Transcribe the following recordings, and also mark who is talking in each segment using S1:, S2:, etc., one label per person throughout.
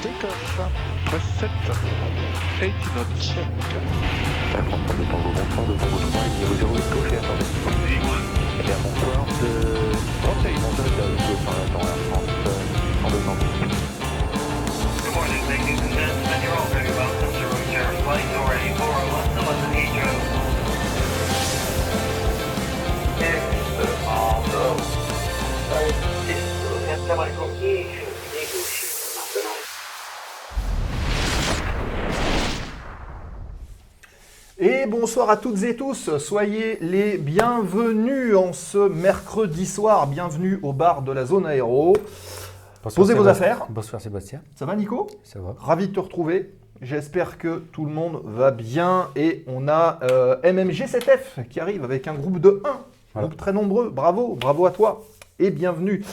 S1: Delta 37, 80 check.
S2: Ça prend pas de de Tango 3 et niveau 08 gauche et attendez. Eh bien bonsoir de... Oh c'est une montée de Go par attends la France, euh, en deux ans.
S3: Good morning, ladies and gentlemen. You're all very welcome to Roger Flight already 401 to London Heathrow.
S4: Et bonsoir à toutes et tous, soyez les bienvenus en ce mercredi soir, bienvenue au bar de la zone aéro.
S5: Bonsoir,
S4: Posez vos affaires.
S5: Bonsoir Sébastien,
S4: Ça va Nico?
S5: Ça va.
S4: Ravi de te retrouver, j'espère que tout le monde va bien. Et on a euh, MMG7F qui arrive avec un groupe de 1,
S5: Voilà.
S4: groupe très nombreux, bravo, bravo à toi. Et bienvenue.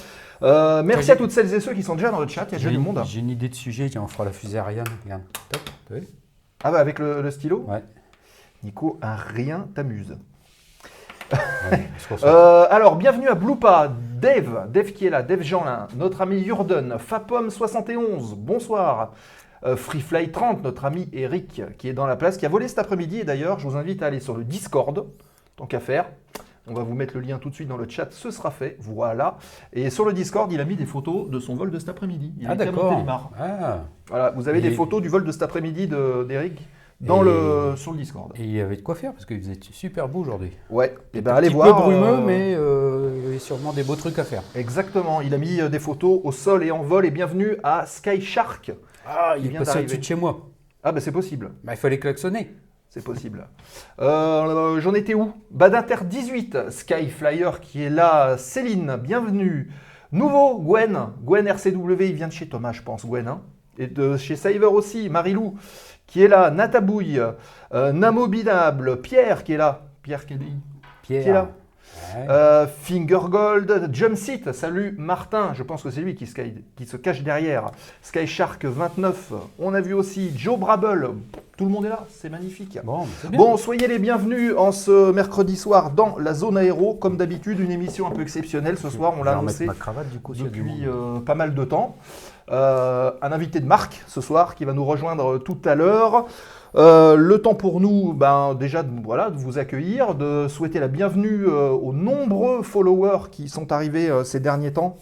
S4: Euh, merci à toutes celles et ceux qui sont déjà dans le chat, il y a déjà du monde.
S5: j'ai une idée de sujet, tiens, on fera la fusée Ariane. Regarde, top, t'as vu?
S4: Ah bah avec le, le stylo?
S5: Ouais.
S4: Nico, un rien t'amuse.
S5: ouais.
S4: Euh, alors, bienvenue à Bloupa, Dave, Dave qui est là, Dave Jeanlin, notre ami Yurden, Fapom71, bonsoir. Euh, Freefly 30, notre ami Eric qui est dans la place, qui a volé cet après-midi. Et d'ailleurs, je vous invite à aller sur le Discord, tant qu'à faire. On va vous mettre le lien tout de suite dans le chat, ce sera fait, voilà. Et sur le Discord, il a mis des photos de son vol de cet après-midi. Il a
S5: ah d'accord. Ah,
S4: Voilà, vous avez
S5: Et-
S4: des photos du vol de cet après-midi de- d'Eric? Dans
S5: Et-
S4: le, sur le Discord.
S5: et il y avait de quoi faire parce qu'il faisait super beau aujourd'hui.
S4: Ouais, et ben
S5: Un
S4: allez
S5: petit
S4: voir.
S5: peu brumeux,
S4: euh,
S5: mais euh, il y avait sûrement des beaux trucs à faire.
S4: Exactement, il a mis euh, des photos au sol et en vol et bienvenue à Sky Shark.
S5: Ah,
S4: il
S5: il
S4: vient
S5: est passé au-dessus de chez moi.
S4: Ah bah c'est possible,
S5: Bah, il fallait klaxonner.
S4: c'est possible. Euh, J'en étais où? Badinter 18, Sky Flyer qui est là, Céline, bienvenue. Nouveau, Gwen, Gwen RCW, il vient de chez Thomas je pense, Gwen. hein. Et de chez Saver aussi, Marilou qui est là, Natabouille, euh, Namobinable, Pierre qui est là, Pierre qui est
S5: Pierre.
S4: Qui est là
S5: Ouais.
S4: Euh, Finger Gold, Jumpseat, salut Martin, je pense que c'est lui qui, se- qui se cache derrière. Sky Shark 29, on a vu aussi Joe Brabble, tout le monde est là, c'est magnifique.
S5: Bon,
S4: soyez les bienvenus en ce mercredi soir dans la zone aéro, comme d'habitude, une émission un peu exceptionnelle ce soir, on l'a annoncé
S5: ma cravate du coup
S4: depuis euh, pas mal de temps. Euh, un invité de marque ce soir qui va nous rejoindre tout à l'heure. Euh, le temps pour nous, ben, déjà de, voilà, de vous accueillir, de souhaiter la bienvenue euh, aux nombreux followers qui sont arrivés ces derniers temps.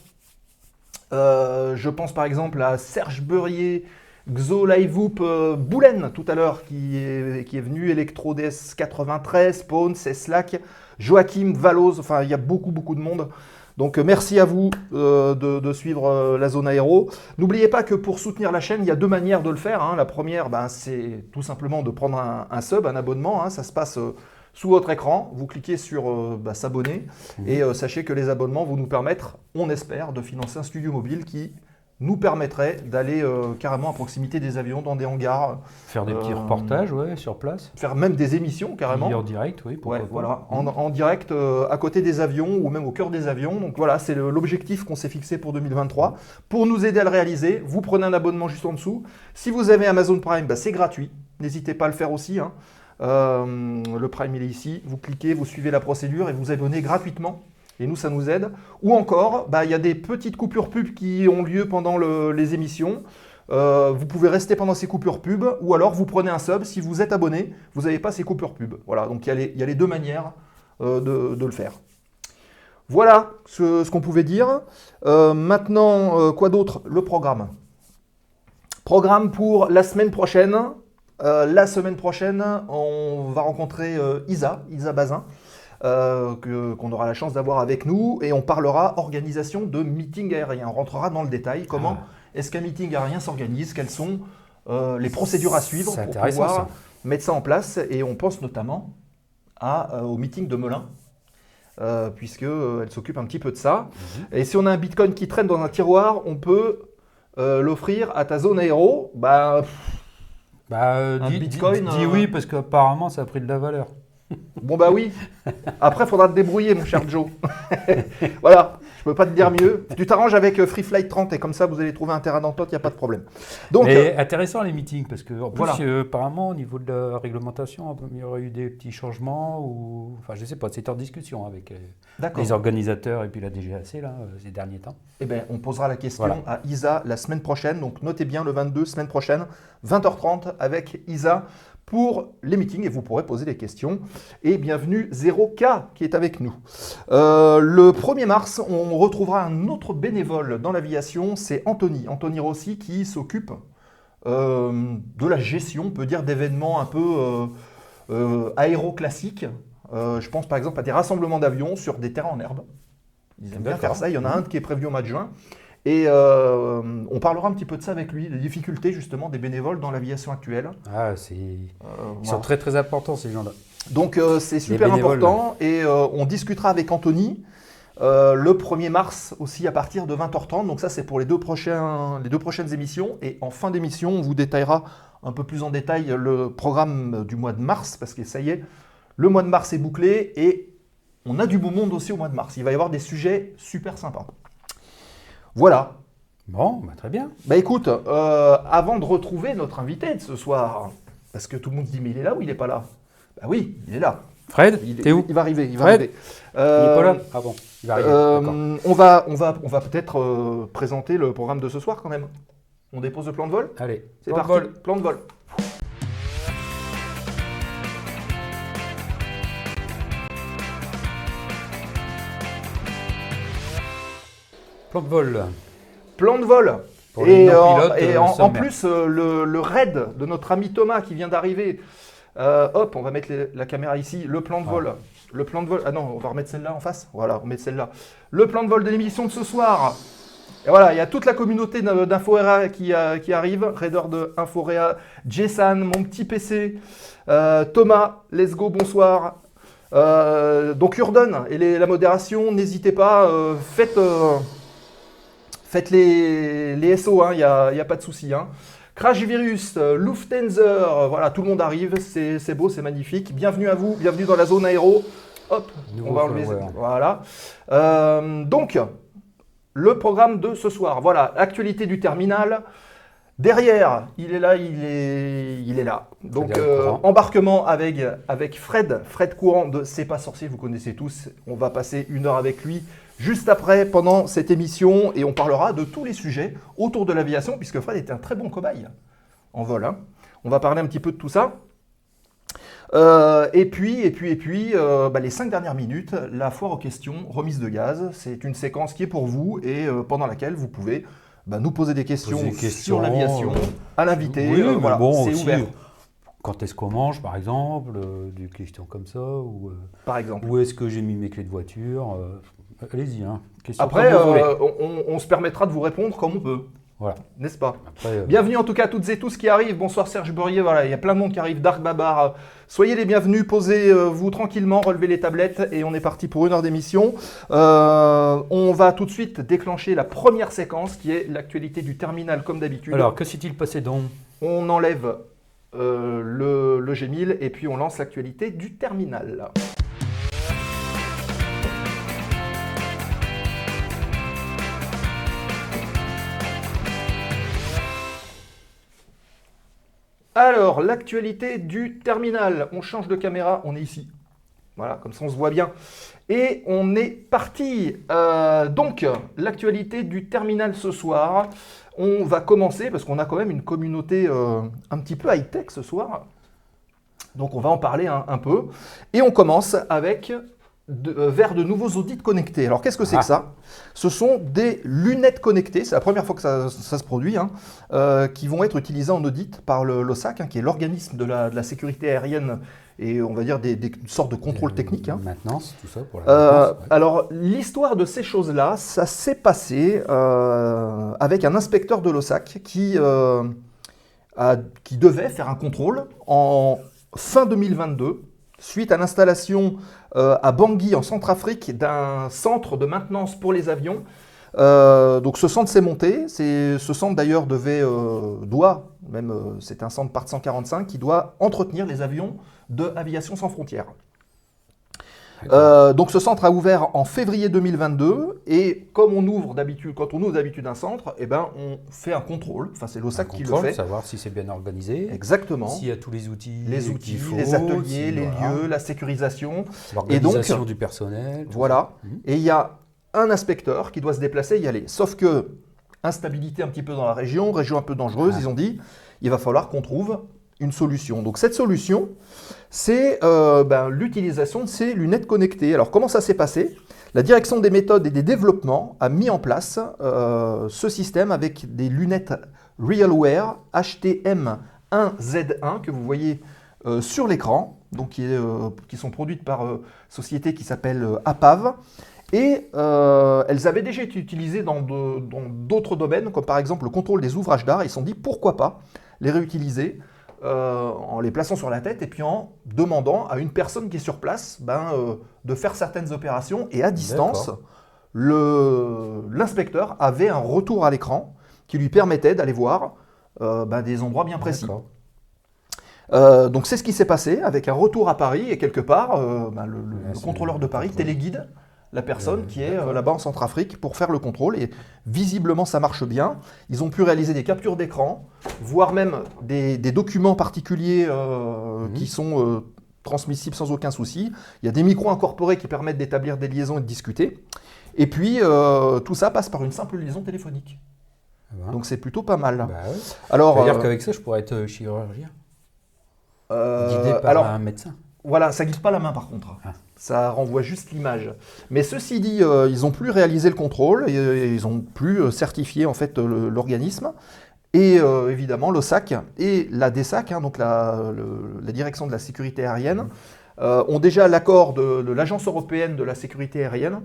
S4: Je pense par exemple à Serge Beurier, Xo Boulen tout à l'heure qui est, venu, Electro DS 93, Spawn, Slack, Joachim, Valoz, enfin il y a beaucoup beaucoup de monde. Donc euh, merci à vous euh, de, de suivre euh, la zone aéro. N'oubliez pas que pour soutenir la chaîne, il y a deux manières de le faire. hein. La première, ben, c'est tout simplement de prendre un, un sub, un abonnement. hein. Ça se passe euh, sous votre écran. Vous cliquez sur bah, s'abonner et euh, sachez que les abonnements vont nous permettre, on espère, de financer un studio mobile qui nous permettrait d'aller euh, carrément à proximité des avions, dans des hangars,
S5: Faire des petits
S4: euh,
S5: reportages, ouais, sur place.
S4: faire même des émissions carrément.
S5: Et en direct, oui.
S4: Ouais, voilà, en, en direct euh, à côté des avions ou même au cœur des avions. Donc voilà, c'est l'objectif qu'on s'est fixé pour 2023. Pour nous aider à le réaliser, vous prenez un abonnement juste en dessous. Si vous avez Amazon Prime, bah, c'est gratuit. N'hésitez pas à le faire aussi. hein. Le Prime, il est ici. Vous cliquez, vous suivez la procédure et vous abonnez gratuitement. Et nous, ça nous aide. Ou encore, bah, il y a des petites coupures pub qui ont lieu pendant le- les émissions. Euh, vous pouvez rester pendant ces coupures pub, ou alors vous prenez un sub. Si vous êtes abonné, vous n'avez pas ces coupures pub. Voilà, donc il y, a les- deux manières euh, de, le faire. Voilà ce, qu'on pouvait dire. Euh, maintenant, quoi d'autre? Le programme. Programme pour la semaine prochaine. La semaine prochaine, on va rencontrer Isa, Isa Bazin, euh, qu'on aura la chance d'avoir avec nous, et on parlera organisation de meeting aérien. On rentrera dans le détail. Comment
S5: Ah.
S4: est-ce qu'un meeting aérien s'organise? Quelles sont euh, les procédures à suivre pour pouvoir
S5: ça.
S4: mettre ça en place? Et on pense notamment à, euh, au meeting de Melun, euh, puisque euh, elle s'occupe un petit peu de ça.
S5: Mhm.
S4: Et si on a un Bitcoin qui traîne dans un tiroir, on peut l'offrir à ta zone aéro. Bah, pff,
S5: Bah,
S4: Un
S5: dis,
S4: bitcoin,
S5: dis- dis oui, parce qu'apparemment, ça a pris de la valeur.
S4: Bon bah oui. Après, il faudra te débrouiller, mon cher Joe. voilà. Je peux pas te dire mieux. Tu t'arranges avec euh, Free Flight 30 et comme ça, vous allez trouver un terrain d'entente, il n'y a pas de problème. Donc, euh,
S5: Mais intéressant les meetings, parce que en plus,
S4: Voilà.
S5: euh, apparemment, au niveau de la réglementation, il y aurait eu des petits changements, ou. Enfin, je sais pas, c'est en discussion avec euh, les organisateurs et puis la DGAC, là, euh, ces derniers temps.
S4: Eh ben, on posera la question
S5: Voilà.
S4: à Isa la semaine prochaine. Donc, notez bien le 22, semaine prochaine, 20h30 avec Isa pour les meetings et vous pourrez poser des questions. Et bienvenue 0K qui est avec nous. Euh, le 1er mars, on retrouvera un autre bénévole dans l'aviation, c'est Anthony. Anthony Rossi qui s'occupe euh, de la gestion, on peut dire, d'événements un peu euh, aéroclassiques. Je pense par exemple à des rassemblements d'avions sur des terrains en herbe. Ils aiment bien faire ça. Il y en a un qui est prévu au mois de juin. Et euh, on parlera un petit peu de ça avec lui, des difficultés justement des bénévoles dans l'aviation actuelle.
S5: Ah, c'est.
S4: Euh,
S5: Ils
S4: voilà.
S5: sont très très importants, ces gens-là.
S4: Donc euh, c'est super important et on discutera avec Anthony euh, le 1er mars aussi à partir de 20h30. Donc ça c'est pour les deux, prochains, les deux prochaines émissions. Et en fin d'émission, on vous détaillera un peu plus en détail le programme du mois de mars parce que ça y est, le mois de mars est bouclé et on a du beau monde aussi au mois de mars. Il va y avoir des sujets super sympas. Voilà.
S5: Bon, bah, très bien.
S4: Bah écoute, euh, avant de retrouver notre invité de ce soir, parce que tout le monde se dit mais il est là ou il n'est pas là? Bah oui, il est là.
S5: Fred,
S4: Il,
S5: t'es où?
S4: il va arriver, il va
S5: Fred?
S4: arriver.
S5: Il est pas là
S4: Euh,
S5: Ah bon, il va arriver.
S4: euh, on va, on va, on va peut-être euh, présenter le programme de ce soir quand même. On dépose le plan de vol?
S5: Allez,
S4: C'est
S5: plan de
S4: parti,
S5: vol.
S4: plan de vol.
S5: Plan de vol.
S4: Plan de vol.
S5: Pour
S4: et euh, et
S5: euh,
S4: en, plus, euh, le, le raid de notre ami Thomas qui vient d'arriver. Euh, hop, on va mettre les- la caméra ici. Le plan de
S5: Ah.
S4: vol. Le plan de vol. Ah non, on va remettre celle-là en face. Voilà, on met celle-là. Le plan de vol de l'émission de ce soir. Et voilà, il y a toute la communauté d'In- d'Inforea qui, qui arrive. Raider de Inforea, Jason, mon petit PC, euh, Thomas, let's go, bonsoir. Euh, donc Urden et les- la modération, n'hésitez pas, faites, faites les, les SO, il n'y a, y a pas de souci. hein. Crash Virus, euh, Lufthansa, euh, voilà, tout le monde arrive, c'est beau, c'est magnifique. Bienvenue à vous, bienvenue dans la zone aéro. Hop,
S5: Nouveau
S4: on va enlever.
S5: follower.
S4: Voilà. Euh, donc, le programme de ce soir. Voilà, actualité du terminal. Derrière, il est là, il est, il est là. Donc, euh, embarquement avec, avec Fred, Fred Courant de C'est pas sorcier, vous connaissez tous. On va passer une heure avec lui juste après, pendant cette émission, et on parlera de tous les sujets autour de l'aviation, puisque Fred était un très bon cobaye en vol. hein. On va parler un petit peu de tout ça. Euh, et puis, et puis, et puis, euh, bah, les cinq dernières minutes, la foire aux questions, remise de gaz. C'est une séquence qui est pour vous et euh, pendant laquelle vous pouvez bah, nous poser des questions,
S5: Poser des
S4: sur l'aviation, à l'invité.
S5: Oui, mais
S4: voilà,
S5: bon,
S4: c'est
S5: aussi,
S4: ouvert,
S5: Quand est-ce qu'on mange, par exemple, des questions comme ça, ou
S4: par exemple.
S5: où est-ce que j'ai mis mes clés de voiture Allez-y, hein.
S4: Après, euh, on, on se permettra de vous répondre comme on peut,
S5: Voilà.
S4: n'est-ce pas
S5: Après, euh,
S4: Bienvenue en tout cas à toutes et tous qui arrivent. Bonsoir Serge Bourrier, voilà, il y a plein de monde qui arrive. Dark Babar, soyez les bienvenus, posez-vous tranquillement, relevez les tablettes et on est parti pour une heure d'émission. Euh, on va tout de suite déclencher la première séquence qui est l'actualité du terminal comme d'habitude.
S5: Alors, que s'est-il passé donc?
S4: On enlève euh, le, le G1000 et puis on lance l'actualité du terminal. Alors, l'actualité du terminal. On change de caméra, on est ici. Voilà, comme ça on se voit bien. Et on est parti. Euh, donc, l'actualité du terminal ce soir. On va commencer parce qu'on a quand même une communauté euh, un petit peu high-tech ce soir. Donc, on va en parler un, un peu. Et on commence avec de- euh, vers de nouveaux audits connectés. Alors, qu'est-ce que c'est
S5: Ah.
S4: que ça? Ce sont des lunettes connectées. C'est la première fois que ça, ça se produit, hein, euh, qui vont être utilisées en audit par l'OSAC, hein, qui est l'organisme de la, de la sécurité aérienne et on va dire des, des sortes de contrôle technique. hein.
S5: Maintenance, tout ça pour la
S4: Euh,
S5: ouais.
S4: alors, l'histoire de ces choses-là, ça s'est passé avec un inspecteur de l'OSAC qui, a- qui devait faire un contrôle en fin 2022 suite à l'installation euh, à Bangui en Centrafrique d'un centre de maintenance pour les avions. Euh, donc ce centre s'est monté, ce centre d'ailleurs devait, euh, doit, même c'est un centre part 145 qui doit entretenir les avions de Aviation sans frontières. Euh, donc ce centre a ouvert en février 2022 et comme on ouvre d'habitude, quand on ouvre d'habitude un centre, eh ben on fait un contrôle. Enfin c'est l'OSAC qui le fait.
S5: savoir si c'est bien organisé,
S4: Exactement.
S5: s'il y a tous les outils,
S4: Les outils,
S5: faut,
S4: les ateliers,
S5: si-
S4: les
S5: voilà,
S4: lieux, la sécurisation.
S5: l'organisation du personnel.
S4: Voilà.
S5: Mhm.
S4: Et il y a un inspecteur qui doit se déplacer et y aller. Sauf que instabilité un petit peu dans la région, région un peu dangereuse,
S5: Ah.
S4: ils ont dit, il va falloir qu'on trouve une solution. Donc cette solution, c'est euh, ben, l'utilisation de ces lunettes connectées. Alors comment ça s'est passé? La direction des méthodes et des développements a mis en place euh, ce système avec des lunettes RealWear HTM1Z1 que vous voyez euh, sur l'écran, qui, sont produites par euh, société qui s'appelle Apav. Et elles avaient déjà été utilisées dans d'autres domaines, comme par exemple le contrôle des ouvrages d'art. Ils se sont dit pourquoi pas les réutiliser euh, en les plaçant sur la tête et puis en demandant à une personne qui est sur place ben, euh, de faire certaines opérations. Et à distance, l'inspecteur avait un retour à l'écran qui lui permettait d'aller voir euh, ben, des endroits bien précis. Donc c'est ce qui s'est passé avec un retour à Paris et quelque part, ben, le, contrôleur de Paris téléguide la personne
S5: Euh,
S4: qui est euh, là-bas en Centrafrique pour faire le contrôle et visiblement ça marche bien. Ils ont pu réaliser des captures d'écran, voire même des, des documents particuliers euh,
S5: Mhm.
S4: qui sont euh, transmissibles sans aucun souci. Il y a des micros incorporés qui permettent d'établir des liaisons et de discuter. Et puis euh, tout ça passe par une simple liaison téléphonique.
S5: Ah ben.
S4: Donc c'est plutôt pas mal.
S5: Bah.
S4: Alors,
S5: C'est-à-dire qu'avec ça, je pourrais être chirurgien, guidé par
S4: alors,
S5: un médecin.
S4: Voilà, ça guide pas la main par contre.
S5: Ah.
S4: Ça renvoie juste l'image. Mais ceci dit, euh, ils ont plus réalisé le contrôle et, ils ont plus euh, certifié en fait l'organisme. Et euh, évidemment, l'OSAC et la DSAC, hein, donc la, le- la direction de la sécurité aérienne, euh, ont déjà l'accord de, de l'Agence européenne de la sécurité aérienne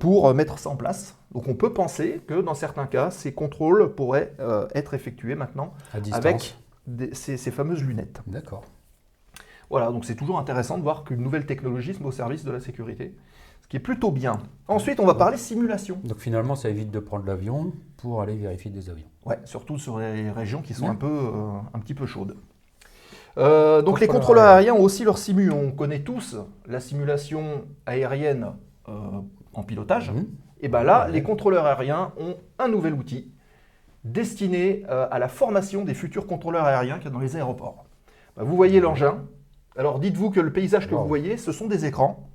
S4: pour mettre ça en place. Donc on peut penser que dans certains cas, ces contrôles pourraient être effectués maintenant
S5: À
S4: avec des- ces- ces fameuses lunettes.
S5: D'accord.
S4: Voilà, donc c'est toujours intéressant de voir qu'une nouvelle technologie se met au service de la sécurité, ce qui est plutôt bien. Ensuite, on va parler simulation.
S5: Donc finalement, ça évite de prendre l'avion pour aller vérifier des avions.
S4: Ouais, surtout sur les régions qui sont un, peu, euh, un petit peu chaudes. Euh, donc les
S5: Contrôleur
S4: contrôleurs
S5: aérien.
S4: aériens ont aussi leur simu. On connaît tous la simulation aérienne euh, en pilotage.
S5: Mhm.
S4: Et bien là,
S5: Ouais.
S4: les contrôleurs aériens ont un nouvel outil destiné à la formation des futurs contrôleurs aériens qu'il y a dans les aéroports. Bah, vous voyez l'engin. Alors dites-vous que le paysage que
S5: Wow.
S4: vous voyez, ce sont des écrans.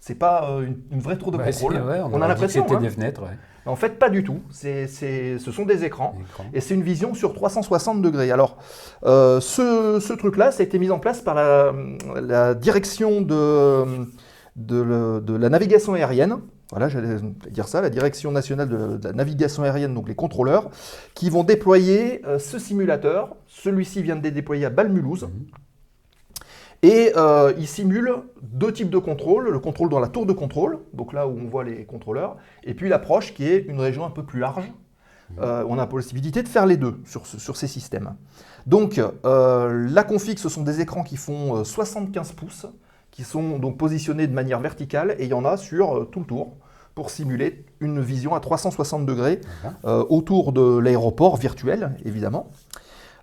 S4: C'est pas euh, une, une vraie tour de
S5: Ouais,
S4: contrôle.
S5: ouais,
S4: on,
S5: on,
S4: a
S5: que
S4: l'impression.
S5: c'était
S4: hein.
S5: des fenêtres. Ouais.
S4: En fait, pas du tout. C'est, c'est- ce sont des écrans.
S5: Écran.
S4: Et c'est une vision sur 360 degrés. Alors, euh, ce, ce truc-là, ça a été mis en place par la, la direction de, de, le- de la navigation aérienne. Voilà, j'allais dire ça, la direction nationale de, de la navigation aérienne, donc les contrôleurs, qui vont déployer euh, ce simulateur. Celui-ci vient de déployer à Balmulhouse.
S5: Mhm.
S4: Et euh, il simule deux types de contrôle, le contrôle dans la tour de contrôle, donc là où on voit les contrôleurs, et puis l'approche qui est une région un peu plus large. Euh, on a la possibilité de faire les deux sur, ce- sur ces systèmes. Donc euh, la config, ce sont des écrans qui font euh, 75 pouces, qui sont donc positionnés de manière verticale, et il y en a sur tout le tour pour simuler une vision à 360 degrés autour de l'aéroport virtuel, évidemment.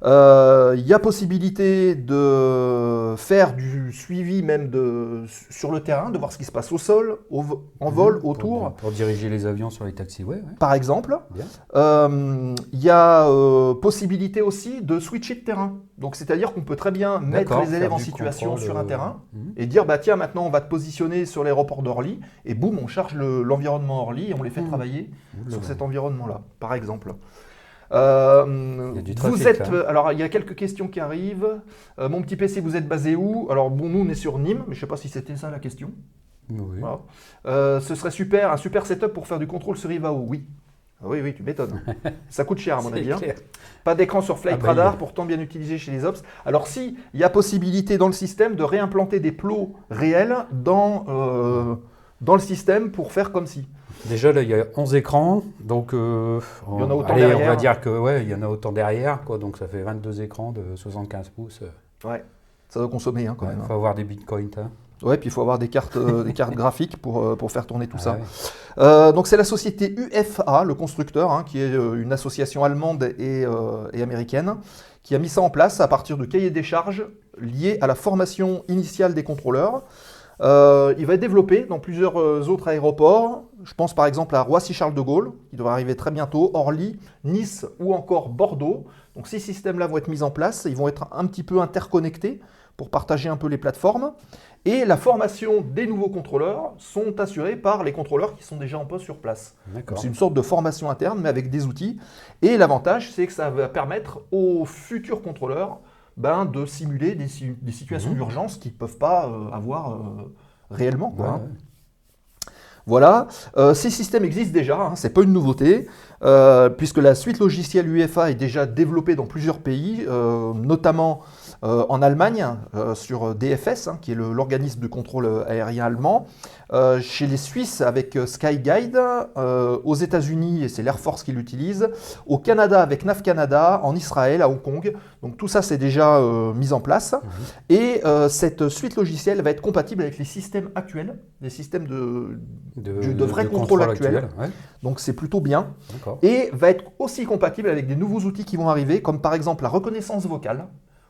S4: Euh, Il y a possibilité de faire du suivi même de, sur le terrain, de voir ce qui se passe au sol, au en vol,
S5: Mhm. Pour-
S4: autour,
S5: Pour, diriger les avions sur les taxiways. Ouais.
S4: par exemple.
S5: Bien.
S4: Euh, Il y a euh, possibilité aussi de switcher de terrain. Donc c'est-à-dire qu'on peut très bien mettre les élèves en situation sur un
S5: euh,
S4: terrain
S5: mhm.
S4: et dire bah tiens maintenant on va te positionner sur l'aéroport d'Orly et boum on charge le- l'environnement Orly et on les fait
S5: Mhm.
S4: travailler sur cet environnement-là, par exemple. Euh,
S5: Il y a du
S4: vous êtes,
S5: hein.
S4: euh, alors il y a quelques questions qui arrivent. Euh, mon petit PC, vous êtes basé où? Alors bon, nous on est sur Nîmes, mais je sais pas si c'était ça la question.
S5: Oui.
S4: Voilà. Euh, ce serait super, un super setup pour faire du contrôle sur Ivao. Oui. Ah Oui, oui, tu m'étonnes. ça coûte cher à mon avis. hein. Pas d'écran sur Flight
S5: Ah bah,
S4: Radar, pourtant bien utilisé chez les Ops. Alors si, il y a possibilité dans le système de réimplanter des plots réels dans, dans le système pour faire comme si.
S5: Déjà, là, il y a 11 écrans. Donc, euh,
S4: Il y en a autant
S5: allez, on
S4: derrière.
S5: va dire que ouais, il y en a autant derrière. Quoi, donc, ça fait 22 écrans de 75 pouces.
S4: Ouais. Ça doit consommer hein, quand
S5: Il
S4: même. hein.
S5: faut avoir des bitcoins. hein.
S4: Ouais, puis il faut avoir des cartes, euh, des cartes graphiques pour, euh, pour faire tourner tout
S5: Ah
S4: ça.
S5: ouais.
S4: Euh, donc c'est la société UFA, le constructeur, hein, qui est euh, une association allemande et, euh, et américaine, qui a mis ça en place à partir de cahiers des charges liés à la formation initiale des contrôleurs. Euh, il va être développé dans plusieurs euh, autres aéroports. Je pense par exemple à Roissy-Charles de Gaulle, qui devrait arriver très bientôt, Orly, Nice ou encore Bordeaux. Donc ces systèmes-là vont être mis en place. Ils vont être un petit peu interconnectés pour partager un peu les plateformes. Et la formation des nouveaux contrôleurs sont assurées par les contrôleurs qui sont déjà en poste sur place. C'est une sorte de formation interne, mais avec des outils. Et l'avantage, c'est que ça va permettre aux futurs contrôleurs ben, de simuler des, si- des situations
S5: Mhm.
S4: d'urgence qu'ils ne peuvent pas euh, avoir euh, réellement. quoi,
S5: Ouais,
S4: hein. Voilà, Euh, ces systèmes existent déjà, hein, c'est pas une nouveauté, puisque la suite logicielle UFA est déjà développée dans plusieurs pays, notamment en Allemagne euh, sur DFS, hein, qui est l'organisme de contrôle euh, aérien allemand, euh, chez les Suisses avec euh, SkyGuide, euh, aux États-Unis et c'est l'Air Force qui l'utilise, au Canada avec NAV Canada, en Israël, à Hong Kong. Donc tout ça c'est déjà euh, mis en place. Et euh, cette suite logicielle va être compatible avec les systèmes actuels, les systèmes de, de vrais contrôles actuels.
S5: ouais.
S4: donc c'est plutôt bien. Et va être aussi compatible avec des nouveaux outils qui vont arriver, comme par exemple la reconnaissance vocale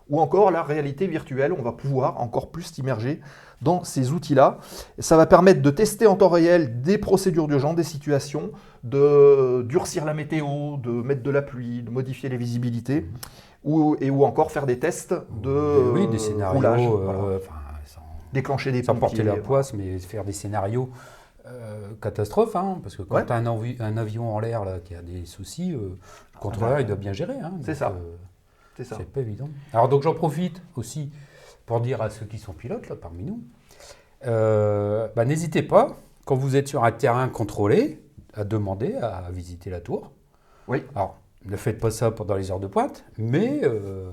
S4: ou encore la réalité virtuelle. On va pouvoir encore plus s'immerger dans ces outils-là. Ça va permettre de tester en temps réel des procédures d'urgence, des situations, de durcir la météo, de mettre de la pluie, de modifier les visibilités, ou, et ou encore faire des tests de
S5: oui, des
S4: euh,
S5: scénarios,
S4: roulage,
S5: euh,
S4: voilà.
S5: enfin, sans,
S4: déclencher des
S5: sans porter la poisse, mais faire des scénarios euh, catastrophes, hein, parce que quand
S4: Ouais.
S5: tu as un, avi- un avion en l'air qui a des soucis, euh, le contrôleur
S4: bah,
S5: il doit bien gérer. hein,
S4: c'est ça. C'est ça.
S5: C'est pas évident. Alors donc j'en profite aussi pour dire à ceux qui sont pilotes là parmi nous, euh, bah, n'hésitez pas quand vous êtes sur un terrain contrôlé à demander à visiter la tour.
S4: Oui.
S5: Alors ne faites pas ça pendant les heures de pointe, mais euh,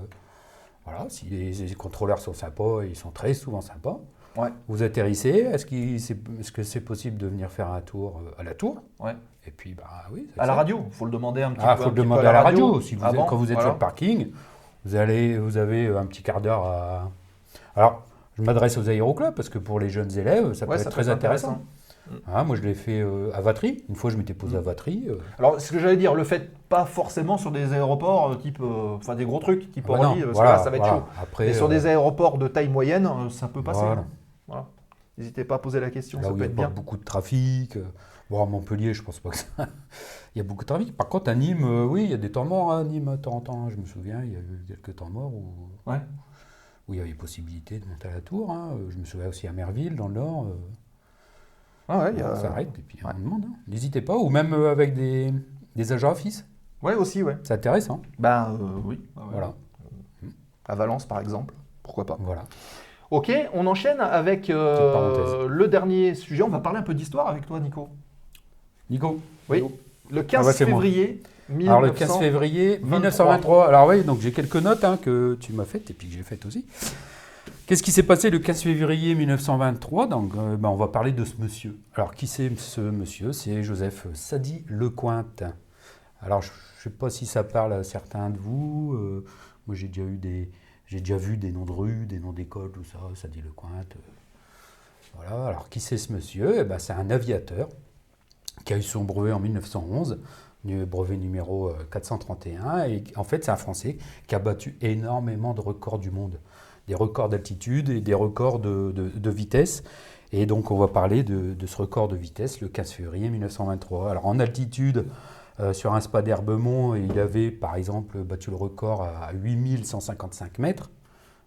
S5: voilà, si les, les contrôleurs sont sympas, ils sont très souvent sympas.
S4: Ouais.
S5: Vous atterrissez, est-ce que c'est possible de venir faire un tour euh, à la tour?
S4: Ouais.
S5: Et puis bah oui.
S4: À la radio, il faut le demander un petit
S5: Ah,
S4: peu.
S5: faut
S4: un
S5: le demander à la radio. Si vous êtes- quand vous êtes
S4: voilà.
S5: sur le parking, vous, allez, vous avez un petit quart d'heure à. Alors, je m'adresse aux aéroclubs parce que pour les jeunes élèves, ça peut
S4: Ouais,
S5: être
S4: ça
S5: très
S4: peut être
S5: intéressant.
S4: intéressant.
S5: Ah, moi, je l'ai fait euh, à Vatry. Une fois, je m'étais posé
S4: Mm.
S5: à Vatry. euh,
S4: Alors, ce que j'allais dire, le fait pas forcément sur des aéroports euh, type, enfin des gros trucs type
S5: ah bah non,
S4: Orly, parce
S5: voilà,
S4: que là, ça va être
S5: voilà.
S4: chaud.
S5: Après,
S4: Mais sur des aéroports de taille moyenne, ça peut passer.
S5: voilà.
S4: N'hésitez pas à poser la question,
S5: là
S4: ça
S5: où il
S4: peut
S5: n'y a
S4: être
S5: pas
S4: bien.
S5: beaucoup de trafic. Bon, à Montpellier, je pense pas que ça. il y a beaucoup de trafic. Par contre, à Nîmes, euh, oui, il y a des temps morts à Nîmes de temps en temps. Je me souviens, il y a eu quelques temps morts où,
S4: Ouais.
S5: où il y avait possibilité de monter à la tour. hein. Euh, Je me souviens aussi à Merville, dans le Nord. euh,
S4: Ah ouais, il y a-
S5: On s'arrête et puis on demande. hein. N'hésitez pas, ou même euh, avec des, des agents office.
S4: ouais, aussi, ouais.
S5: C'est intéressant.
S4: Ben euh, oui. Ouais.
S5: Voilà.
S4: À Valence, par exemple. Pourquoi pas.
S5: voilà.
S4: Ok, on enchaîne avec le dernier sujet. On va parler un peu d'histoire avec toi, Nico.
S5: Nico
S4: Oui. Le 15
S5: Ah bah,
S4: février.
S5: Alors le
S4: 1900.
S5: 15 février 1923. Alors oui, donc j'ai quelques notes hein, que tu m'as faites et puis que j'ai faites aussi. Qu'est-ce qui s'est passé le 15 février 1923 Donc euh, ben, on va parler de ce monsieur. Alors qui c'est ce monsieur? C'est Joseph Sadi Lecointe. Alors je ne sais pas si ça parle à certains de vous. euh, moi j'ai déjà eu des j'ai déjà vu des noms de rues, des noms d'écoles, tout ça, Sadi Lecointe. euh, voilà. Alors qui c'est ce monsieur? Eh ben, c'est un aviateur qui a eu son brevet en 1911 du brevet numéro euh, 431. Et en fait, c'est un Français qui a battu énormément de records du monde. Des records d'altitude et des records de, vitesse. Et donc, on va parler de, ce record de vitesse le 15 février 1923. Alors, en altitude, euh, sur un spa d'Herbemont, il avait, par exemple, battu le record à 8155 mètres,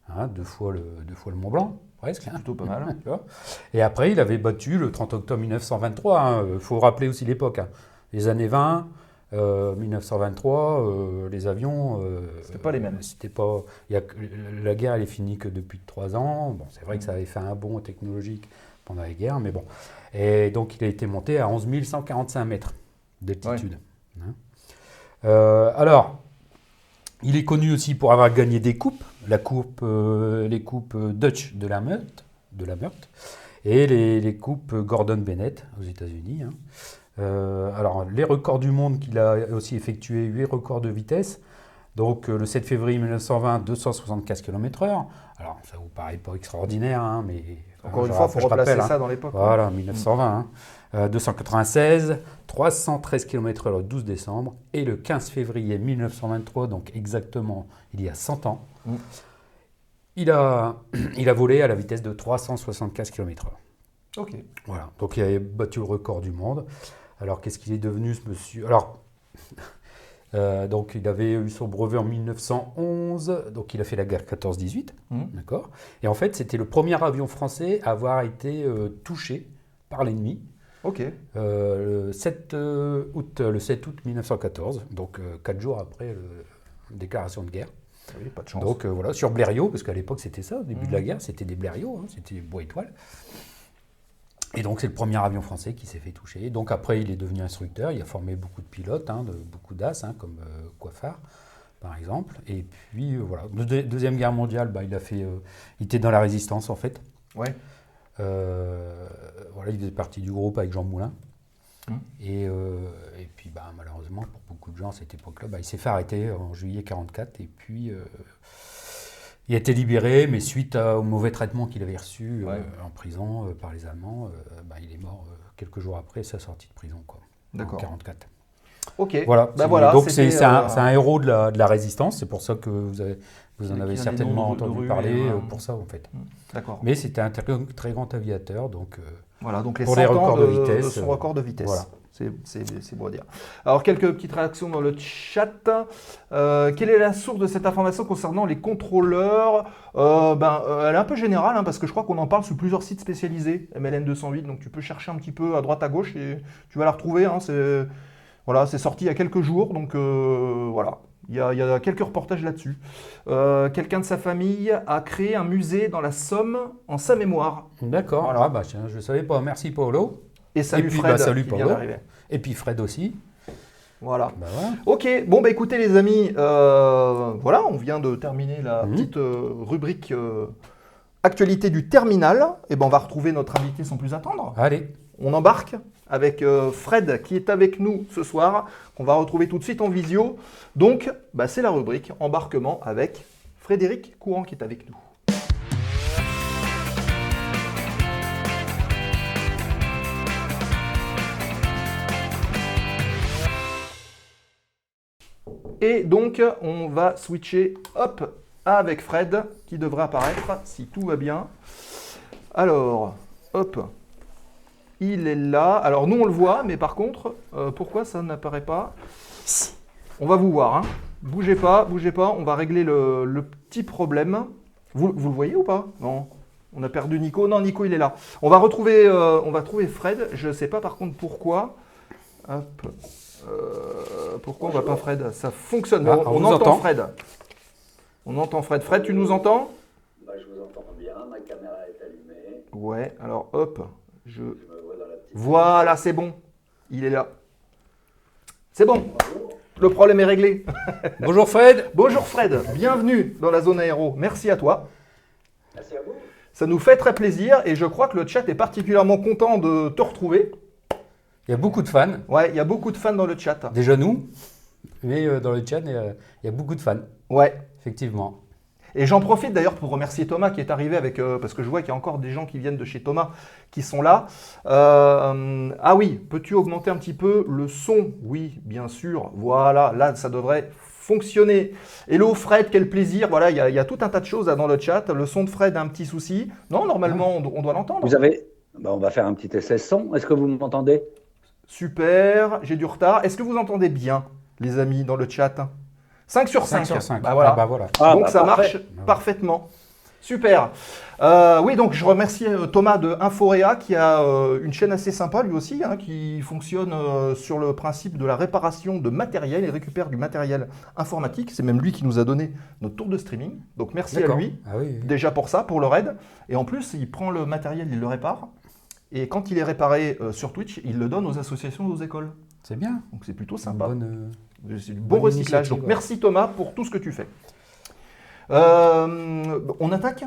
S5: hein, deux, fois le, deux fois le Mont Blanc, presque. hein.
S4: Plutôt pas mal.
S5: Vois. Et après, il avait battu le 30 octobre 1923. Il faut rappeler aussi l'époque. hein. Les années 20, euh, 1923, euh, les avions. euh,
S4: C'était pas les mêmes.
S5: C'était pas. y a la guerre, elle est finie que depuis trois ans. Bon, c'est vrai que ça avait fait un bond technologique pendant la guerre, mais bon. Et donc, il a été monté à 11 145 mètres d'altitude. Hein. Euh, alors, il est connu aussi pour avoir gagné des coupes, la coupe, euh, les coupes Dutch de la Meurthe, de la Meurthe et les, les coupes Gordon Bennett aux États-Unis. hein. Euh, alors, les records du monde qu'il a aussi effectué, 8 records de vitesse. Donc, euh, le 7 février 1920, 275 km/h. Alors, ça vous paraît pas extraordinaire, hein, mais.
S4: Encore
S5: je
S4: une fois, il faut replacer
S5: rappelle, hein.
S4: ça dans l'époque.
S5: Voilà, 1920. hein. Euh, 296, 313 km le 12 décembre. Et le 15 février 1923, donc exactement il y a 100 ans,
S4: Mm.
S5: Il a, il a volé à la vitesse de 375 km/h.
S4: Ok.
S5: Voilà, donc il a battu le record du monde. Alors qu'est-ce qu'il est devenu ce monsieur? Alors, euh, donc il avait eu son brevet en 1911, donc il a fait la guerre 14-18,
S4: Mhm.
S5: d'accord? Et en fait, c'était le premier avion français à avoir été euh, touché par l'ennemi
S4: Ok.
S5: euh, le 7 euh, août, le 7 août 1914, donc euh, quatre jours après la déclaration de guerre.
S4: Oui, pas de chance.
S5: Donc euh, voilà, sur Blériot, parce qu'à l'époque c'était ça, au début de la
S4: Mhm.
S5: guerre, c'était des Blériot, hein, c'était des bois étoiles. Et donc c'est le premier avion français qui s'est fait toucher. Donc après il est devenu instructeur, il a formé beaucoup de pilotes, hein, de, beaucoup d'as, hein, comme euh, Coiffard par exemple. Et puis voilà, Deux- deuxième guerre mondiale, bah, il a fait, il était dans la résistance en fait.
S4: Ouais.
S5: Euh, voilà, il faisait partie du groupe avec Jean Moulin. Et, euh, et puis bah, malheureusement pour beaucoup de gens à cette époque-là, bah, il s'est fait arrêter en juillet 44 et puis euh, il a été libéré, mais suite à- au mauvais traitement qu'il avait reçu
S4: Ouais.
S5: en prison par les Allemands, bah, il est mort quelques jours après sa sortie de prison. Quoi, en
S4: D'accord.
S5: 44.
S4: Ok.
S5: Voilà,
S4: Bah voilà,
S5: donc un,
S4: euh,
S5: c'est un héros de la, de la résistance, c'est pour ça que vous, avez, vous en avez certainement entendu parler
S4: et,
S5: euh, pour ça en fait.
S4: D'accord.
S5: Mais c'était un très, grand aviateur, donc euh,
S4: Voilà, donc les
S5: Pour
S4: 100
S5: les
S4: ans
S5: records
S4: de,
S5: de vitesse,
S4: de son
S5: euh,
S4: record de vitesse.
S5: voilà.
S4: C'est- beau à dire. Alors, quelques petites réactions dans le chat. Euh, quelle est la source de cette information concernant les contrôleurs? Euh, ben, euh, Elle est un peu générale, hein, parce que je crois qu'on en parle sur plusieurs sites spécialisés, MLN 208, donc tu peux chercher un petit peu à droite à gauche et tu vas la retrouver. hein, c'est voilà, c'est sorti il y a quelques jours, donc voilà. Il y, a, il y a quelques reportages là-dessus. Euh, Quelqu'un de sa famille a créé un musée dans la Somme en sa mémoire.
S5: D'accord.
S4: Voilà.
S5: Ah bah tiens, je ne savais pas. Merci Paolo.
S4: Et salut
S5: puis,
S4: Fred,
S5: bah, salut
S4: qui vient
S5: Pablo.
S4: d'arriver.
S5: Et puis Fred aussi.
S4: Voilà.
S5: Bah voilà.
S4: Ok, bon bah écoutez les amis, euh, voilà, on vient de terminer la
S5: Mhm.
S4: petite euh, rubrique euh, actualité du terminal. Et ben on va retrouver notre invité sans plus attendre.
S5: Allez.
S4: On embarque avec euh, Fred qui est avec nous ce soir, qu'on va retrouver tout de suite en visio. Donc bah, c'est la rubrique embarquement avec Frédéric Courant qui est avec nous. Et donc, on va switcher, hop, avec Fred, qui devrait apparaître, si tout va bien. Alors, hop, il est là. Alors, nous, on le voit, mais par contre, euh, pourquoi ça n'apparaît pas On va vous voir, hein. Bougez pas, bougez pas, on va régler le, le petit problème. Vous, vous le voyez ou pas? Non on a perdu Nico. Non, Nico, il est là. On va retrouver, euh, on va trouver Fred. Je ne sais pas par contre pourquoi. Hop. Euh, pourquoi on va pas Fred? Ça fonctionne.
S5: Ah,
S4: on entend
S5: entend.
S4: Fred. On entend Fred. Fred, tu nous entends?
S6: Bah, je vous entends bien, ma caméra est allumée,
S4: Ouais. Alors hop. Je.
S6: je me
S4: Voilà, c'est bon. Il est là. C'est bon. Le problème est réglé.
S5: Bonjour Fred.
S4: Bonjour Fred. Bienvenue dans la zone aéro. Merci à toi.
S6: Merci à vous.
S4: Ça nous fait très plaisir et je crois que le chat est particulièrement content de te retrouver.
S5: Il y a beaucoup de fans.
S4: Ouais, il y a beaucoup de fans dans le chat.
S5: Déjà nous, mais euh, dans le chat, il y a- il y a beaucoup de fans,
S4: Ouais.
S5: effectivement.
S4: Et j'en profite d'ailleurs pour remercier Thomas qui est arrivé avec, euh, parce que je vois qu'il y a encore des gens qui viennent de chez Thomas qui sont là. Euh, ah oui, peux-tu augmenter un petit peu le son? Oui, bien sûr. Voilà, là ça devrait fonctionner. Hello Fred, quel plaisir. Voilà, il y, a- il y a tout un tas de choses là dans le chat. Le son de Fred a un petit souci. Non, normalement on doit l'entendre.
S6: Vous avez. Bah, on va faire un petit essai son. Est-ce que vous m'entendez?
S4: Super, j'ai du retard. Est-ce que vous entendez bien, les amis, dans le chat? 5 sur 5.
S5: 5 sur 5.
S4: Bah voilà.
S5: Ah bah voilà.
S6: Ah,
S4: donc
S6: bah,
S4: ça
S6: parfait.
S4: marche parfaitement. Super. Euh, oui, donc je remercie euh, Thomas de Inforea qui a euh, une chaîne assez sympa lui aussi, hein, qui fonctionne euh, sur le principe de la réparation de matériel et récupère du matériel informatique. C'est même lui qui nous a donné notre tour de streaming. Donc merci à lui
S5: Ah oui, oui.
S4: déjà pour ça, pour le raid. Et en plus, il prend le matériel, il le répare. Et quand il est réparé euh, sur Twitch, il le donne aux associations, aux écoles.
S5: C'est bien.
S4: Donc c'est plutôt
S5: Une
S4: sympa.
S5: bonne, euh,
S4: C'est du bon recyclage. Donc
S5: ouais.
S4: merci Thomas pour tout ce que tu fais. Euh, on attaque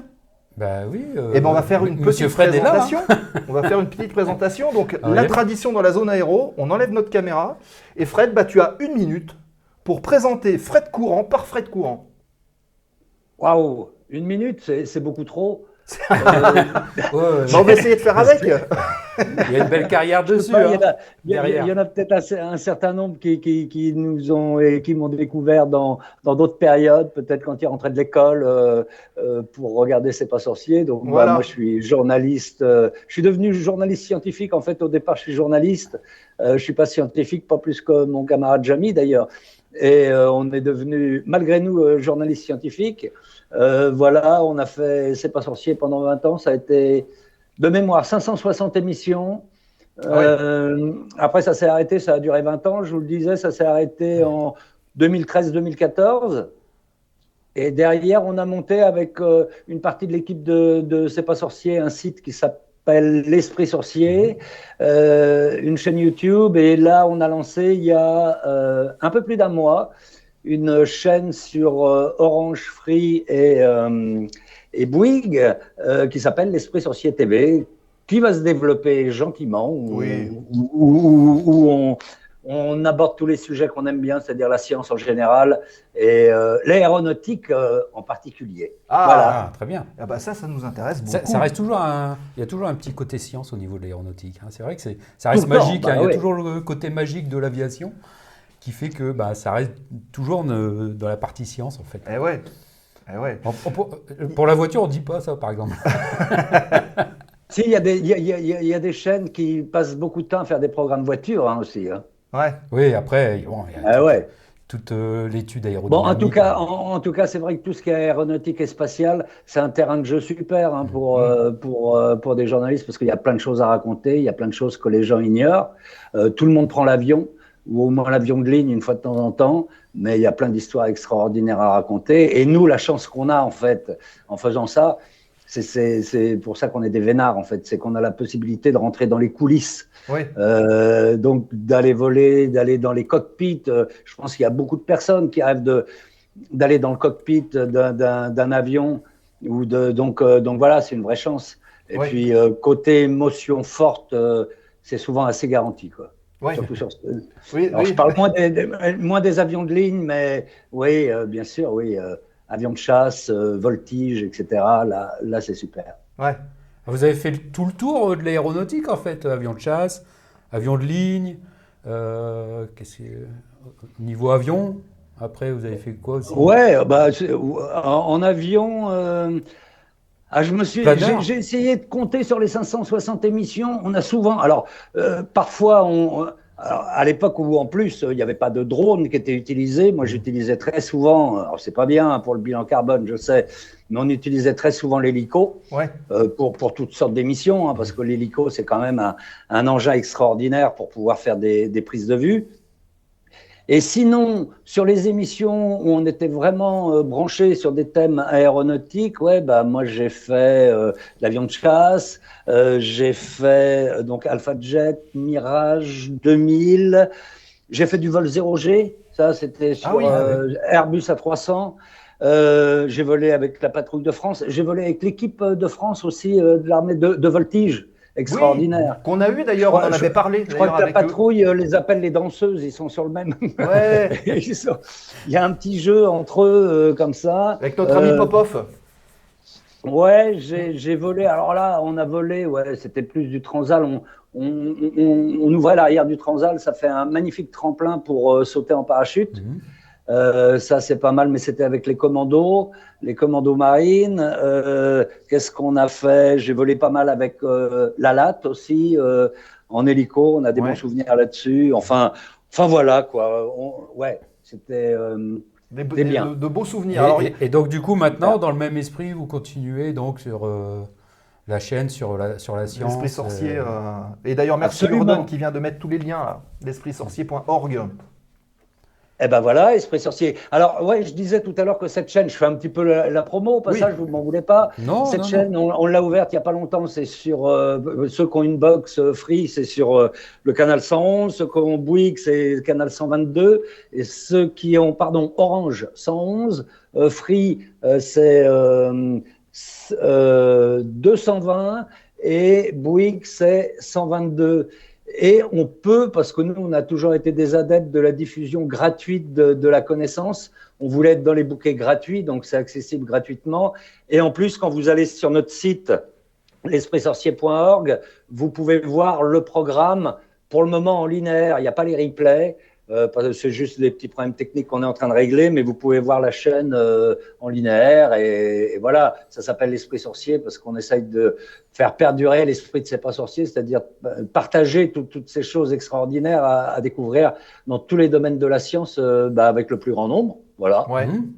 S5: Bah oui. euh,
S4: Eh ben on va faire une
S5: Monsieur
S4: petite
S5: Fred est là. hein.
S4: présentation. on va faire une petite présentation. Donc
S5: Ah
S4: la tradition dans la zone aéro, on enlève notre caméra. Et Fred, bah, tu as une minute pour présenter Fred Courant par Fred Courant.
S6: Waouh Une minute, c'est c'est beaucoup trop.
S5: Ouais, ouais,
S4: on va essayer de faire avec.
S5: Il y a une belle carrière dessus.
S6: pas, il y
S5: hein.
S6: en a- y, a-
S5: derrière.
S6: il y en a peut-être un, un certain nombre qui, qui, qui nous ont et qui m'ont découvert dans dans d'autres périodes, peut-être quand ils rentraient de l'école euh, euh, pour regarder C'est pas sorcier. Donc
S4: Voilà.
S6: bah, moi je suis journaliste. euh, je suis devenu journaliste scientifique. En fait, au départ, je suis journaliste. Euh, je suis pas scientifique, pas plus que mon camarade Jamy d'ailleurs. Et euh, on est devenu, malgré nous, euh, journaliste scientifique. Euh, voilà, on a fait C'est pas sorcier pendant 20 ans. Ça a été de mémoire 560 émissions. Euh, Après, ça s'est arrêté, ça a duré 20 ans. Je vous le disais, ça s'est arrêté en 2013-2014. Et derrière, on a monté avec euh, une partie de l'équipe de, de C'est pas sorcier un site qui s'appelle L'Esprit Sorcier, euh, une chaîne YouTube. Et là, on a lancé il y a un peu plus d'un mois une chaîne sur euh, Orange Free et, euh, et Bouygues euh, qui s'appelle L'Esprit Sorcier TV, qui va se développer gentiment, où,
S4: Oui.
S6: où- où- où on, on aborde tous les sujets qu'on aime bien, c'est-à-dire la science en général et euh, l'aéronautique euh, en particulier.
S4: Ah,
S6: Voilà.
S5: Ah, très bien.
S4: ah bah ça, ça nous intéresse beaucoup.
S5: Ça, ça reste toujours un, il y a toujours un petit côté science au niveau de l'aéronautique. hein. C'est vrai que c'est, ça reste
S6: Tout le temps,
S5: magique.
S6: bah
S5: hein. Il y a
S6: oui.
S5: toujours le côté magique de l'aviation qui fait que bah, ça reste toujours ne- dans la partie science en fait.
S4: Eh ouais. Eh ouais.
S5: On- on- pour, pour la voiture, on dit pas ça par exemple.
S6: Si, il y, a des- il y a- il y y a- il y a des chaînes qui passent beaucoup de temps à faire des programmes voitures hein, aussi. hein.
S4: Ouais.
S5: Oui, après, bon, il y a
S6: Ah ouais.
S5: toute euh, l'étude
S6: Bon,
S5: aérodynamique.
S6: en tout cas, en, en tout cas, c'est vrai que tout ce qui est aéronautique et spatial, c'est un terrain de jeu super hein, pour, euh, pour, euh, pour des journalistes parce qu'il y a plein de choses à raconter, il y a plein de choses que les gens ignorent. Euh, tout le monde prend l'avion ou au moins l'avion de ligne une fois de temps en temps, mais il y a plein d'histoires extraordinaires à raconter. Et nous, la chance qu'on a en fait en faisant ça, c'est- pour ça qu'on est des vénards en fait, c'est qu'on a la possibilité de rentrer dans les coulisses
S4: Oui.
S6: euh, donc d'aller voler, d'aller dans les cockpits. euh, je pense qu'il y a beaucoup de personnes qui rêvent de d'aller dans le cockpit d'un- avion ou de donc euh, donc voilà, c'est une vraie chance. Et puis euh, côté émotion forte, euh, c'est souvent assez garanti quoi.
S4: Ouais.
S6: Surtout sur.
S4: Oui,
S6: Alors
S4: oui.
S6: je parle moins des, des- moins des avions de ligne, mais oui, euh, bien sûr, oui, euh, avions de chasse, euh, voltige, etc. Là, là c'est super.
S4: Ouais.
S5: Vous avez fait tout le tour de l'aéronautique en fait, avion de chasse, avion de ligne, qu'est-ce que niveau avion. Après, vous avez fait quoi aussi?
S6: Ouais, bah, en, en avion, ah, je me suis, j'ai j'ai essayé de compter sur les 560 émissions. On a souvent, alors euh, parfois, on, alors, à l'époque où en plus il n'y avait pas de drone qui était utilisé, moi j'utilisais très souvent, alors c'est pas bien pour le bilan carbone, je sais, mais on utilisait très souvent l'hélico
S4: Ouais.
S6: euh, pour, pour toutes sortes d'émissions, hein, parce que l'hélico, c'est quand même un, un engin extraordinaire pour pouvoir faire des, des prises de vue. Et sinon, sur les émissions où on était vraiment euh, branché sur des thèmes aéronautiques, ouais, bah, moi j'ai fait euh, l'avion de chasse, euh, j'ai fait euh, donc Alpha Jet, Mirage 2000, j'ai fait du vol 0G, ça c'était sur
S4: Ah oui, ah
S6: euh, Airbus A300. Euh, j'ai volé avec la patrouille de France. J'ai volé avec l'équipe de France aussi euh, de l'armée de, de voltige. Extraordinaire.
S4: Qu'on a eu d'ailleurs, on en avait parlé.
S6: Je crois que la
S4: avec eux.
S6: patrouille euh, les appelle les danseuses. Ils sont sur le même.
S4: Ouais.
S6: Ils sont- Il y a un petit jeu entre eux euh, comme ça.
S4: Avec notre ami
S6: Euh,
S4: Popov.
S6: Ouais, j'ai volé. Alors là, on a volé. Ouais, c'était plus du transal. On, on, on- on ouvrait l'arrière du transal. Ça fait un magnifique tremplin pour euh, sauter en parachute.
S5: Mhm.
S6: Euh, ça, c'est pas mal, mais c'était avec les commandos, les commandos marines. Euh, Qu'est-ce qu'on a fait? J'ai volé pas mal avec euh, la latte aussi, euh, en hélico. On a des
S4: Ouais.
S6: bons souvenirs là-dessus. Enfin, enfin voilà quoi. On- ouais, c'était. euh,
S4: Des, de, de beaux
S5: Et,
S4: souvenirs. Alors,
S5: et- et donc du coup maintenant, dans le même esprit, vous continuez donc sur euh, la chaîne, sur la, sur la science.
S4: L'esprit sorcier.
S5: euh,
S4: euh, Et d'ailleurs, merci
S6: Absolument.
S4: Qui vient de mettre tous les liens là. L'espritsorcier.org.
S6: Eh ben voilà, Esprit Sorcier. Alors, ouais, je disais tout à l'heure que cette chaîne, je fais un petit peu la, la promo au passage, vous m'en voulez pas.
S5: Non,
S6: Cette
S5: non,
S6: chaîne, on, on l'a ouverte il n'y a pas longtemps. C'est sur euh, ceux qui ont une box euh, free, c'est sur euh, le canal 111. Ceux qui ont Bouygues, c'est le canal 122. Et ceux qui ont, pardon, Orange 111, euh, free, c'est euh, s- euh, 220 et Bouygues, c'est 122. Et on peut, parce que nous, on a toujours été des adeptes de la diffusion gratuite de, la connaissance, on voulait être dans les bouquets gratuits, donc c'est accessible gratuitement. Et en plus, quand vous allez sur notre site l'espritsorcier.org, vous pouvez voir le programme pour le moment en linéaire. Il n'y a pas les replays. Euh, c'est juste des petits problèmes techniques qu'on est en train de régler, mais vous pouvez voir la chaîne euh, en linéaire et, voilà, ça s'appelle l'esprit sorcier parce qu'on essaye de faire perdurer l'esprit de ces pas sorciers, c'est-à-dire euh, partager toutes ces choses extraordinaires à, découvrir dans tous les domaines de la science bah, avec le plus grand nombre. Voilà.
S4: Ouais. Mmh.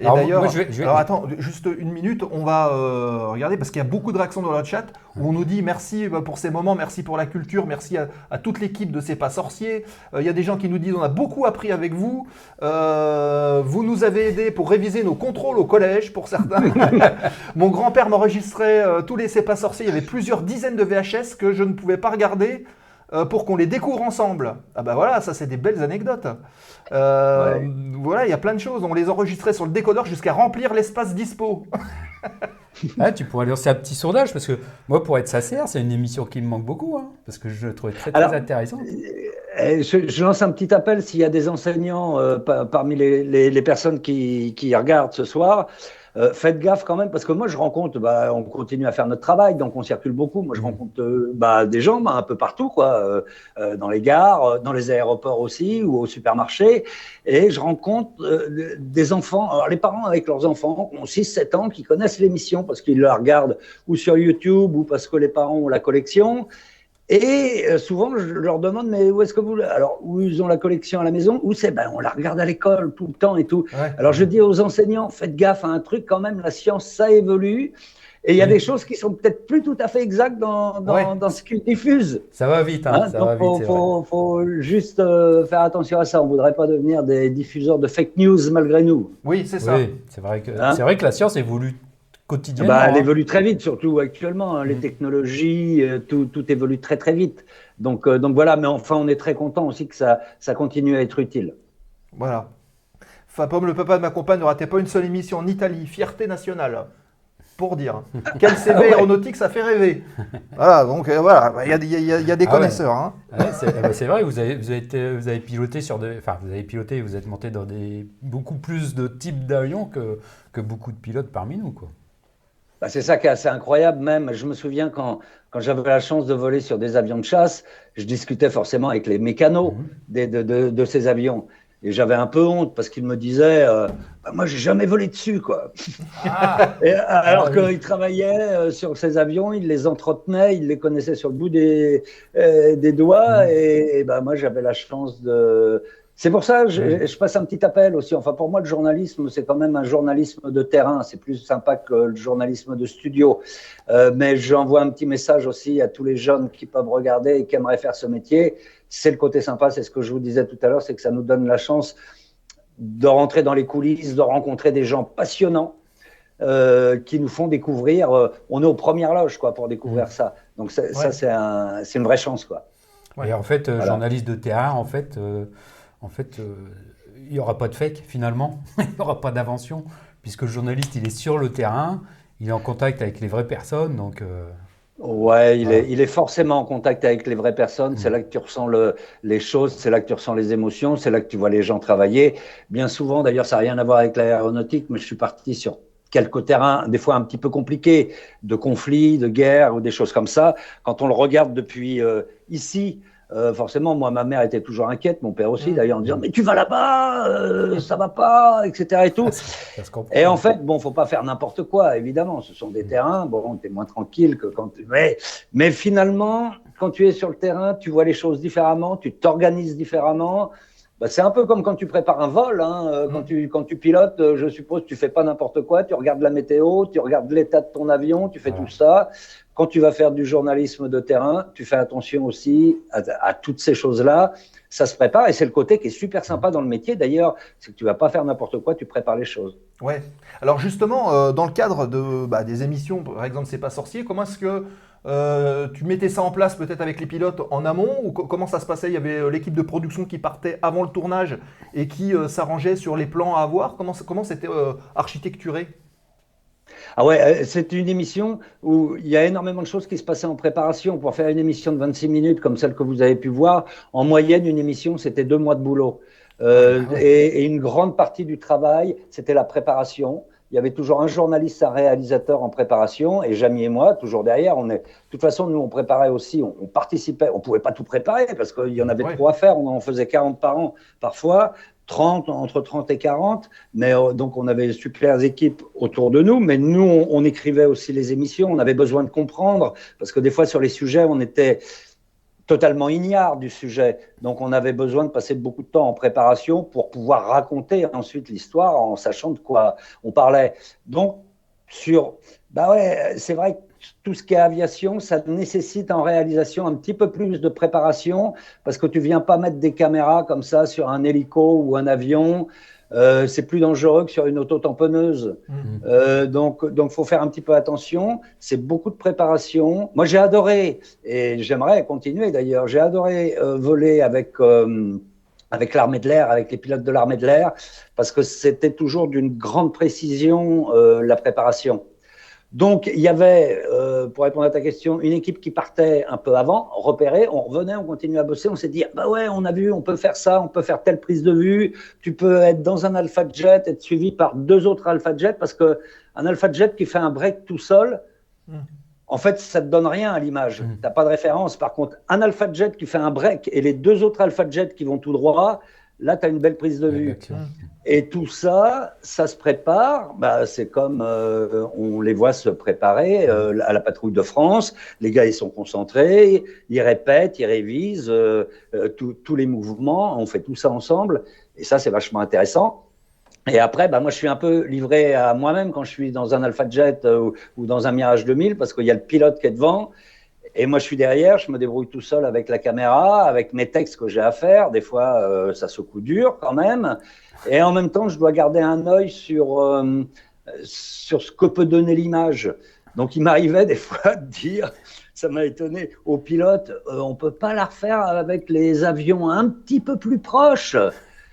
S4: Et d'ailleurs, alors attends, juste une minute, on va euh, regarder parce qu'il y a beaucoup de réactions dans le chat où on nous dit merci bah, pour ces moments, merci pour la culture, merci à, toute l'équipe de C'est pas sorcier. Euh, il y a des gens qui nous disent on a beaucoup appris avec vous. Euh, vous nous avez aidé pour réviser nos contrôles au collège pour certains. Mon grand-père m'enregistrait tous les C'est pas sorciers. Il y avait plusieurs dizaines de VHS que je ne pouvais pas regarder pour qu'on les découvre ensemble. Ah bah voilà, ça c'est des belles anecdotes. Euh, voilà, il y a plein de choses. On les enregistrait sur le décodeur jusqu'à remplir l'espace dispo.
S5: ah, tu pourrais lancer un petit sondage parce que moi, pour être sincère, c'est une émission qui me manque beaucoup hein, parce que je le trouvais très, très intéressante.
S6: Euh, je, lance un petit appel s'il y a des enseignants euh, parmi les, personnes qui, qui, regardent ce soir. Euh, faites gaffe quand même, parce que moi, je rencontre, bah, on continue à faire notre travail, donc on circule beaucoup. Moi, je mmh. rencontre euh, bah, des gens bah, un peu partout, quoi, euh, dans les gares, dans les aéroports aussi, ou au supermarché. Et je rencontre des enfants, alors les parents avec leurs enfants, ont 6-7 ans, qui connaissent l'émission parce qu'ils la regardent ou sur YouTube ou parce que les parents ont la collection. Et euh, souvent, je leur demande, mais où est-ce que vous... Alors, où ils ont la collection à la maison Où c'est? Ben, On la regarde à l'école tout le temps et tout. Alors, je dis aux enseignants, faites gaffe à un truc quand même, la science, ça évolue. Et il y a des choses qui sont peut-être plus tout à fait exactes dans, dans, ce qu'ils diffusent.
S5: Ça va vite, hein, hein ça va
S6: vite. Il faut, faut, juste euh, faire attention à ça. On ne voudrait pas devenir des diffuseurs de fake news malgré nous.
S4: Oui, c'est ça. Oui,
S5: c'est vrai, que, hein? vrai que la science évolue quotidiennement.
S6: Bah, elle hein. évolue très vite, surtout actuellement. Hein. les mm. technologies, euh, tout, tout, évolue très très vite. Donc, euh, donc voilà, mais enfin, on est très content aussi que ça, ça continue à être utile.
S4: Voilà. Fapom, le papa de ma compagne, ne ratait pas une seule émission en Italie. Fierté nationale. Pour dire. Quel CV aéronautique, ça fait rêver. Voilà, donc euh, voilà, il y, a, y a, des ah connaisseurs. Hein.
S5: C'est vrai, vous avez, vous, avez vous avez piloté sur des. Enfin, vous avez piloté, vous êtes monté dans des beaucoup plus de types d'avions que, que beaucoup de pilotes parmi nous. Quoi.
S6: Bah, c'est ça qui est assez incroyable même. Je me souviens quand, quand j'avais la chance de voler sur des avions de chasse, je discutais forcément avec les mécanos mhm. de, de, de, ces avions. Et j'avais un peu honte parce qu'ils me disaient euh, bah, Moi, j'ai jamais volé dessus. quoi. Ah. et, alors ah, qu'ils travaillaient euh, sur ces avions, ils les entretenaient, ils les connaissaient sur le bout des, euh, des doigts. Mhm. Et, et bah, moi, j'avais la chance de, c'est pour ça que je, passe un petit appel aussi. Enfin, pour moi, le journalisme, c'est quand même un journalisme de terrain. C'est plus sympa que le journalisme de studio. Euh, mais j'envoie un petit message aussi à tous les jeunes qui peuvent regarder et qui aimeraient faire ce métier. C'est le côté sympa, c'est ce que je vous disais tout à l'heure, c'est que ça nous donne la chance de rentrer dans les coulisses, de rencontrer des gens passionnants. Euh, qui nous font découvrir. Euh, on est aux premières loges quoi pour découvrir ça. Donc ça, c'est un, une vraie chance quoi.
S5: Et en fait, journaliste de terrain, en fait, en fait, euh, il n'y aura pas de fake finalement, il n'y aura pas d'invention, puisque le journaliste, il est sur le terrain, il est en contact avec les vraies personnes, donc... Euh,
S6: ouais, il, Est, il, est, forcément en contact avec les vraies personnes. C'est mm. là que tu ressens le, les choses, c'est là que tu ressens les émotions, c'est là que tu vois les gens travailler. Bien souvent, d'ailleurs, ça n'a rien à voir avec l'aéronautique, mais je suis parti sur quelques terrains, des fois un petit peu compliqués, de conflits, de guerres ou des choses comme ça. Quand on le regarde depuis euh, ici, euh, forcément, moi, ma mère était toujours inquiète, mon père aussi, mmh. d'ailleurs, en disant Mais tu vas là-bas, euh, ça va pas, etc. Et, tout. et en fait, bon, faut pas faire n'importe quoi, évidemment. Ce sont des mmh. terrains, bon, tu es moins tranquille que quand tu. Mais, mais finalement, quand tu es sur le terrain, tu vois les choses différemment, tu t'organises différemment. Bah, c'est un peu comme quand tu prépares un vol. Hein. Euh, quand, tu, quand tu pilotes, je suppose, tu fais pas n'importe quoi. Tu regardes la météo, tu regardes l'état de ton avion, tu fais tout ça quand tu vas faire du journalisme de terrain, tu fais attention aussi à, toutes ces choses-là. Ça se prépare et c'est le côté qui est super sympa dans le métier. D'ailleurs, c'est que tu vas pas faire n'importe quoi, tu prépares les choses.
S4: Ouais. Alors justement, euh, dans le cadre de, bah, des émissions, par exemple, c'est pas sorcier. Comment est-ce que euh, tu mettais ça en place peut-être avec les pilotes en amont ou comment ça se passait? Il y avait euh, l'équipe de production qui partait avant le tournage et qui s'arrangeait sur les plans à avoir? Comment comment c'était architecturé?
S6: Ah ouais, euh, c'est une émission où il y a énormément de choses qui se passaient en préparation. Pour faire une émission de 26 minutes comme celle que vous avez pu voir, en moyenne, une émission, c'était deux mois de boulot. Euh, et, et une grande partie du travail, c'était la préparation. Il y avait toujours un journaliste, un réalisateur en préparation, et Jamie et moi, toujours derrière. On est, de toute façon, nous, on préparait aussi, on, on participait. On pouvait pas tout préparer parce qu'il y en avait
S4: Ouais.
S6: trop à faire. On en faisait 40 par an parfois. 30, entre 30 et 40, mais euh, donc on avait super équipes autour de nous, mais nous on, on écrivait aussi les émissions, on avait besoin de comprendre, parce que des fois sur les sujets on était totalement ignare du sujet. Donc on avait besoin de passer beaucoup de temps en préparation pour pouvoir raconter ensuite l'histoire en sachant de quoi on parlait. Donc sur bah ouais, c'est vrai que tout ce qui est aviation, ça nécessite en réalisation un petit peu plus de préparation parce que tu viens pas mettre des caméras comme ça sur un hélico ou un avion. Euh, c'est plus dangereux que sur une auto-tamponneuse.
S4: Mhm.
S6: Euh, donc, donc, faut faire un petit peu attention. C'est beaucoup de préparation. Moi, j'ai adoré et j'aimerais continuer d'ailleurs. J'ai adoré euh, voler avec avec l'armée de l'air, avec les pilotes de l'armée de l'air, parce que c'était toujours d'une grande précision la préparation. Donc, il y avait, euh, pour répondre à ta question, une équipe qui partait un peu avant, repérée, on revenait, on continuait à bosser, on s'est dit, ah bah ouais, on a vu, on peut faire ça, on peut faire telle prise de vue, tu peux être dans un Alpha Jet, être suivi par deux autres Alpha Jet, parce que un Alpha Jet qui fait un break tout seul,
S4: Mm.
S6: en fait, ça te donne rien à l'image.
S5: Mm.
S6: T'as pas de référence. Par contre, un Alpha Jet qui fait un break et les deux autres Alpha Jet qui vont tout droit, là, tu as une belle prise de vue. Et tout ça, ça se prépare. Bah, c'est comme euh, on les voit se préparer euh, à la patrouille de France. Les gars, ils sont concentrés, ils répètent, ils révisent euh, tous- les mouvements. On fait tout ça ensemble. Et ça, c'est vachement intéressant. Et après, bah, moi, je suis un peu livré à moi-même quand je suis dans un Alpha Jet ou dans un Mirage 2000 parce qu'il y a le pilote qui est devant. Et moi, je suis derrière, je me débrouille tout seul avec la caméra, avec mes textes que j'ai à faire. Des fois, euh, ça se coup dur quand même. Et en même temps, je dois garder un œil sur, euh, sur ce que peut donner l'image. Donc, il m'arrivait des fois de dire, ça m'a étonné, au pilote, euh, on peut pas la refaire avec les avions un petit peu plus proches.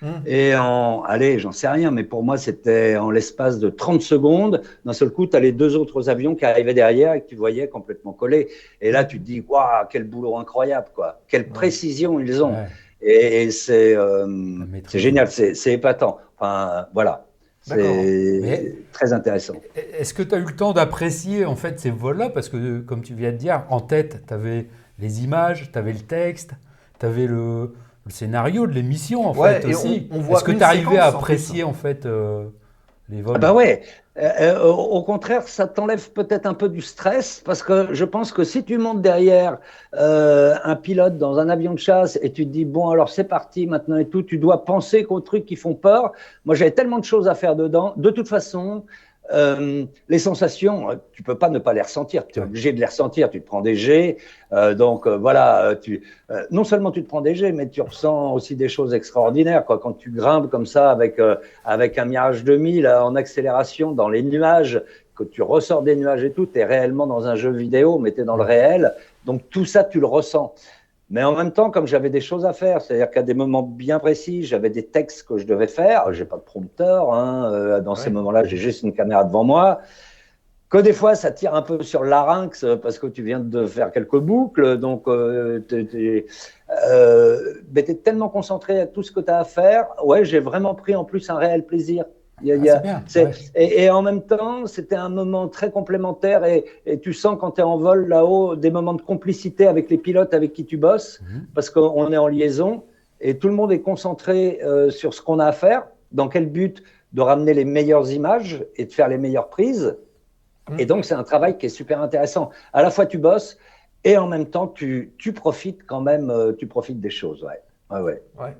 S4: Mhm.
S6: Et en, allez, j'en sais rien, mais pour moi, c'était en l'espace de 30 secondes. D'un seul coup, tu as les deux autres avions qui arrivaient derrière et que tu voyais complètement collés. Et là, tu te dis, waouh, quel boulot incroyable, quoi. Quelle précision ils ont.
S5: Ouais.
S6: Et, et c'est euh, génial, c'est épatant. Enfin, voilà. C'est très intéressant.
S5: Est-ce que tu as eu le temps d'apprécier en fait ces vols-là? Parce que, comme tu viens de dire, en tête, tu avais les images, tu avais le texte, tu avais le, le scénario de l'émission en
S4: Ouais,
S5: fait
S4: et
S5: aussi.
S4: on- on voit
S5: Est-ce que tu arrivais à
S4: en
S5: apprécier en fait euh, les vols
S6: Ah bah ouais. Euh, euh, au au contraire, ça t'enlève peut-être un peu du stress parce que je pense que si tu montes derrière euh, un pilote dans un avion de chasse et tu te dis bon alors c'est parti maintenant et tout, tu dois penser qu'aux trucs qui font peur. Moi j'avais tellement de choses à faire dedans. De toute façon, euh, les sensations, euh, tu peux pas ne pas les ressentir. Tu es obligé de les ressentir. Tu te prends des jets, euh, donc euh, voilà. Tu, non seulement tu te prends des jets, mais tu ressens aussi des choses extraordinaires. Quoi. Quand tu grimpes comme ça avec avec un Mirage 2000 euh, en accélération dans les nuages, que tu ressors des nuages et tout, tu es réellement dans un jeu vidéo, mais tu es dans le réel. Donc tout ça, tu le ressens. Mais en même temps, comme j'avais des choses à faire, c'est-à-dire qu'à des moments bien précis, j'avais des textes que je devais faire. J'ai pas de prompteur. Hein, euh, dans ces moments-là, j'ai juste une caméra devant moi. Que des fois, ça tire un peu sur le larynx euh, parce que tu viens de faire quelques boucles. Donc, euh, euh, tu es tellement concentré à tout ce que tu as à faire. Ouais, j'ai vraiment pris en plus un réel plaisir. Il y a- il y a-
S5: c'est bien.
S6: c'est-
S5: ouais.
S6: et, et en même temps, c'était un moment très complémentaire et, et tu sens quand tu es en vol là-haut des moments de complicité avec les pilotes avec qui tu bosses
S5: Mhm.
S6: parce qu'on est en liaison et tout le monde est concentré euh, sur ce qu'on a à faire. Dans quel but De ramener les meilleures images et de faire les meilleures prises.
S4: Mhm.
S6: Et donc, c'est un travail qui est super intéressant. À la fois, tu bosses et en même temps, tu, tu profites quand même, euh, tu profites des choses. Ouais. Ouais, ouais.
S4: Ouais.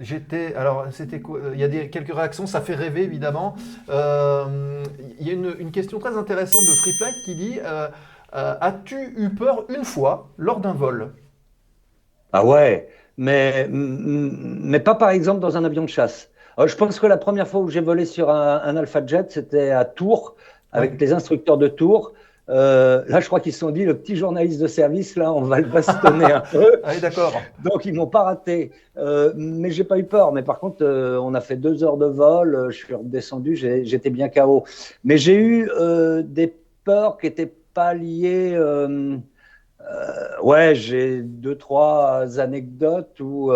S4: J'étais. Alors, c'était quoi Il y a des, quelques réactions, ça fait rêver évidemment. Euh, il y a une, une question très intéressante de Free Flight qui dit euh, euh, As-tu eu peur une fois lors d'un vol?
S6: Ah ouais, mais, mais pas par exemple dans un avion de chasse. Euh, je pense que la première fois où j'ai volé sur un, un Alpha Jet, c'était à Tours, avec les instructeurs de Tours. Euh, là, je crois qu'ils se sont dit, le petit journaliste de service, là, on va le bastonner un peu.
S4: Ah oui, d'accord.
S6: Donc, ils m'ont pas raté. Euh, mais j'ai pas eu peur. Mais par contre, euh, on a fait deux heures de vol. euh, Je suis redescendu. J'étais bien KO. Mais j'ai eu des peurs qui étaient pas liées. ouais, j'ai deux, trois anecdotes où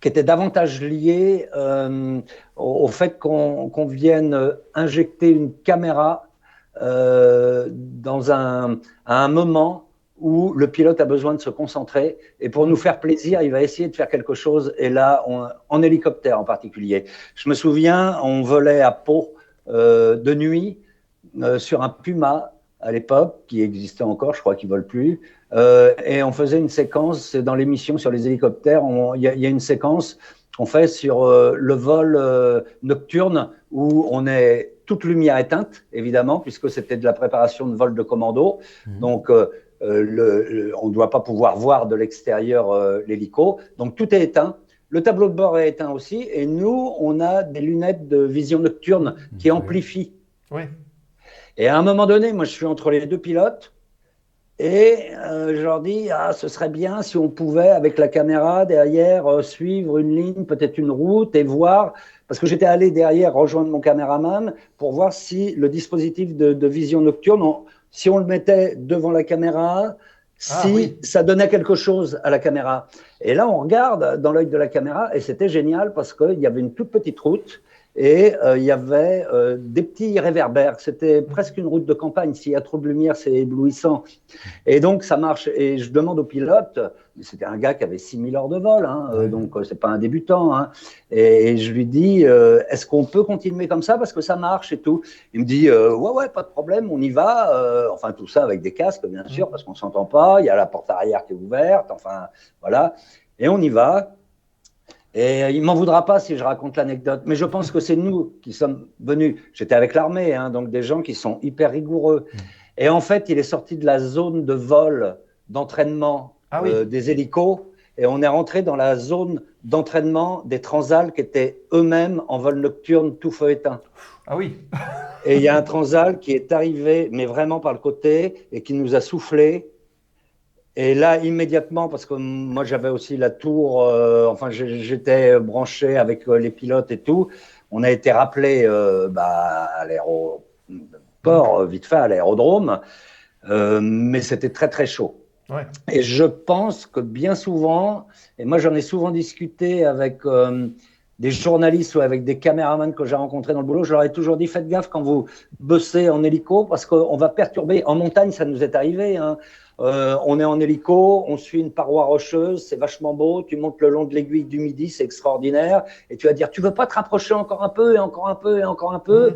S6: qui était davantage lié euh, au, au fait qu'on qu'on vienne injecter une caméra euh, dans un, à un moment où le pilote a besoin de se concentrer et pour nous faire plaisir, il va essayer de faire quelque chose et là, en hélicoptère en particulier. Je me souviens, on volait à Pau euh, de nuit euh, sur un Puma à l'époque qui existait encore, je crois qu'il vole plus, et on faisait une séquence dans l'émission sur les hélicoptères. Il y, a- une séquence qu'on fait sur le vol nocturne où on est toute lumière éteinte, évidemment, puisque c'était de la préparation de vol de commando.
S5: Mhm.
S6: Donc, euh, euh, le- le- on ne doit pas pouvoir voir de l'extérieur euh, l'hélico. Donc, tout est éteint. Le tableau de bord est éteint aussi. Et nous, on a des lunettes de vision nocturne qui amplifient.
S4: Oui.
S6: Et à un moment donné, moi, je suis entre les deux pilotes. Et euh, je leur dis, ah, ce serait bien si on pouvait, avec la caméra derrière, euh, suivre une ligne, peut-être une route et voir. Parce que j'étais allé derrière rejoindre mon caméraman pour voir si le dispositif de, de vision nocturne, on- si on le mettait devant la caméra, si
S4: oui.
S6: ça donnait quelque chose à la caméra. Et là, on regarde dans l'œil de la caméra et c'était génial parce qu'il y avait une toute petite route et euh, il y avait euh, des petits réverbères. C'était presque une route de campagne. S'il y a trop de lumière, c'est éblouissant. Et donc, ça marche. Et je demande au pilote, c'était un gars qui avait 6000 heures de vol, hein, euh, donc euh, c'est pas un débutant. Hein, et, je lui dis, est-ce qu'on peut continuer comme ça parce que ça marche et tout? Il me dit, ouais, ouais, pas de problème, on y va. Enfin, tout ça avec des casques, bien sûr, parce qu'on s'entend pas. Il y a la porte arrière qui est ouverte. Enfin, voilà. Et on y va. Et euh, il m'en voudra pas si je raconte l'anecdote, mais je pense que c'est nous qui sommes venus. J'étais avec l'armée, hein, donc des gens qui sont hyper rigoureux. Et en fait, il est sorti de la zone de vol, d'entraînement
S4: Ah oui.
S6: euh, des hélicos, et on est rentré dans la zone d'entraînement des transals qui étaient eux-mêmes en vol nocturne, tout feu éteint.
S4: Ah oui.
S6: Et il y a un transal qui est arrivé, mais vraiment par le côté, et qui nous a soufflé. Et là, immédiatement, parce que moi j'avais aussi la tour, euh, enfin j'étais branché avec euh, les pilotes et tout, on a été rappelé euh, bah, à l'aéroport, vite fait, à l'aérodrome, euh, mais c'était très très chaud.
S4: Ouais.
S6: Et je pense que bien souvent, et moi j'en ai souvent discuté avec des journalistes ou avec des caméramans que j'ai rencontrés dans le boulot, je leur ai toujours dit faites gaffe quand vous bossez en hélico parce qu'on va perturber. En montagne, ça nous est arrivé. Hein. Euh, on est en hélico, on suit une paroi rocheuse, c'est vachement beau. Tu montes le long de l'aiguille du midi, c'est extraordinaire. Et tu vas dire tu veux pas te rapprocher encore un peu et encore un peu et encore un peu.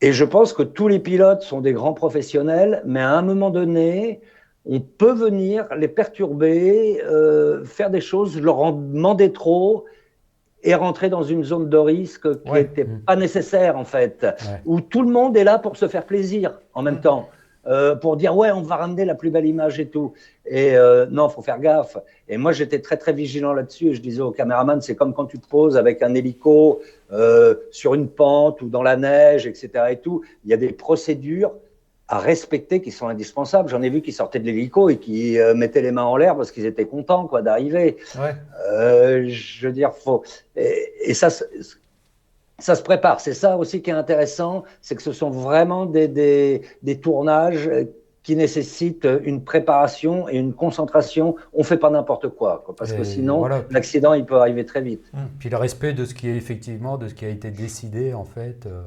S6: Et je pense que tous les pilotes sont des grands professionnels, mais à un moment donné, on peut venir les perturber, euh, faire des choses, leur en demander trop et rentrer dans une zone de risque qui
S4: Ouais.
S6: n'était pas nécessaire en fait,
S5: Ouais.
S6: où tout le monde est là pour se faire plaisir en même temps. Euh, pour dire ouais on va ramener la plus belle image et tout et euh, non faut faire gaffe et moi j'étais très très vigilant là-dessus et je disais au caméraman c'est comme quand tu te poses avec un hélico euh, sur une pente ou dans la neige etc et tout il y a des procédures à respecter qui sont indispensables. J'en ai vu qui sortaient de l'hélico et qui euh, mettaient les mains en l'air parce qu'ils étaient contents quoi d'arriver.
S4: Ouais.
S6: Euh, je veux dire, faut et, et ça, ça se prépare. C'est ça aussi qui est intéressant, c'est que ce sont vraiment des, des, des tournages euh, qui nécessitent une préparation et une concentration. On fait pas n'importe quoi, quoi, parce
S5: Et
S6: que sinon
S5: voilà.
S6: l'accident il peut arriver très vite.
S5: Puis le respect de ce qui est effectivement, de ce qui a été décidé en fait. euh,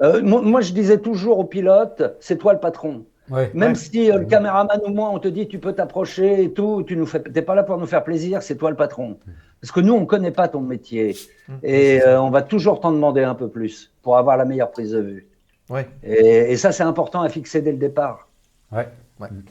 S6: Euh, moi, moi, je disais toujours aux pilotes, c'est toi le patron.
S5: Ouais.
S6: Même
S4: Ouais.
S6: si euh, le caméraman ou moi, on te dit tu peux t'approcher et tout, tu nous fais, t'es pas là pour nous faire plaisir, c'est toi le patron. Parce que nous, on connaît pas ton métier et euh, on va toujours t'en demander un peu plus pour avoir la meilleure prise de vue.
S4: Ouais.
S6: Et, et ça, c'est important à fixer dès le départ.
S5: Ouais.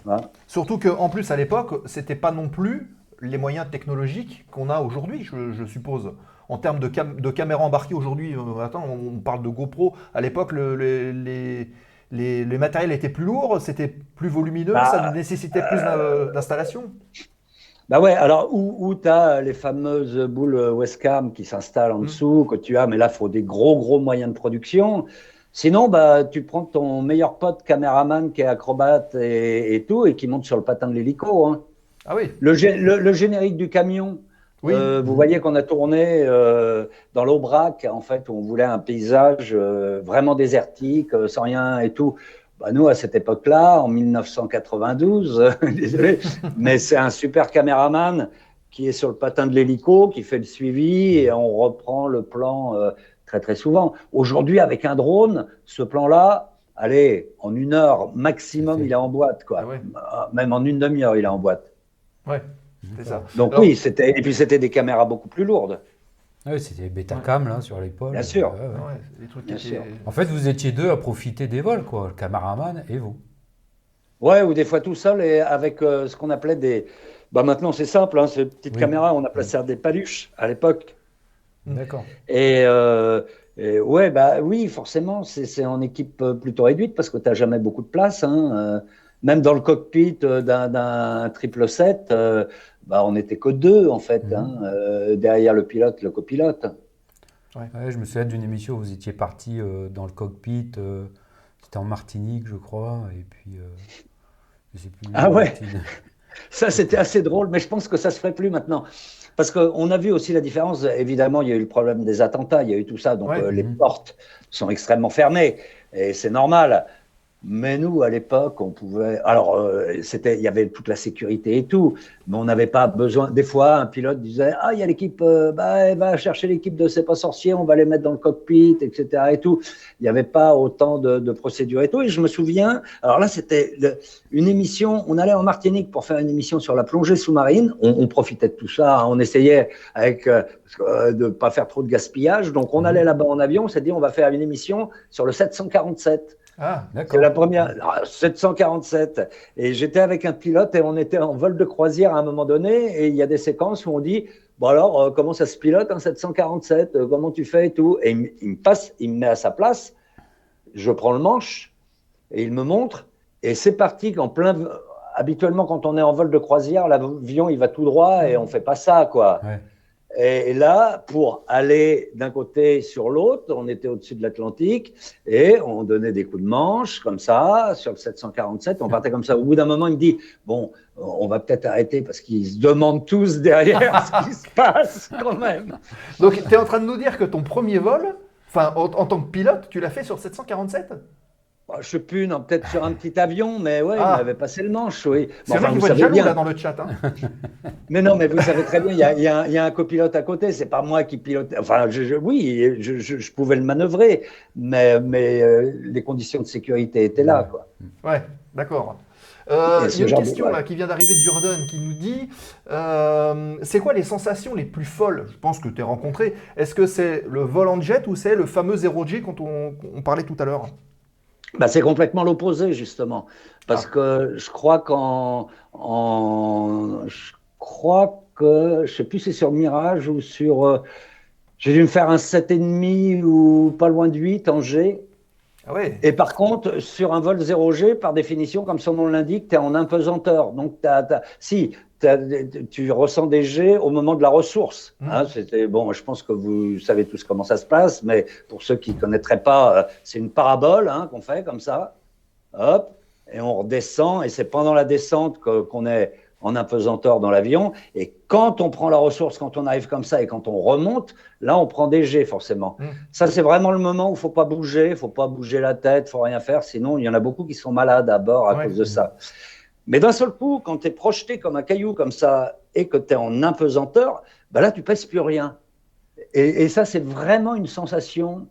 S6: Voilà.
S4: Surtout qu'en plus, à l'époque, c'était pas non plus les moyens technologiques qu'on a aujourd'hui, je, je suppose. En termes de, cam- de caméras embarquées aujourd'hui, euh, attends, on parle de GoPro. À l'époque, le- le- les, les, les matériels étaient plus lourds, c'était plus volumineux,
S6: Bah,
S4: ça nécessitait plus d'in- d'installation.
S6: Bah ouais, alors où, où tu as les fameuses boules Westcam qui s'installent en
S4: Mm.
S6: dessous, que tu as, mais là, il faut des gros, gros moyens de production. Sinon, bah, tu prends ton meilleur pote caméraman qui est acrobate et, et tout, et qui monte sur le patin de l'hélico. Hein.
S4: Ah oui,
S6: Le, le, le générique du camion,
S4: oui.
S6: euh, vous voyez qu'on a tourné euh, dans l'Aubrac, en fait, où on voulait un paysage euh, vraiment désertique, sans rien et tout. Bah, nous, à cette époque-là, en 1992, désolé, mais c'est un super caméraman qui est sur le patin de l'hélico, qui fait le suivi et on reprend le plan très très souvent. Aujourd'hui, avec un drone, ce plan-là, allez, en une heure maximum, il est en boîte, quoi.
S4: Ah ouais.
S6: Même en une demi-heure, il est en boîte.
S4: Ouais, c'est ça.
S6: Donc
S4: Alors-
S6: oui, c'était et puis c'était des caméras beaucoup plus lourdes.
S5: Ouais, c'était Betacam là sur l'épaule.
S6: Bien sûr.
S5: Ouais, ouais.
S4: Ouais, trucs
S6: Bien sûr.
S5: En fait, vous étiez deux à profiter des vols, quoi. Le caméraman et vous.
S6: Ouais, ou des fois tout seul et avec euh, ce qu'on appelait des. Bah maintenant c'est simple, hein, ces petites
S5: Oui.
S6: caméras, on appelait ça des paluches à l'époque.
S5: D'accord.
S6: Et, euh, et ouais, bah oui, forcément, c'est c'est en équipe euh, plutôt réduite parce que tu n'as jamais beaucoup de place. Hein, euh, même dans le cockpit d'un- d'un triple 7, euh, bah, on n'était que deux en fait,
S5: Mhm.
S6: hein, euh, derrière le pilote, le copilote.
S5: Ouais, je me souviens d'une émission où vous étiez parti euh, dans le cockpit. euh, C'était en Martinique, je crois. Et puis. euh, je sais plus.
S6: Ah ouais.
S5: Martinique.
S6: Ça, c'était assez drôle, mais je pense que ça se ferait plus maintenant. Parce qu'on a vu aussi la différence. Évidemment, il y a eu le problème des attentats, il y a eu tout ça. Donc,
S4: Ouais.
S6: euh, les
S5: Mhm.
S6: portes sont extrêmement fermées. Et c'est normal. Mais nous, à l'époque, on pouvait. Alors, euh, c'était, il y avait toute la sécurité et tout, mais on n'avait pas besoin. Des fois, un pilote disait Ah, il y a l'équipe, euh, bah, elle va chercher l'équipe de C'est pas sorcier, on va les mettre dans le cockpit, etc. Et tout. Il n'y avait pas autant de, de procédures et tout. Et je me souviens, alors là, c'était une émission. On allait en Martinique pour faire une émission sur la plongée sous-marine. On, on profitait de tout ça. hein. On essayait avec euh, de pas faire trop de gaspillage. Donc, on allait là-bas en avion. On s'est dit On va faire une émission sur le 747.
S4: Ah,
S6: C'est
S5: D'accord.
S6: la première, ah, 747. Et j'étais avec un pilote et on était en vol de croisière à un moment donné. Et il y a des séquences où on dit, bon alors, euh, comment ça se pilote un 747 Euh, Comment tu fais et tout? Et il, me- il me passe, il me met à sa place. Je prends le manche et il me montre. Et c'est parti qu'en plein. Habituellement, quand on est en vol de croisière, l'avion il va tout droit et on fait pas ça, quoi.
S5: Ouais.
S6: Et là, pour aller d'un côté sur l'autre, on était au-dessus de l'Atlantique et on donnait des coups de manche comme ça sur le 747. On partait comme ça. Au bout d'un moment, il me dit bon, on va peut-être arrêter parce qu'ils se demandent tous derrière ce qui se passe quand même.
S4: donc tu es en train de nous dire que ton premier vol, enfin en, en tant que pilote, tu l'as fait sur 747
S6: Bon, je sais plus, non, peut-être sur un petit avion, mais ouais,
S4: Ah.
S6: il m'avait passé le manche, oui.
S4: C'est
S6: Bon,
S4: vrai
S6: enfin,
S4: qu'il
S6: vous
S4: faut être
S6: savez
S4: jaloux
S6: bien.
S4: là dans le chat. hein.
S6: Mais non, mais vous savez très bien, il y a, il y a un- il y a un copilote à côté. C'est pas moi qui pilote. Enfin, je, je- oui, je, pouvais le manœuvrer, mais, mais euh, les conditions de sécurité étaient là. Quoi.
S4: Ouais, d'accord. Euh, Il y a une
S6: de-
S4: question là, qui vient d'arriver de Durden qui nous dit euh, c'est quoi les sensations les plus folles? Je pense que tu as rencontré. Est-ce que c'est le vol en jet ou c'est le fameux 0G dont on, on parlait tout à l'heure?
S6: Bah, c'est complètement l'opposé, justement. Parce que je crois qu'en. En, je crois que. Je sais plus si c'est sur Mirage ou sur. euh, j'ai dû me faire un 7,5 ou pas loin de 8 en G.
S4: Ah ouais
S6: Et par contre, sur un vol 0G, par définition, comme son nom l'indique, tu es en impesanteur. Donc, t'as- t'as- si t'as- tu ressens des G au moment de la ressource.
S4: Mhm.
S6: Hein, c'était bon. Je pense que vous savez tous comment ça se passe, mais pour ceux qui connaîtraient pas, euh, c'est une parabole hein, qu'on fait comme ça. Hop, et on redescend. Et c'est pendant la descente qu'on est en impesanteur dans l'avion. Et quand on prend la ressource, quand on arrive comme ça et quand on remonte, là, on prend des G forcément.
S4: Mm.
S6: Ça, c'est vraiment le moment où il faut pas bouger, il faut pas bouger la tête, faut rien faire. Sinon, il y en a beaucoup qui sont malades à bord à
S4: Ouais.
S6: cause de ça. Mais d'un seul coup, quand tu es projeté comme un caillou comme ça et que tu es en impesanteur, bah là, tu pèses plus rien. Et, et ça, c'est vraiment une sensation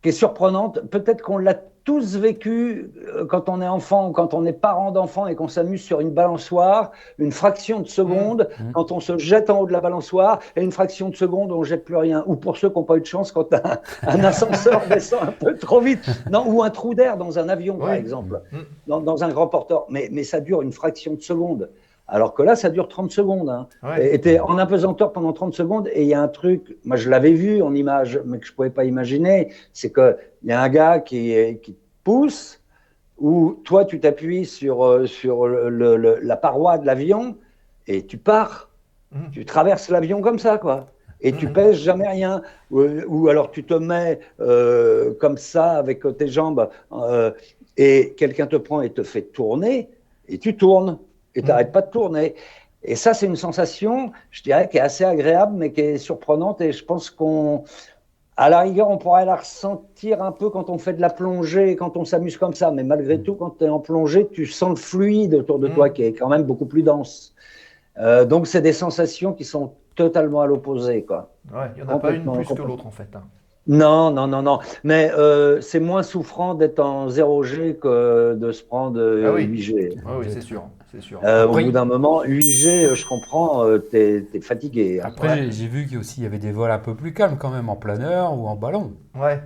S6: qui est surprenante. Peut-être qu'on l'a tous vécu euh, quand on est enfant ou quand on est parent d'enfant et qu'on s'amuse sur une balançoire, une fraction de seconde,
S5: Mmh.
S6: quand on se jette en haut de la balançoire, et une fraction de seconde, on jette plus rien. Ou pour ceux qui n'ont pas eu de chance, quand un, un ascenseur descend un peu trop vite, non, ou un trou d'air dans un avion, par exemple,
S4: Mmh.
S6: dans, dans un grand porteur. Mais, mais ça dure une fraction de seconde. Alors que là, ça dure 30 secondes. Hein.
S4: Ouais.
S6: Et t'es en impesanteur pendant 30 secondes et il y a un truc, moi je l'avais vu en image, mais que je pouvais pas imaginer, c'est que il y a un gars qui, qui pousse, ou toi tu t'appuies sur, euh, sur le- le- le- la paroi de l'avion et tu pars.
S4: Mhm.
S6: Tu traverses l'avion comme ça, quoi. Et tu
S4: Mhm.
S6: pèses jamais rien. Ou, ou alors tu te mets euh, comme ça avec tes jambes euh, et quelqu'un te prend et te fait tourner et tu tournes et tu n'arrêtes pas de tourner. Et ça, c'est une sensation, je dirais, qui est assez agréable, mais qui est surprenante. Et je pense qu'on, à la rigueur, on pourrait la ressentir un peu quand on fait de la plongée, quand on s'amuse comme ça. Mais malgré tout, quand tu es en plongée, tu sens le fluide autour de
S4: Mm.
S6: toi qui est quand même beaucoup plus dense. Euh, donc, c'est des sensations qui sont totalement à l'opposé.
S4: Ouais, il n'y en a pas une plus que l'autre en fait. hein.
S6: Non, non, non, non. Mais euh, c'est moins souffrant d'être en 0G que de se prendre euh,
S4: Ah oui.
S6: 8G.
S4: Ouais, oui, c'est sûr, sûr.
S6: Euh,
S5: Après-
S6: au bout d'un moment, 8G, euh, je comprends, euh, t'es es fatigué. hein.
S5: Après, j'ai- j'ai vu qu'il y avait des vols un peu plus calmes quand même en planeur ou en ballon.
S4: Ouais.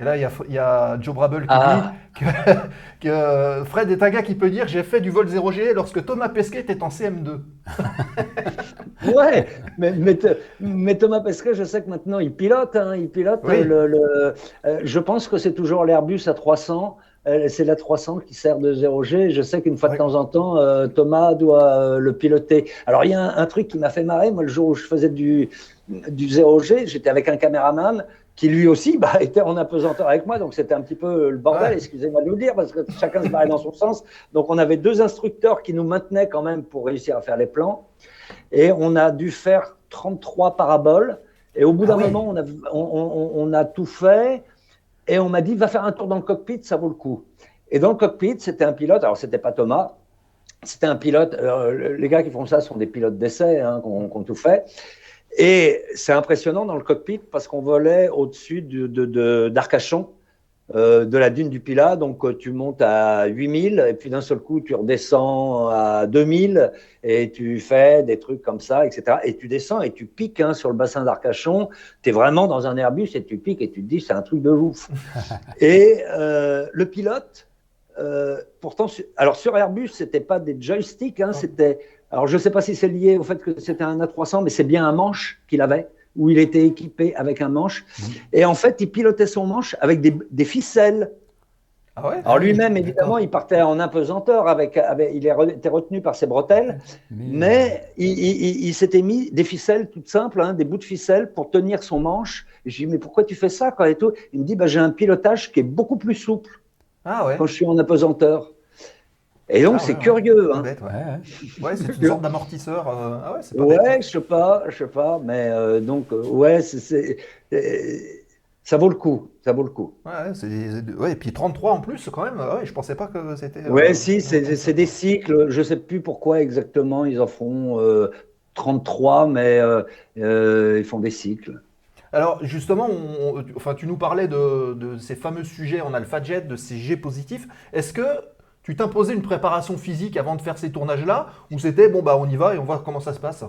S4: Et là, il y a, il y a Joe Brabble qui
S6: Ah.
S4: dit que, que Fred est un gars qui peut dire J'ai fait du vol 0G lorsque Thomas Pesquet était en CM2.
S6: Ouais, mais, mais, te- mais Thomas Pesquet, je sais que maintenant il pilote. hein, il pilote
S4: Oui.
S6: euh, le, le- euh, je pense que c'est toujours l'Airbus à 300. euh, c'est la 300 qui sert de 0G. Je sais qu'une fois de temps en temps, euh, Thomas doit euh, le piloter. Alors il y a un, un truc qui m'a fait marrer. Moi, le jour où je faisais du, du 0G, j'étais avec un caméraman qui lui aussi bah, était en apesanteur avec moi. Donc c'était un petit peu le bordel,
S4: Ouais.
S6: excusez-moi de le dire, parce que chacun se barrait dans son sens. Donc on avait deux instructeurs qui nous maintenaient quand même pour réussir à faire les plans. Et on a dû faire 33 paraboles. Et au bout d'un
S4: Ah oui.
S6: moment, on a, on, on- on a tout fait. Et on m'a dit, va faire un tour dans le cockpit, ça vaut le coup. Et dans le cockpit, c'était un pilote. Alors, c'était pas Thomas. C'était un pilote. euh, les gars qui font ça sont des pilotes d'essai, hein, ont tout fait. Et c'est impressionnant dans le cockpit parce qu'on volait au-dessus de, de- de- d'Arcachon, euh, de la dune du Pilat. Donc, euh, tu montes à 8000 et puis d'un seul coup, tu redescends à 2000 et tu fais des trucs comme ça, etc. Et tu descends et tu piques hein, sur le bassin d'Arcachon. Tu es vraiment dans un Airbus et tu piques et tu te dis, c'est un truc de ouf. et euh, le pilote, euh, pourtant, alors sur Airbus, c'était pas des joysticks, hein, c'était. Alors je sais pas si c'est lié au fait que c'était un A300, mais c'est bien un manche qu'il avait, où il était équipé avec un manche. Et en fait, il pilotait son manche avec des, des ficelles.
S4: Ah ouais?
S6: Alors lui-même,
S4: D'accord.
S6: évidemment, il partait en apesanteur, avec, avec, il était retenu par ses bretelles, mais il, il- il- il s'était mis des ficelles toutes simples, hein, des bouts de ficelle pour tenir son manche. Et je lui dis, mais pourquoi tu fais ça quoi, et tout? Il me dit, bah, j'ai un pilotage qui est beaucoup plus souple
S4: Ah ouais
S6: quand je suis en apesanteur. Et donc,
S4: Ah
S6: c'est
S4: ouais,
S6: curieux. Hein.
S4: Bête, ouais.
S5: Ouais, ouais.
S4: Ouais, c'est une sorte d'amortisseur. euh, Ah ouais, pas bête, hein.
S6: je sais pas, je sais pas, mais euh, donc, euh, ouais, c'est- euh, ça vaut le coup, ça vaut le coup.
S4: Ouais, et puis 33 en plus, quand même. Ouais, je pensais pas que c'était.
S6: Ouais, si, c'est des cycles. Je sais plus pourquoi exactement ils en font euh, 33, mais ils font des cycles.
S4: Alors justement, on- on- enfin, tu nous parlais de, de ces fameux sujets en alpha jet, de ces G positifs. Est-ce que tu t'imposais une préparation physique avant de faire ces tournages-là Ou c'était bon, bah on y va et on voit comment ça se passe?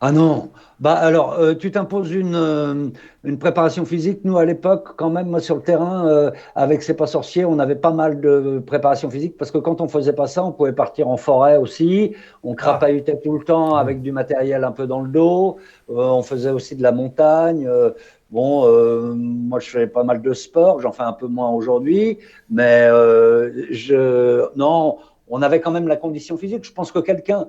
S6: Ah non, bah alors euh, tu t'imposes une, euh, une préparation physique. Nous à l'époque, quand même, moi, sur le terrain, euh, avec C'est pas sorcier, on avait pas mal de préparation physique parce que quand on faisait pas ça, on pouvait partir en forêt aussi. On crapahutait tout le temps avec du matériel un peu dans le dos. On faisait aussi de la montagne. Bon, euh, moi je fais pas mal de sport, j'en fais un peu moins aujourd'hui, mais euh, je non. On avait quand même la condition physique. Je pense que quelqu'un,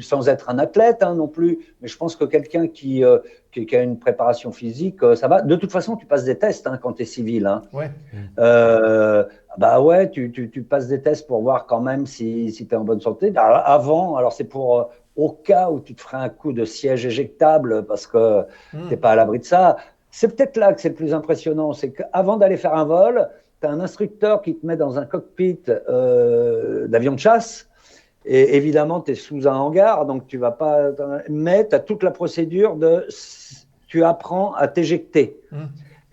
S6: sans être un athlète hein, non plus, mais je pense que quelqu'un qui, euh, qui, qui a une préparation physique, ça va. De toute façon, tu passes des tests hein, quand tu es civil. Hein.
S4: Ouais.
S6: Euh, bah ouais, tu, tu, tu passes des tests pour voir quand même si, si tu es en bonne santé. Bah, avant, alors c'est pour euh, au cas où tu te ferais un coup de siège éjectable parce que
S4: Hmm.
S6: t'es pas à l'abri de ça. C'est peut-être là que c'est le plus impressionnant, c'est qu'avant d'aller faire un vol, tu as un instructeur qui te met dans un cockpit euh, d'avion de chasse. Et évidemment, tu es sous un hangar, donc tu vas pas. Mais tu as toute la procédure de. Tu apprends à t'éjecter.
S4: Mm.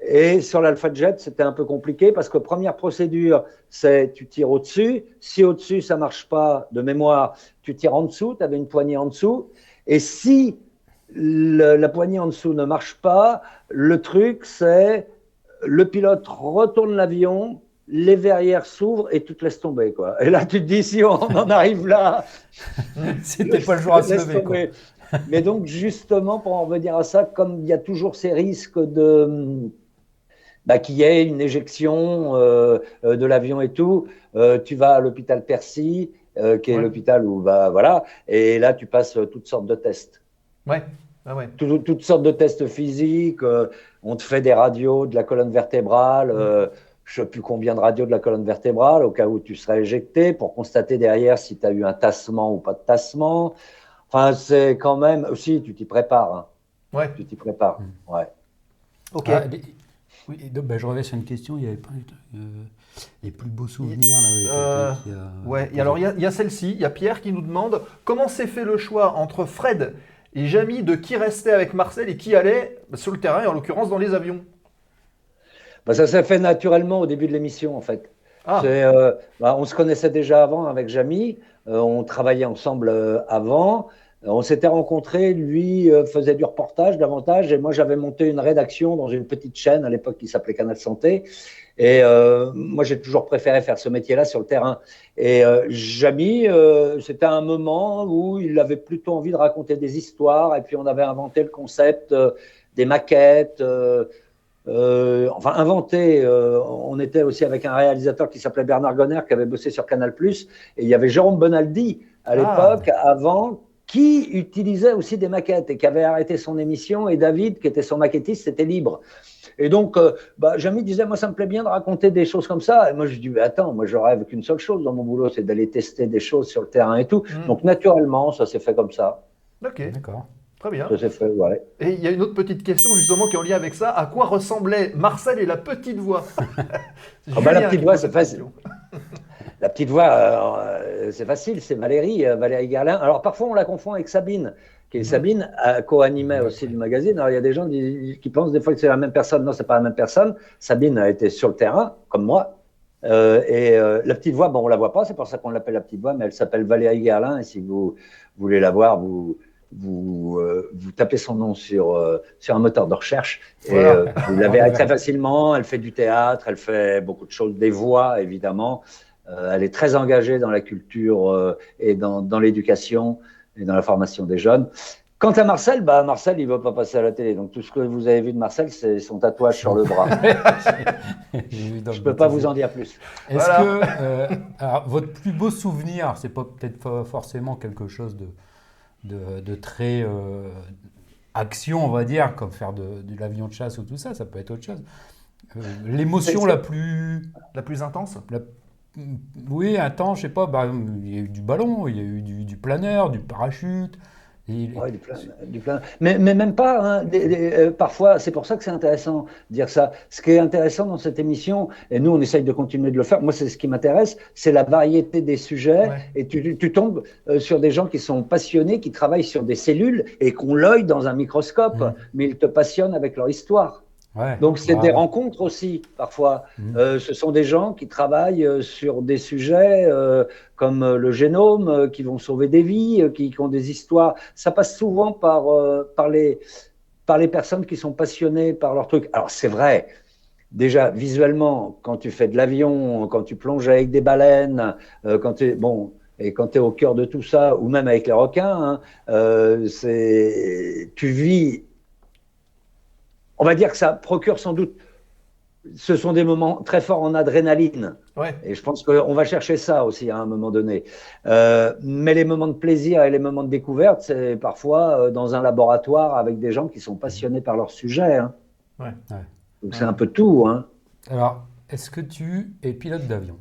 S6: Et sur l'Alpha Jet, c'était un peu compliqué parce que première procédure, c'est tu tires au-dessus. Si au-dessus, ça marche pas de mémoire, tu tires en dessous, tu avais une poignée en dessous. Et si le- la poignée en dessous ne marche pas, le truc, c'est le pilote retourne l'avion, les verrières s'ouvrent et tu te laisses tomber. Quoi. Et là, tu te dis, si on en arrive là,
S5: C'était pas le jour à se lever. quoi.
S6: Mais donc, justement, pour en revenir à ça, comme il y a toujours ces risques de. Bah, qu'il y ait une éjection euh, euh, de l'avion et tout, euh, tu vas à l'hôpital Percy, euh, qui est
S4: Ouais.
S6: l'hôpital où, bah, voilà, et là, tu passes toutes sortes de tests.
S4: Ouais. Ah ouais.
S6: Tout- toutes sortes de tests physiques. euh, on te fait des radios de la colonne vertébrale. euh, je ne sais plus combien de radios de la colonne vertébrale, au cas où tu serais éjecté, pour constater derrière si tu as eu un tassement ou pas de tassement. Enfin, c'est quand même. Aussi, tu t'y prépares. hein.
S4: Ouais.
S6: Tu t'y prépares. Ouais.
S4: Ok.
S5: Ah, Oui, et donc, bah, je reviens sur une question. Il y avait pas euh, les plus beaux souvenirs. Là,
S4: Euh,
S5: qui a-
S4: Ouais, et alors il y a, il y a celle-ci, il y a Pierre qui nous demande comment s'est fait le choix entre Fred et Jamy de qui restait avec Marcel et qui allait sur le terrain, et en l'occurrence dans les avions.
S6: Bah, ça s'est fait naturellement au début de l'émission, en fait.
S4: Ah,
S6: euh, bah, on se connaissait déjà avant avec Jamy, euh, on travaillait ensemble euh, avant. On s'était rencontrés, lui faisait du reportage davantage, et moi j'avais monté une rédaction dans une petite chaîne à l'époque qui s'appelait Canal Santé. Et euh, moi j'ai toujours préféré faire ce métier-là sur le terrain. Et euh, Jamy, euh, c'était un moment où il avait plutôt envie de raconter des histoires, et puis on avait inventé le concept euh, des maquettes. euh, euh, enfin, inventé. euh, on était aussi avec un réalisateur qui s'appelait Bernard Gonner, qui avait bossé sur Canal+. Et il y avait Jérôme Bonaldi à
S4: Ah.
S6: l'époque, avant, qui utilisait aussi des maquettes et qui avait arrêté son émission. Et David, qui était son maquettiste, c'était libre. Et donc, euh, bah, Jamy disait, moi, ça me plaît bien de raconter des choses comme ça. Et moi, je dis, mais attends, moi, je rêve qu'une seule chose dans mon boulot, c'est d'aller tester des choses sur le terrain et tout.
S4: Mm.
S6: Donc, naturellement, ça s'est fait comme ça.
S4: ok,
S5: D'accord.
S4: très bien.
S6: Ça s'est fait, ouais.
S4: Et il y a une autre petite question justement qui est en lien avec ça. À quoi ressemblaient Marcel et la petite voix?
S6: Ah bah, la petite voix, c'est facile. La petite voix, euh, c'est facile, c'est Valérie, euh, Valérie Garlin. Alors parfois on la confond avec Sabine, qui est Sabine, euh, co-animait aussi le magazine. Alors il y a des gens qui, qui pensent des fois que c'est la même personne. Non, c'est pas la même personne. Sabine a été sur le terrain, comme moi. Euh, et euh, la petite voix, bon, on la voit pas, c'est pour ça qu'on l'appelle la petite voix, mais elle s'appelle Valérie Garlin. Et si vous voulez la voir, vous vous, euh, vous tapez son nom sur, sur un moteur de recherche et
S4: Voilà.
S6: vous la verrez très facilement. Elle fait du théâtre, elle fait beaucoup de choses, des voix évidemment. Elle est très engagée dans la culture et dans, dans l'éducation et dans la formation des jeunes. Quant à Marcel, bah Marcel, il ne va pas passer à la télé. Donc tout ce que vous avez vu de Marcel, c'est son tatouage sur le bras. Je ne peux pas vous en dire plus.
S5: Est-ce
S4: Voilà.
S5: que euh, alors, votre plus beau souvenir, c'est pas peut-être pas forcément quelque chose de, de, de très euh, action, on va dire, comme faire de, de l'avion de chasse ou tout ça, ça peut être autre chose. Euh, L'émotion la plus,
S4: La plus intense?
S5: La- oui, un temps, je sais pas, bah, il y a eu du ballon, il y a eu du, du planeur, du parachute.
S6: Ouais, du plein. Mais, mais même pas. hein, des- des- euh, parfois, c'est pour ça que c'est intéressant de dire ça. Ce qui est intéressant dans cette émission, et nous, on essaye de continuer de le faire. Moi, c'est ce qui m'intéresse, c'est la variété des sujets.
S4: Ouais.
S6: Et tu, tu- tu tombes euh, sur des gens qui sont passionnés, qui travaillent sur des cellules et qui ont l'œil dans un microscope, mais ils te passionnent avec leur histoire.
S5: Ouais.
S6: Donc, c'est des rencontres aussi, parfois.
S5: Mhm.
S6: Euh, ce sont des gens qui travaillent euh, sur des sujets euh, comme le génome, qui vont sauver des vies, qui, qui ont des histoires. Ça passe souvent par, par, les, par les personnes qui sont passionnées par leur truc. Alors, c'est vrai. Déjà, visuellement, quand tu fais de l'avion, quand tu plonges avec des baleines, quand tu bon, et quand tu es au cœur de tout ça, ou même avec les requins, hein, tu vis on va dire que ça procure sans doute. Ce sont des moments très forts en adrénaline.
S4: Ouais.
S6: Et je pense qu'on va chercher ça aussi à un moment donné. Euh, mais les moments de plaisir et les moments de découverte, c'est parfois euh, dans un laboratoire avec des gens qui sont passionnés par leur sujet. hein.
S4: Ouais.
S5: Ouais.
S6: Donc c'est un peu tout. Hein.
S5: Alors, est-ce que tu es pilote d'avion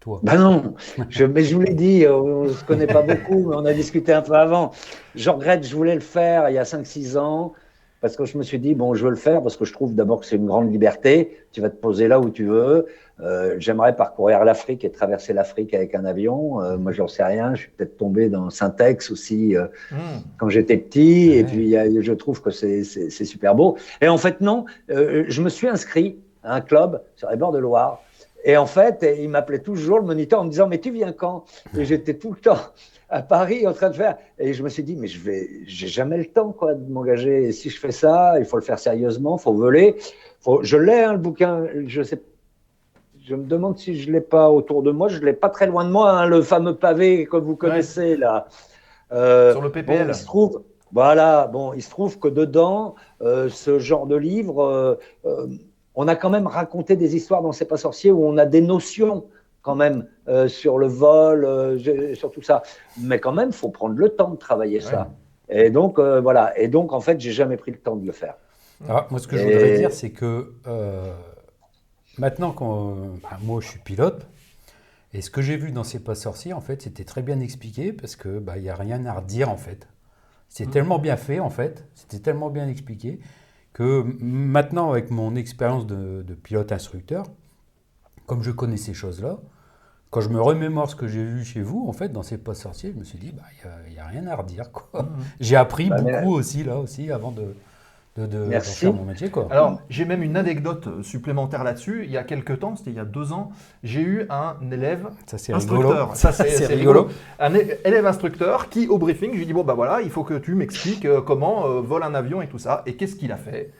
S5: Toi?
S6: Ben non, je, mais je vous l'ai dit, euh, on ne se connaît pas beaucoup, mais on a discuté un peu avant. Je regrette, je voulais le faire il y a 5-6 ans, parce que je me suis dit, bon, je veux le faire, parce que je trouve d'abord que c'est une grande liberté, tu vas te poser là où tu veux. Euh, J'aimerais parcourir l'Afrique et traverser l'Afrique avec un avion. Euh, moi, j'en sais rien, je suis peut-être tombé dans Syntex aussi euh,
S4: Hmm.
S6: quand j'étais petit, et puis je trouve que c'est c'est- c'est super beau. Et en fait, non, euh, je me suis inscrit à un club sur les bords de Loire. Et en fait, il m'appelait toujours le moniteur en me disant Mais tu viens quand? Et j'étais tout le temps à Paris en train de faire. Et je me suis dit Mais je vais, j'ai jamais le temps quoi, de m'engager. Et si je fais ça, il faut le faire sérieusement, il faut voler. Faut... Je l'ai, hein, le bouquin. Je sais je me demande si je ne l'ai pas autour de moi. Je ne l'ai pas très loin de moi, hein, le fameux pavé que vous connaissez là. Euh,
S4: Sur le
S6: Bon,
S4: PPL.
S6: il se trouve, voilà, bon, il se trouve que dedans, euh, ce genre de livre, euh, on a quand même raconté des histoires dans C'est pas sorcier où on a des notions quand même euh, sur le vol, euh, sur tout ça. Mais quand même, faut prendre le temps de travailler ça. Et donc, euh, voilà. Et donc, en fait, j'ai jamais pris le temps de le faire.
S5: Alors, moi, ce que je voudrais dire, c'est que maintenant, quand, bah, moi, je suis pilote, et ce que j'ai vu dans C'est pas sorcier, en fait, c'était très bien expliqué parce que bah, il y a rien à redire, en fait. C'est
S4: Mhm.
S5: tellement bien fait, en fait, c'était tellement bien expliqué que maintenant, avec mon expérience de, de pilote instructeur, comme je connais ces choses-là, quand je me remémore ce que j'ai vu chez vous, en fait, dans ces postes sorciers, je me suis dit, bah, il n'y a, rien à redire. quoi. J'ai appris
S6: Bah,
S5: beaucoup aussi, là, aussi, avant de, de, de- d'en
S6: Merci.
S5: faire mon métier. Quoi.
S4: Alors, j'ai même une anecdote supplémentaire là-dessus. Il y a quelques temps, c'était il y a deux ans, j'ai eu un élève
S5: ça, c'est rigolo.
S4: instructeur. Ça, c'est
S5: rigolo.
S4: Un élève instructeur qui, au briefing, je lui dis Bon, bah voilà, il faut que tu m'expliques euh, comment euh, vole un avion et tout ça. Et qu'est-ce qu'il a fait?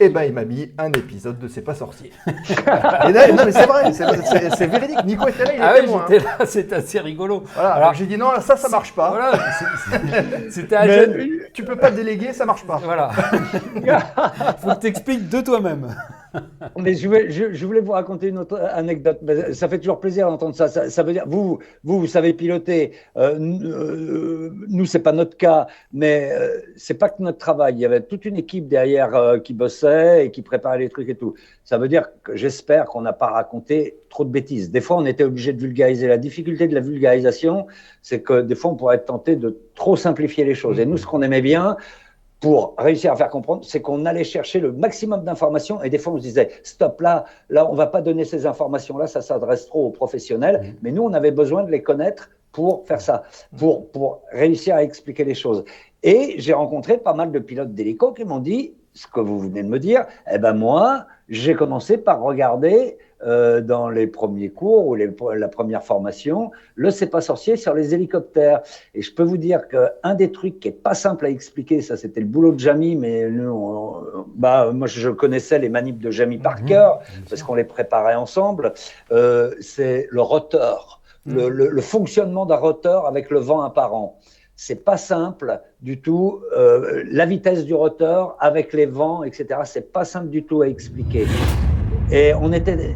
S4: Eh ben, il m'a mis un épisode de C'est pas sorcier. et là, non, mais c'est vrai, c'est- c'est c'est véridique. Nico était là, il
S5: Ah
S4: était
S5: j'étais là, c'était assez rigolo.
S4: Voilà,
S5: Alors-
S4: j'ai dit Non, là, ça, ça marche pas.
S5: Voilà, c'est- c'est- c'était un jeune.
S4: tu peux pas déléguer, ça marche pas.
S5: Voilà. Faut que tu expliques de toi-même.
S6: Mais je voulais, vous raconter une autre anecdote. Ça fait toujours plaisir d'entendre ça. ça. veut dire, vous, vous, savez piloter. Euh, euh, nous, c'est pas notre cas, mais euh, c'est pas que notre travail. Il y avait toute une équipe derrière euh, qui bossait et qui préparait les trucs et tout. Ça veut dire que j'espère qu'on n'a pas raconté trop de bêtises. Des fois, on était obligé de vulgariser. La difficulté de la vulgarisation, c'est que des fois, on pourrait être tenté de trop simplifier les choses. Et nous, ce qu'on aimait bien, pour réussir à faire comprendre, c'est qu'on allait chercher le maximum d'informations et des fois on se disait stop là, là on va pas donner ces informations là, ça s'adresse trop aux professionnels,
S5: Mhm.
S6: mais nous on avait besoin de les connaître pour faire ça, pour, pour réussir à expliquer les choses. Et j'ai rencontré pas mal de pilotes d'hélico qui m'ont dit ce que vous venez de me dire, eh ben moi j'ai commencé par regarder euh, dans les premiers cours ou les, la première formation le c'est pas sorcier sur les hélicoptères. Et je peux vous dire qu'un des trucs qui est pas simple à expliquer, ça c'était le boulot de Jamie, mais nous, on- bah, moi je connaissais les manips de Jamie par
S5: Mhm.
S6: cœur, parce qu'on les préparait ensemble, euh, c'est le rotor, le, le- le fonctionnement d'un rotor avec le vent apparent. C'est pas simple du tout. euh, la vitesse du rotor avec les vents, etc. C'est pas simple du tout à expliquer. Et on était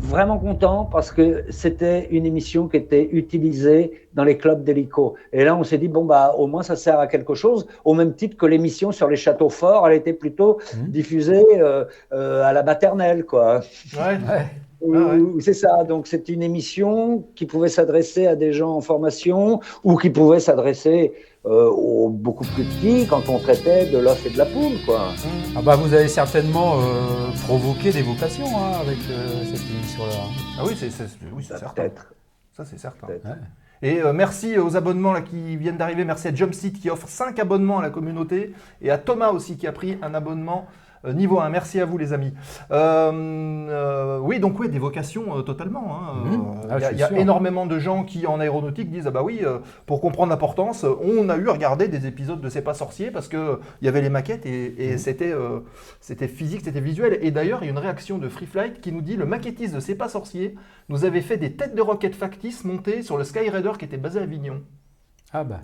S6: vraiment content parce que c'était une émission qui était utilisée dans les clubs d'hélico. Et là, on s'est dit bon bah au moins ça sert à quelque chose, au même titre que l'émission sur les châteaux forts, elle était plutôt
S5: Mhm.
S6: diffusée euh, euh, à la maternelle, quoi.
S4: Ouais.
S5: Ouais.
S6: Ou-
S4: Ah ouais.
S6: ou C'est ça. Donc c'est une émission qui pouvait s'adresser à des gens en formation ou qui pouvait s'adresser euh, aux beaucoup plus petits quand on traitait de l'œuf et de la poule, quoi.
S5: Ah bah vous avez certainement euh, provoqué des vocations hein, avec euh, cette émission-là.
S4: Ah oui, c'est c'est- oui, c'est certain.
S6: Peut-être.
S4: Ça, c'est certain.
S5: Ouais.
S4: Et euh, merci aux abonnements là, qui viennent d'arriver. Merci à Jumpseat qui offre 5 abonnements à la communauté. Et à Thomas aussi qui a pris un abonnement niveau 1. Merci à vous les amis. Euh, euh, oui, donc oui, des vocations euh, totalement. hein.
S5: Mhm.
S4: Euh,
S5: Ah,
S4: Il y a,
S5: je
S4: y énormément de gens qui en aéronautique disent Ah bah oui, euh, pour comprendre l'importance, euh, on a eu à regarder des épisodes de C'est pas sorcier parce que il y avait les maquettes et, et
S5: Mhm.
S4: c'était euh, c'était physique, c'était visuel. Et d'ailleurs, il y a une réaction de Free Flight qui nous dit Le maquettiste de C'est pas sorcier nous avait fait des têtes de roquettes factices montées sur le Skyraider qui était basé à Avignon.
S5: Ah bah.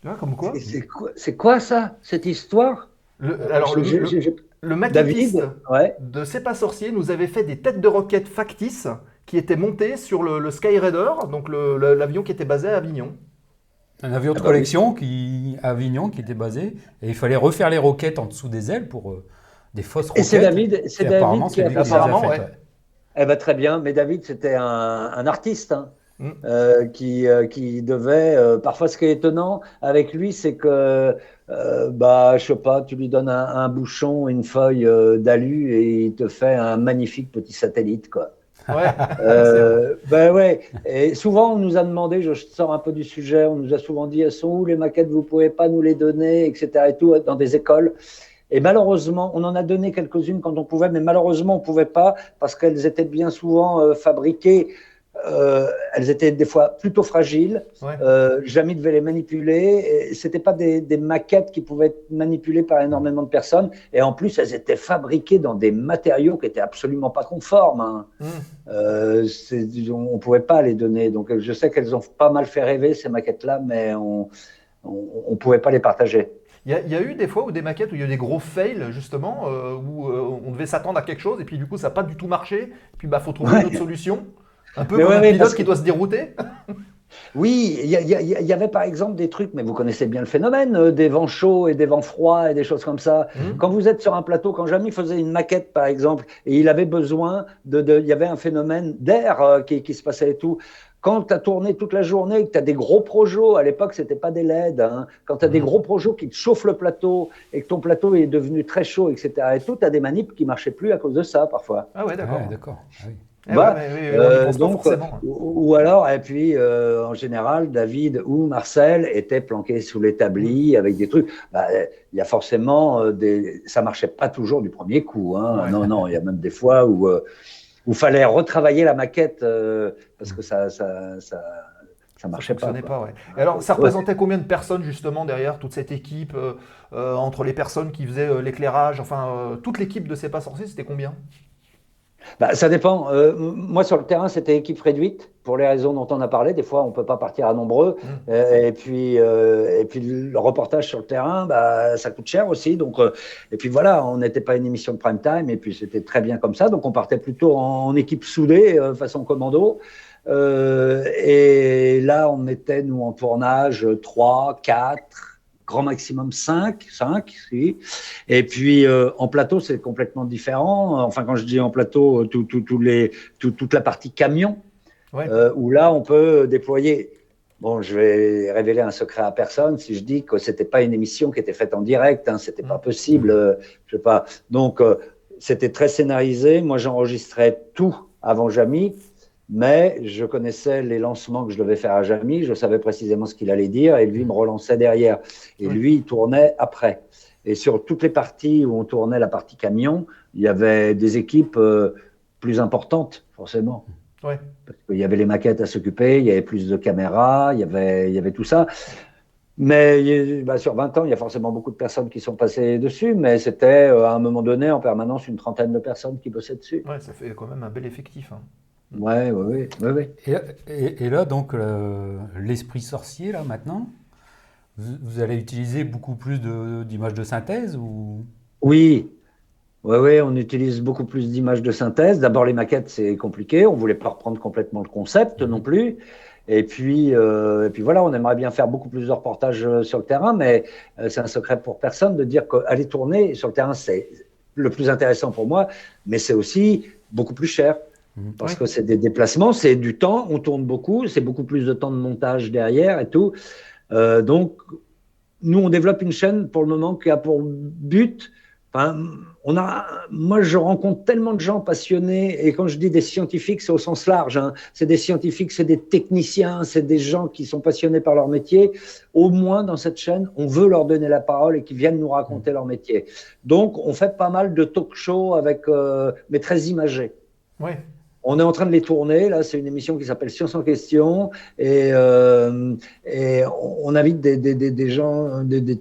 S4: Tu vois, comme quoi
S6: C'est quoi, c'est quoi ça, cette histoire?
S4: Le, Alors, le,
S6: j'ai-
S4: le maquettiste
S6: David, ouais.
S4: de C'est pas sorcier nous avait fait des têtes de roquettes factices qui étaient montées sur le, le Skyraider, donc l'avion qui était basé à Avignon.
S5: Un avion de
S6: Ah bah
S5: collection qui, à Avignon qui était basé et il fallait refaire les roquettes en dessous des ailes pour euh, des fausses roquettes.
S6: Et c'est David, c'est David
S5: apparemment,
S6: qui a fait
S5: qui les a
S6: ça.
S4: Apparemment, ouais.
S5: ouais.
S6: Eh ben, très bien, mais David, c'était un, un artiste hein,
S4: Mm.
S6: euh, qui, euh, qui devait. euh, parfois, ce qui est étonnant avec lui, c'est que, bah, je sais pas, tu lui donnes un, un bouchon, une feuille d'alu et il te fait un magnifique petit satellite, quoi.
S4: Ouais.
S6: Ben ouais. Et souvent, on nous a demandé, je sors un peu du sujet, on nous a souvent dit, elles sont où les maquettes, vous pouvez pas nous les donner, etc. et tout, dans des écoles. Et malheureusement, on en a donné quelques-unes quand on pouvait, mais malheureusement, on pouvait pas parce qu'elles étaient bien souvent fabriquées. Euh, elles étaient des fois plutôt fragiles.
S4: Ouais.
S6: Euh, Jamie devait les manipuler. Et C'était pas des, des maquettes qui pouvaient être manipulées par énormément de personnes. Et en plus, elles étaient fabriquées dans des matériaux qui étaient absolument pas conformes. hein.
S4: Mm.
S6: Euh, on ne pouvait pas les donner. Donc, je sais qu'elles ont pas mal fait rêver, ces maquettes-là, mais on ne pouvait pas les partager.
S4: Il y, a, il y a eu des fois où des maquettes où il y a eu des gros fails justement où on devait s'attendre à quelque chose et puis du coup ça n'a pas du tout marché. Puis bah faut trouver
S6: Ouais.
S4: une autre solution. Un peu
S6: Mais
S4: comme
S6: ouais,
S4: un
S6: ouais,
S4: pilote
S6: parce
S4: qui doit se dérouter.
S6: Oui, il y, avait par exemple des trucs, mais vous connaissez bien le phénomène, euh, des vents chauds et des vents froids et des choses comme ça.
S4: Mhm.
S6: Quand vous êtes sur un plateau, quand Jamy faisait une maquette par exemple, et il avait besoin de, de- il y avait un phénomène d'air euh, qui, qui se passait et tout. Quand tu as tourné toute la journée, et que tu as des gros projos, à l'époque c'était pas des LED, hein, quand tu as des
S4: Mhm.
S6: gros projos qui te chauffent le plateau et que ton plateau est devenu très chaud, etc. et tout, tu as des manips qui marchaient plus à cause de ça parfois.
S4: Ah ouais, d'accord.
S5: Ouais, d'accord. Ah oui.
S4: Eh
S6: Bah,
S4: ouais, oui,
S6: Euh, donc, ou, ou alors, et puis euh, en général, David ou Marcel étaient planqués sous l'établi avec des trucs. Bah, Il y a forcément euh, des. Ça marchait pas toujours du premier coup. Hein.
S4: Ouais.
S6: Non, non, il y a même des fois où où fallait retravailler la maquette parce que ça ça ça, ça marchait
S4: ça
S6: pas.
S4: ouais. Alors, ça
S6: Ouais.
S4: représentait combien de personnes justement derrière toute cette équipe, euh, euh, entre les personnes qui faisaient euh, l'éclairage, enfin toute l'équipe de C'est pas sorcier, c'était combien?
S6: Bah, ça dépend. Euh, moi, sur le terrain, c'était équipe réduite pour les raisons dont on a parlé. Des fois, on peut pas partir à nombreux.
S4: Mm.
S6: Euh, et puis, euh, et puis le reportage sur le terrain, bah, ça coûte cher aussi. Donc, et puis voilà, on n'était pas une émission de prime time. Et puis, c'était très bien comme ça. Donc, on partait plutôt en, équipe soudée, façon commando. Et là, on était nous en tournage 3, 4, grand maximum 5, 5, si. Et puis euh, en plateau, c'est complètement différent. Enfin, quand je dis en plateau, tout, tout, tout les, tout- toute la partie camion,
S4: Ouais.
S6: euh, où là, on peut déployer. Bon, je vais révéler un secret à personne si je dis que c'était pas une émission qui était faite en direct. Hein, c'était pas possible. euh, je sais pas. Donc, euh, c'était très scénarisé. Moi, j'enregistrais tout avant Jamy. Mais je connaissais les lancements que je devais faire à Jamy, je savais précisément ce qu'il allait dire et lui me relançait derrière. Et
S4: Oui.
S6: lui, il tournait après. Et sur toutes les parties où on tournait la partie camion, il y avait des équipes euh, plus importantes, forcément.
S4: Ouais.
S6: Parce qu'il y avait les maquettes à s'occuper, il y avait plus de caméras, il y avait, il y avait tout ça. Mais bah, sur 20 ans, il y a forcément beaucoup de personnes qui sont passées dessus, mais c'était euh, à un moment donné en permanence une trentaine de personnes qui bossaient dessus.
S4: Ouais, ça fait quand même un bel effectif. hein.
S6: Ouais, ouais, ouais.
S5: Et, et- et là, donc, euh, l'esprit sorcier, là, maintenant, vous, vous allez utiliser beaucoup plus d'images de, synthèse ou...
S6: Oui, ouais, ouais, on utilise beaucoup plus d'images de synthèse. D'abord, les maquettes, c'est compliqué. On voulait pas reprendre complètement le concept non plus. Et puis, euh, et puis voilà, on aimerait bien faire beaucoup plus de reportages euh, sur le terrain, mais c'est un secret pour personne de dire qu'aller tourner sur le terrain, c'est le plus intéressant pour moi, mais c'est aussi beaucoup plus cher.
S5: Mhm.
S6: Parce
S4: Ouais.
S6: que c'est des déplacements, c'est du temps, on tourne beaucoup, c'est beaucoup plus de temps de montage derrière et tout. Euh, donc, nous, on développe une chaîne pour le moment qui a pour but. Enfin, on a, moi, je rencontre tellement de gens passionnés, et quand je dis des scientifiques, c'est au sens large. hein. C'est des scientifiques, c'est des techniciens, c'est des gens qui sont passionnés par leur métier. Au moins, dans cette chaîne, on veut leur donner la parole et qu'ils viennent nous raconter leur métier. Donc, on fait pas mal de talk shows avec, euh, mais très imagés.
S4: Ouais.
S6: On est en train de les tourner. Là, c'est une émission qui s'appelle Science en question. Et, euh, et on, invite des, des, des, gens, des,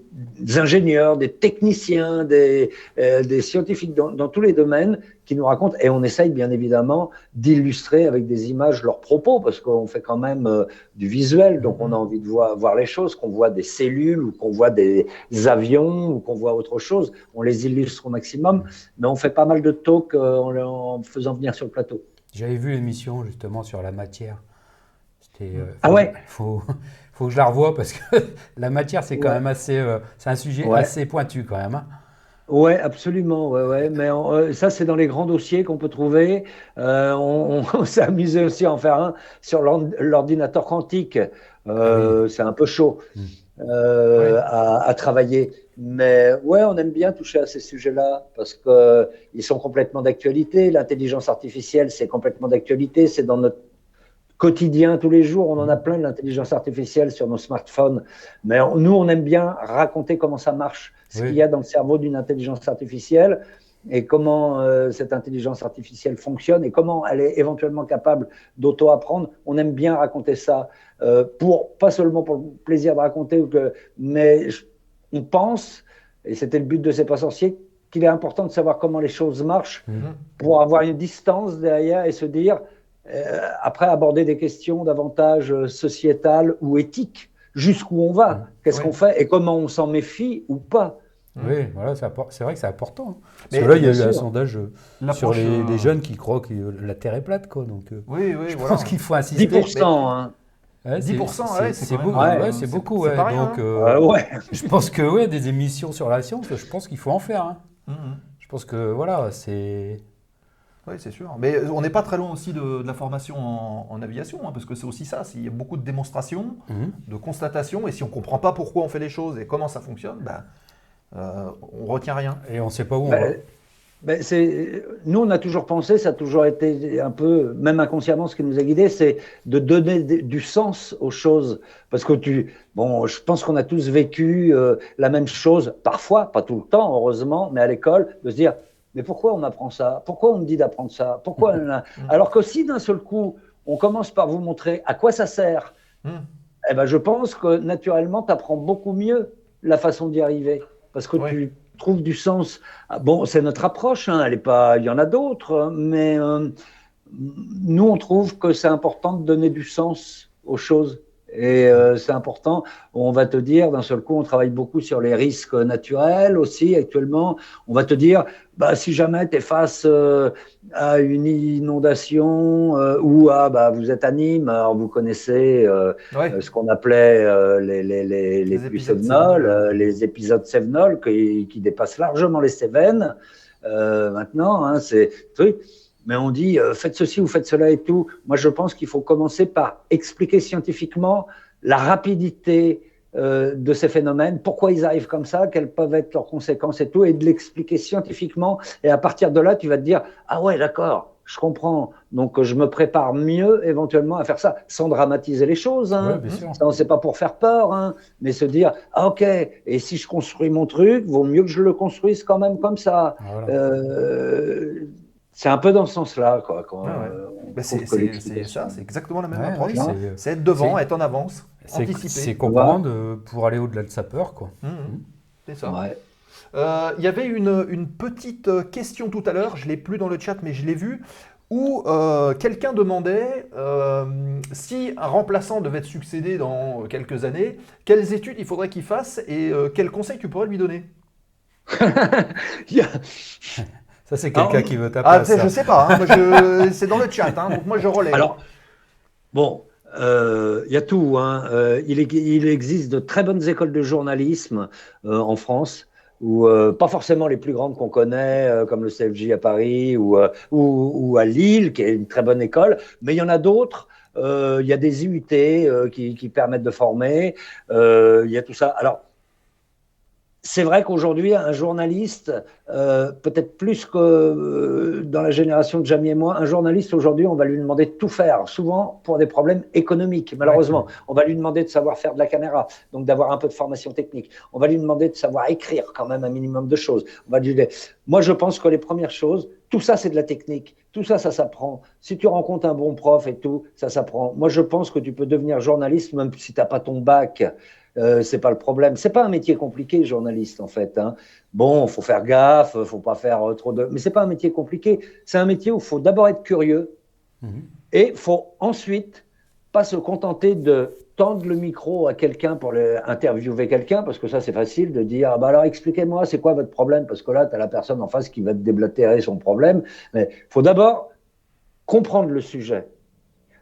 S6: ingénieurs, des techniciens, des, euh, des scientifiques dans, dans tous les domaines qui nous racontent. Et on essaye, bien évidemment, d'illustrer avec des images leurs propos parce qu'on fait quand même euh, du visuel. Donc, on a envie de voir, voir les choses, qu'on voit des cellules ou qu'on voit des avions ou qu'on voit autre chose. On les illustre au maximum. Mais on fait pas mal de talk euh, en, en faisant venir sur le plateau.
S5: J'avais vu l'émission, justement, sur la matière. C'était... euh,
S6: Ah
S5: faut-
S6: ouais
S5: faut, faut que je la revoie, parce que la matière, c'est quand
S6: Ouais.
S5: même assez... euh, c'est un sujet
S6: Ouais.
S5: assez pointu, quand même. hein.
S6: Ouais, absolument. Ouais, ouais. Mais on- euh, ça, c'est dans les grands dossiers qu'on peut trouver. Euh, on on s'est amusé aussi à en faire un sur l'ord- l'ordinateur quantique. Euh, C'est un peu chaud
S5: Mm.
S6: euh, à, à travailler. Mais ouais, on aime bien toucher à ces sujets-là parce que ils sont complètement d'actualité. L'intelligence artificielle, c'est complètement d'actualité. C'est dans notre quotidien tous les jours. On en a plein de l'intelligence artificielle sur nos smartphones. Mais on- nous, on aime bien raconter comment ça marche, ce
S5: Oui.
S6: qu'il y a dans le cerveau d'une intelligence artificielle et comment euh, cette intelligence artificielle fonctionne et comment elle est éventuellement capable d'auto-apprendre. On aime bien raconter ça, euh, pour, pas seulement pour le plaisir de raconter, mais je- on pense, et c'était le but de C'est pas sorcier, qu'il est important de savoir comment les choses marchent
S4: Mhm.
S6: pour avoir une distance derrière et se dire, euh, après aborder des questions davantage euh, sociétales ou éthiques, jusqu'où on va, qu'est-ce
S4: Ouais.
S6: qu'on fait et comment on s'en méfie ou pas.
S4: Mhm.
S5: Oui, voilà, c'est vrai que c'est important. hein.
S4: Mais
S5: Parce que là, il y a eu un sondage euh, sur les,
S4: euh,
S5: les jeunes qui croient que la Terre est plate, quoi. Donc,
S4: Oui, oui,
S5: je
S4: voilà.
S5: pense qu'il faut insister.
S6: 10%, hein.
S5: Ouais, c'est-
S4: 10%,
S5: c'est-
S4: ouais,
S5: beaucoup,
S4: même-
S5: ouais,
S4: ouais,
S5: c'est
S4: c'est-
S5: beaucoup.
S4: c'est
S5: ouais.
S4: pas rien,
S5: Donc,
S4: hein.
S5: euh,
S6: Euh, ouais.
S5: je pense que ouais, des émissions sur la science, je pense qu'il faut en faire. hein.
S4: Mhm.
S5: Je pense que voilà, c'est.
S4: Oui, c'est sûr. Mais euh, on n'est pas très loin aussi de, de la formation en, en aviation, hein, parce que c'est aussi ça. Il y a beaucoup de démonstrations,
S5: Mhm.
S4: de constatations, et si on ne comprend pas pourquoi on fait les choses et comment ça fonctionne, ben, euh, on retient rien.
S5: Et on ne sait pas où on
S6: Ben,
S5: va.
S6: Ben, c'est, nous, on a toujours pensé, ça a toujours été un peu, même inconsciemment, ce qui nous a guidés, c'est de donner du sens aux choses. Parce que tu, bon, je pense qu'on a tous vécu euh, la même chose, parfois, pas tout le temps, heureusement, mais à l'école, de se dire, mais pourquoi on apprend ça? Pourquoi on me dit d'apprendre ça? Pourquoi Alors que si d'un seul coup, on commence par vous montrer à quoi ça sert,
S4: Mhm.
S6: eh ben, je pense que naturellement, tu apprends beaucoup mieux la façon d'y arriver. Parce que tu trouves du sens. Ah, Bon, c'est notre approche, hein, elle est pas, il y en a d'autres, mais euh, nous, on trouve que c'est important de donner du sens aux choses. Et euh, c'est important. On va te dire, d'un seul coup, on travaille beaucoup sur les risques naturels aussi actuellement. On va te dire, bah, si jamais tu es face euh, à une inondation euh, ou à, bah, vous êtes à Nîmes, alors vous connaissez euh,
S4: Ouais.
S6: ce qu'on appelait euh, les, les, les, les Cévenols,
S4: Cévenols.
S6: euh, les épisodes Cévenols qui, qui dépassent largement les Cévennes euh, maintenant. Hein, c'est truc. Mais on dit euh, faites ceci ou faites cela et tout. Moi, je pense qu'il faut commencer par expliquer scientifiquement la rapidité euh, de ces phénomènes, pourquoi ils arrivent comme ça, quelles peuvent être leurs conséquences et tout, et de l'expliquer scientifiquement. Et à partir de là, tu vas te dire ah ouais, d'accord, je comprends. Donc je me prépare mieux éventuellement à faire ça, sans dramatiser les choses. Hein.
S5: Ouais.
S6: Ça, c'est pas pour faire peur, hein, mais se dire ah ok, et si je construis mon truc, vaut mieux que je le construise quand même comme ça.
S5: Voilà.
S6: Euh, c'est un peu dans ce sens-là, quoi. quand,
S4: ouais.
S6: euh,
S4: Ben,
S6: trouve
S4: c'est ça, c'est exactement la même
S5: Ouais,
S4: approche.
S5: ouais, c'est-
S4: être devant, être en avance,
S5: C'est
S4: anticiper.
S5: c'est comprendre euh, pour aller au-delà de sa peur, quoi.
S4: Mhm. C'est ça.
S6: Ouais.
S4: Euh, Il y avait une, une petite question tout à l'heure, je ne l'ai plus dans le chat, mais je l'ai vue, où euh, quelqu'un demandait euh, si un remplaçant devait te succéder dans quelques années, quelles études il faudrait qu'il fasse et euh, quels conseils tu pourrais lui donner?
S6: Il y a-
S5: Ça, c'est quelqu'un
S6: Alors,
S5: qui veut ta
S4: Ah,
S5: ça.
S4: je sais pas, hein, c'est dans le chat, hein, donc moi je relève.
S6: Alors, bon, euh, il y a tout. Hein. Euh, il, est- il existe de très bonnes écoles de journalisme euh, en France. Ou euh, pas forcément les plus grandes qu'on connaît, euh, comme le CFJ à Paris ou, euh, ou, ou à Lille, qui est une très bonne école, mais il y en a d'autres. Euh, Il y a des IUT euh, qui, qui permettent de former. Euh, Il y a tout ça. Alors, c'est vrai qu'aujourd'hui, un journaliste, euh, peut-être plus que euh, dans la génération de Jamie et moi, un journaliste aujourd'hui, on va lui demander de tout faire, souvent pour des problèmes économiques, malheureusement. On va lui demander de savoir faire de la caméra, donc d'avoir un peu de formation technique. On va lui demander de savoir écrire quand même un minimum de choses. On va lui Moi, je pense que les premières choses, tout ça, c'est de la technique. Tout ça, ça s'apprend. Si tu rencontres un bon prof et tout, ça s'apprend. Moi, je pense que tu peux devenir journaliste même si tu n'as pas ton bac. Euh, c'est pas le problème. C'est pas un métier compliqué, journaliste, en fait. Hein. Bon, faut faire gaffe, faut pas faire euh, trop de. Mais c'est pas un métier compliqué. C'est un métier où il faut d'abord être curieux
S5: Mhm.
S6: et faut ensuite pas se contenter de tendre le micro à quelqu'un pour le, interviewer quelqu'un, parce que ça c'est facile de dire, ah bah alors expliquez-moi, c'est quoi votre problème, parce que là tu as la personne en face qui va te déblatérer son problème. Mais il faut d'abord comprendre le sujet.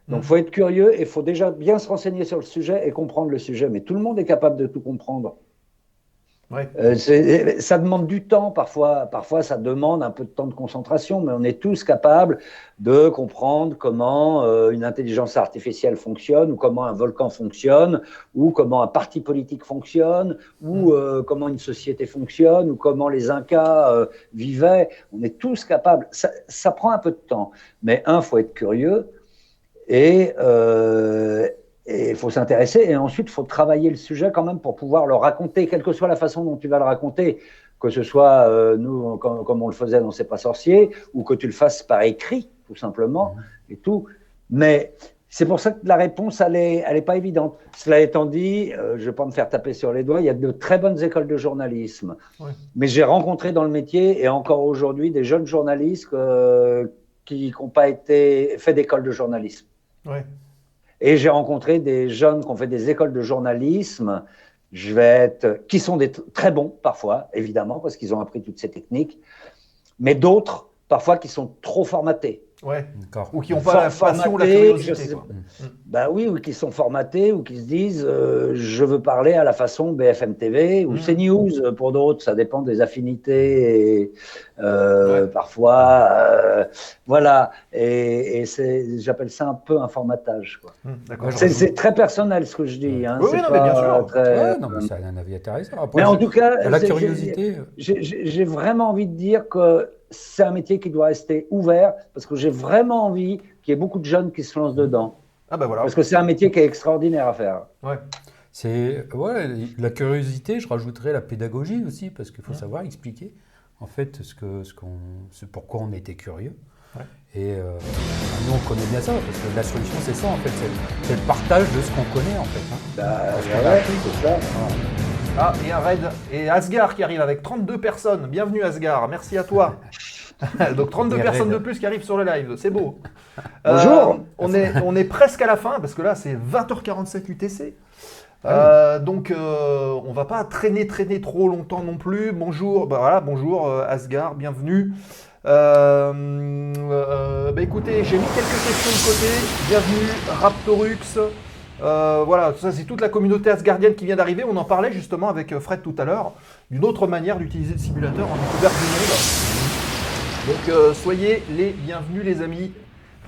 S6: Donc,
S4: Mhm.
S6: faut être curieux et faut déjà bien se renseigner sur le sujet et comprendre le sujet. Mais tout le monde est capable de tout comprendre.
S4: Ouais.
S6: Euh, c'est- ça demande du temps parfois. Parfois, ça demande un peu de temps de concentration, mais on est tous capables de comprendre comment euh, une intelligence artificielle fonctionne, ou comment un volcan fonctionne, ou comment un parti politique fonctionne, ou euh, comment une société fonctionne, ou comment les Incas euh, vivaient. On est tous capables. Ça, ça prend un peu de temps, mais un, faut être curieux. Et euh, il faut s'intéresser. Et ensuite, il faut travailler le sujet quand même pour pouvoir le raconter, quelle que soit la façon dont tu vas le raconter, que ce soit euh, nous, comme, comme on le faisait dans C'est pas sorcier, ou que tu le fasses par écrit, tout simplement, et tout. Mais c'est pour ça que la réponse, elle n'est elle est pas évidente. Cela étant dit, euh, je ne vais pas me faire taper sur les doigts, il y a de très bonnes écoles de journalisme.
S4: Ouais.
S6: Mais j'ai rencontré dans le métier, et encore aujourd'hui, des jeunes journalistes euh, qui n'ont pas été fait d'école de journalisme.
S4: Ouais.
S6: Et j'ai rencontré des jeunes qui ont fait des écoles de journalisme, je vais être, qui sont des très bons parfois, évidemment, parce qu'ils ont appris toutes ces techniques, mais d'autres, parfois, qui sont trop formatés.
S4: Ouais.
S5: D'accord.
S4: Ou qui n'ont pas la passion ou la curiosité.
S6: sais-
S4: quoi.
S6: Bah oui, ou qui sont formatés, ou qui se disent euh, je veux parler à la façon BFM TV ou
S4: Mhm.
S6: CNews pour d'autres, ça dépend des affinités et euh,
S4: Ouais.
S6: parfois euh, voilà et, j'appelle ça un peu un formatage.
S4: Hum,
S6: C'est très personnel ce que je dis. Hein,
S4: Oui, non, mais bien sûr.
S6: très-
S5: Ouais, non, mais c'est un avis intéressant. Après,
S6: Mais en tout cas,
S5: la
S6: j'ai-
S5: curiosité.
S6: j'ai- vraiment envie de dire que c'est un métier qui doit rester ouvert parce que j'ai vraiment envie qu'il y ait beaucoup de jeunes qui se lancent dedans.
S4: Ah bah voilà.
S6: Parce que c'est un métier qui est extraordinaire à faire.
S5: C'est ouais, la curiosité, je rajouterais la pédagogie aussi, parce qu'il faut savoir expliquer en fait ce que ce qu'on ce pourquoi on était curieux.
S4: Ouais.
S5: Et euh, nous on connaît bien ça, parce que la solution c'est ça en fait, c'est le partage de ce qu'on connaît en fait. hein.
S6: Bah, ouais, c'est ça.
S4: Ah, et un raid. Et Asgard qui arrive avec 32 personnes. Bienvenue Asgard, merci à toi. Donc 32
S5: Des
S4: personnes de plus qui arrivent sur le live, c'est beau.
S6: Bonjour.
S4: Euh, on, est, on est presque à la fin parce que là c'est 20h47 UTC. Euh, donc euh, on va pas traîner traîner trop longtemps non plus. Bonjour, bah voilà, bonjour euh, Asgard, bienvenue. Bah écoutez, j'ai mis quelques questions de côté. Bienvenue Raptorux. Voilà, ça c'est toute la communauté asgardienne qui vient d'arriver. On en parlait justement avec Fred tout à l'heure d'une autre manière d'utiliser le simulateur en découverte du monde. Donc soyez les bienvenus les amis,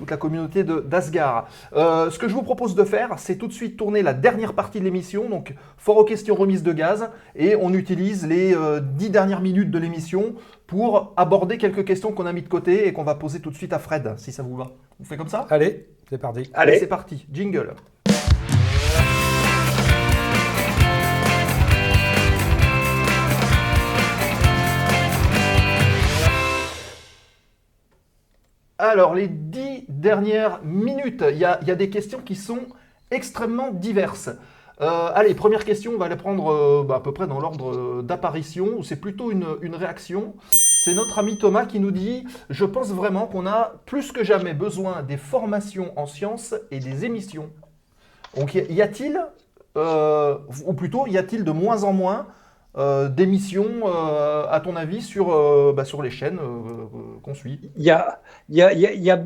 S4: toute la communauté de d'Asgard. Euh, ce que je vous propose de faire, c'est tout de suite tourner la dernière partie de l'émission, donc fort aux questions remises de gaz, et on utilise les euh, dix dernières minutes de l'émission pour aborder quelques questions qu'on a mis de côté et qu'on va poser tout de suite à Fred, si ça vous va. On fait comme ça?
S5: Allez, c'est parti.
S6: Allez.
S4: c'est parti, jingle. Alors, les dix dernières minutes, il y a, des questions qui sont extrêmement diverses. Euh, allez, première question, on va les prendre euh, bah, à peu près dans l'ordre euh, d'apparition. C'est plutôt une, réaction. C'est notre ami Thomas qui nous dit Je pense vraiment qu'on a plus que jamais besoin des formations en sciences et des émissions. Donc, y a-t-il, ou plutôt, y a-t-il de moins en moins euh, d'émissions, euh, à ton avis, sur, euh, bah, sur les chaînes euh, qu'on suit?
S6: Il y a, y, a, y y a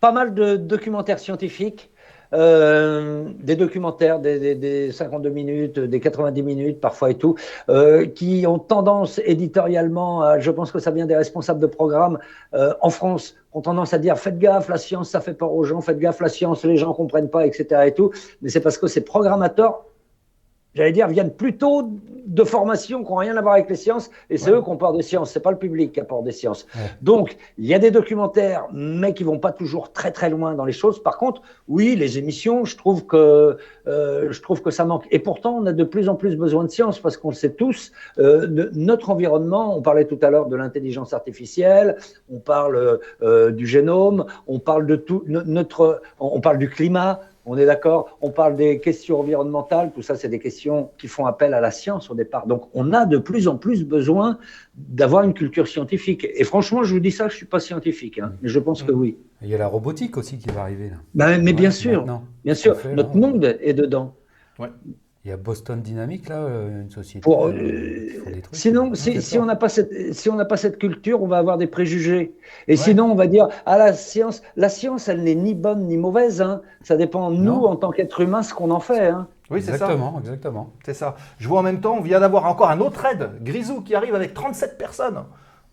S6: pas mal de documentaires scientifiques, des documentaires des, des- des 52 minutes, des 90 minutes parfois et tout, qui ont tendance éditorialement, je pense que ça vient des responsables de programmes euh, en France, ont tendance à dire faites gaffe, la science ça fait peur aux gens, faites gaffe, la science les gens comprennent pas, etc. Et tout. Mais c'est parce que ces programmateurs j'allais dire, viennent plutôt de formations qui n'ont rien à voir avec les sciences, et c'est
S4: Ouais.
S6: eux qui apportent des sciences, c'est pas le public qui apporte des sciences.
S5: Ouais.
S6: Donc, il y a des documentaires, mais qui vont pas toujours très très loin dans les choses. Par contre, oui, les émissions, je trouve que euh, je trouve que ça manque. Et pourtant, on a de plus en plus besoin de science parce qu'on le sait tous. euh, de- notre environnement, on parlait tout à l'heure de l'intelligence artificielle, on parle euh, du génome, on parle de tout no- notre, on parle du climat. On est d'accord On parle des questions environnementales, tout ça, c'est des questions qui font appel à la science au départ. Donc, on a de plus en plus besoin d'avoir une culture scientifique. Et franchement, je vous dis ça, je suis pas scientifique, hein, mais je pense que oui.
S5: Il y a la robotique aussi qui va arriver là.
S6: Ben, mais bien sûr,
S5: maintenant.
S6: bien sûr, notre monde est dedans.
S5: Il y a Boston Dynamics là, euh, une société.
S6: Pour,
S5: euh,
S6: euh,
S5: qui font des trucs.
S6: sinon,
S5: Ouais,
S6: si, on n'a pas cette, si on n'a pas cette culture, on va avoir des préjugés. Et
S4: Ouais.
S6: sinon, on va dire, ah la science, la science, elle n'est ni bonne ni mauvaise. Hein. Ça dépend de nous
S5: Non.
S6: en tant qu'être humain ce qu'on en fait. Hein.
S4: Oui, c'est ça.
S5: exactement, exactement.
S4: C'est ça. Je vois en même temps, on vient d'avoir encore un autre raid, Grisou, qui arrive avec 37 personnes.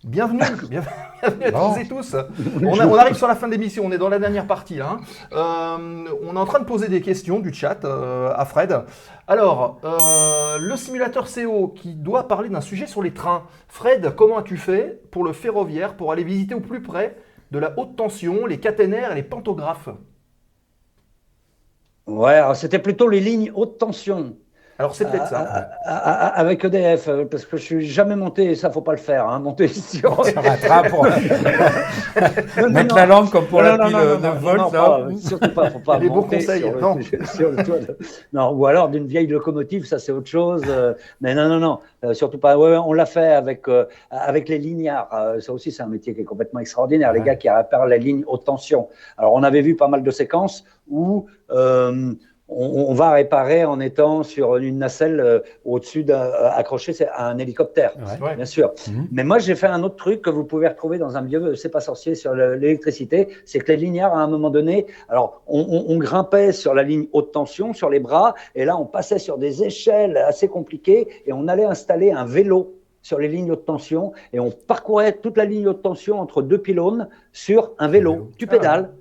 S4: Bienvenue, bien- bienvenue à tous et tous. On, a- on arrive sur la fin de l'émission, on est dans la dernière partie. là, hein. Euh, on est en train de poser des questions du chat euh, à Fred. Alors, euh, le simulateur CO qui doit parler d'un sujet sur les trains. Fred, comment as-tu fait pour le ferroviaire, pour aller visiter au plus près de la haute tension, les caténaires et les pantographes?
S6: Ouais, alors c'était plutôt les lignes haute tension.
S4: Alors c'est peut-être
S6: Ah,
S4: ça.
S6: ah, ah, Avec EDF, euh, parce que je suis jamais monté, ça faut pas le faire, hein, monter sur.
S5: Sur un train pour
S6: Non,
S5: mettre
S6: non.
S5: la lampe comme pour la
S6: Non, non,
S5: pile
S6: non,
S5: euh,
S6: non,
S5: 9
S6: non,
S5: volts
S6: non,
S5: là.
S6: pas, surtout pas, faut pas
S4: Les bons
S6: monter
S4: conseils,
S6: sur le,
S4: non.
S6: sur le toit de- non, ou alors d'une vieille locomotive, ça c'est autre chose. euh, mais non, non, non, euh, surtout pas. Ouais, on l'a fait avec euh, avec les lignards. euh, ça aussi, c'est un métier qui est complètement extraordinaire. Les
S5: Ouais.
S6: gars qui réparent les lignes haute tension. Alors, on avait vu pas mal de séquences où euh, on, on va réparer en étant sur une nacelle euh, au-dessus d'un- euh, accrochée à un hélicoptère,
S5: Ouais.
S6: Bien sûr.
S5: Mhm.
S6: Mais moi, j'ai fait un autre truc que vous pouvez retrouver dans un vieux C'est pas sorcier sur le- l'électricité, c'est que les lignards, à un moment donné, alors on, on- on grimpait sur la ligne haute tension, sur les bras, et là on passait sur des échelles assez compliquées, et on allait installer un vélo sur les lignes haute tension, et on parcourait toute la ligne haute tension entre deux pylônes sur un vélo.
S5: vélo.
S6: Tu pédales.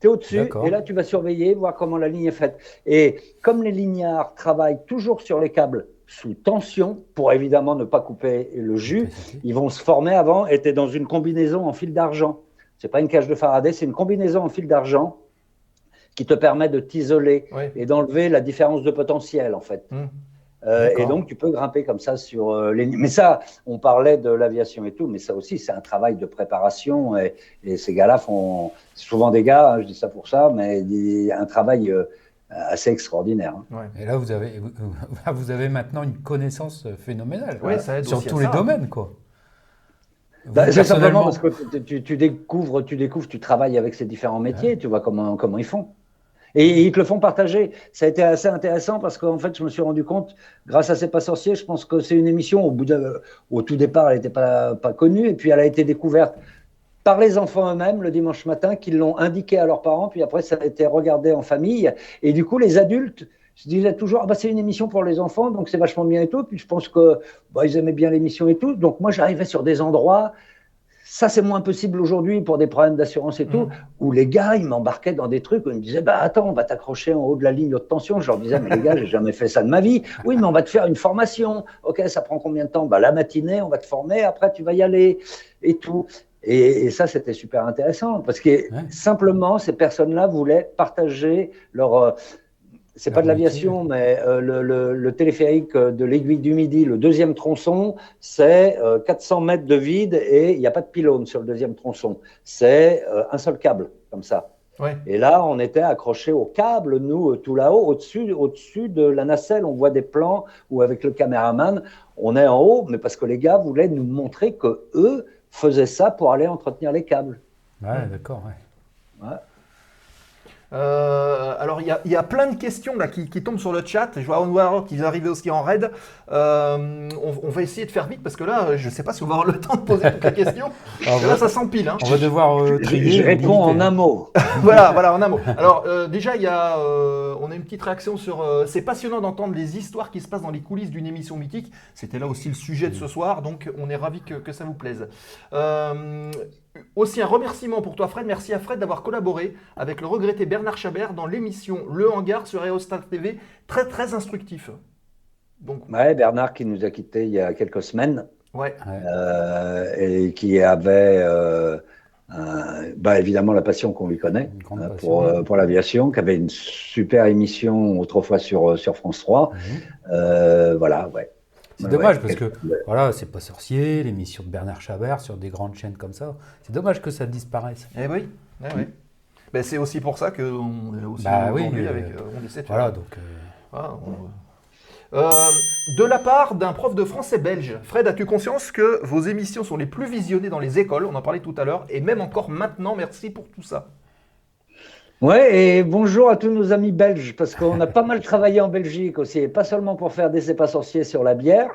S6: Tu es au-dessus et là tu vas surveiller, voir comment la ligne est faite. Et comme les lignards travaillent toujours sur les câbles sous tension, pour évidemment ne pas couper le jus, ils vont se former avant et tu es dans une combinaison en fil d'argent. C'est pas une cage de Faraday, c'est une combinaison en fil d'argent qui te permet de t'isoler et d'enlever la différence de potentiel en fait.
S4: Hmm.
S6: Euh, et donc tu peux grimper comme ça sur euh, les. Mais ça, on parlait de l'aviation et tout, mais ça aussi c'est un travail de préparation et, et ces gars-là font souvent des gars, hein, je dis ça pour ça, mais des- un travail euh, assez extraordinaire. hein.
S5: Et là, vous avez, vous- vous avez maintenant une connaissance phénoménale
S4: Ouais, ça aide
S5: sur tous les
S4: ça.
S5: domaines, quoi.
S6: Bah, c'est simplement parce que tu, tu- tu découvres, tu découvres, tu travailles avec ces différents métiers, tu vois comment, comment ils font. Et ils te le font partager. Ça a été assez intéressant parce qu'en fait, je me suis rendu compte, grâce à C'est pas sorcier, je pense que c'est une émission, au, bout tout départ, elle n'était pas, connue, et puis elle a été découverte par les enfants eux-mêmes le dimanche matin, qui l'ont indiqué à leurs parents, puis après, ça a été regardé en famille. Et du coup, les adultes se disaient toujours, ah bah, c'est une émission pour les enfants, donc c'est vachement bien et tout. Puis je pense que bah, aimaient bien l'émission et tout. Donc moi, j'arrivais sur des endroits, ça c'est moins possible aujourd'hui pour des problèmes d'assurance et tout, où les gars, ils m'embarquaient dans des trucs où ils me disaient, bah attends, on va t'accrocher en haut de la ligne haute tension. Je leur disais, mais les gars, j'ai jamais fait ça de ma vie. Oui, mais on va te faire une formation. Ok, ça prend combien de temps? Bah la matinée, on va te former, après tu vas y aller et tout. Et, et ça, c'était super intéressant parce que
S5: Ouais.
S6: simplement, ces personnes-là voulaient partager leur. Euh, c'est pas de l'aviation, mais euh, le, le- le téléphérique euh, de l'aiguille du Midi, le deuxième tronçon, c'est euh, 400 mètres de vide et il n'y a pas de pylône sur le deuxième tronçon. C'est euh, un seul câble, comme ça.
S4: Ouais.
S6: Et là, on était accrochés au câble, nous, euh, tout là-haut, au-dessus, au-dessus de la nacelle. On voit des plans où, avec le caméraman, on est en haut, mais parce que les gars voulaient nous montrer que eux faisaient ça pour aller entretenir les câbles.
S5: Ouais, d'accord. ouais.
S4: Euh, alors, il y, a- il y a plein de questions là, qui, qui tombent sur le chat. Je vois voir qu'ils arrivaient aussi en raid. Euh, on, on va essayer de faire vite parce que là, je ne sais pas si on va avoir le temps de poser toutes les questions.
S5: Alors,
S4: que là, ça s'empile. Hein.
S5: on va devoir euh,
S6: Je,
S5: trier.
S6: je réponds en un mot.
S4: voilà, voilà, en un mot. Alors, euh, déjà, il y a, euh, on a une petite réaction sur. euh, c'est passionnant d'entendre les histoires qui se passent dans les coulisses d'une émission mythique. C'était là aussi le sujet de ce soir, donc on est ravis que, que ça vous plaise. Aussi un remerciement pour toi, Fred. Merci à Fred d'avoir collaboré avec le regretté Bernard Chabert dans l'émission Le Hangar sur Aerostar TV. Très, très instructif. Donc,
S6: Ouais, Bernard qui nous a quittés il y a quelques semaines
S4: ouais.
S6: Euh, et qui avait euh, bah, évidemment la passion qu'on lui connaît
S5: passion.
S6: pour, euh, pour l'aviation, qui avait une super émission autrefois sur, sur France 3.
S5: Mhm.
S6: Euh, voilà, ouais.
S5: C'est
S6: Ouais,
S5: dommage
S6: ouais,
S5: parce que
S6: ouais.
S5: voilà, c'est pas sorcier, l'émission de Bernard Chabert sur des grandes chaînes comme ça. C'est dommage que ça disparaisse.
S4: Eh oui. Eh oui. Ben, c'est aussi pour ça qu'on est aussi
S5: Bah
S4: aujourd'hui
S5: euh,
S4: avec. euh, on essaie de faire-
S5: Voilà, donc euh,
S4: Ah, on- Euh, de la part d'un prof de français belge, Fred, as-tu conscience que vos émissions sont les plus visionnées dans les écoles? On en parlait tout à l'heure, et même encore maintenant, merci pour tout ça.
S6: Ouais, et bonjour à tous nos amis belges, parce qu'on a pas mal travaillé en Belgique aussi, et pas seulement pour faire des pas sorciers sur la bière,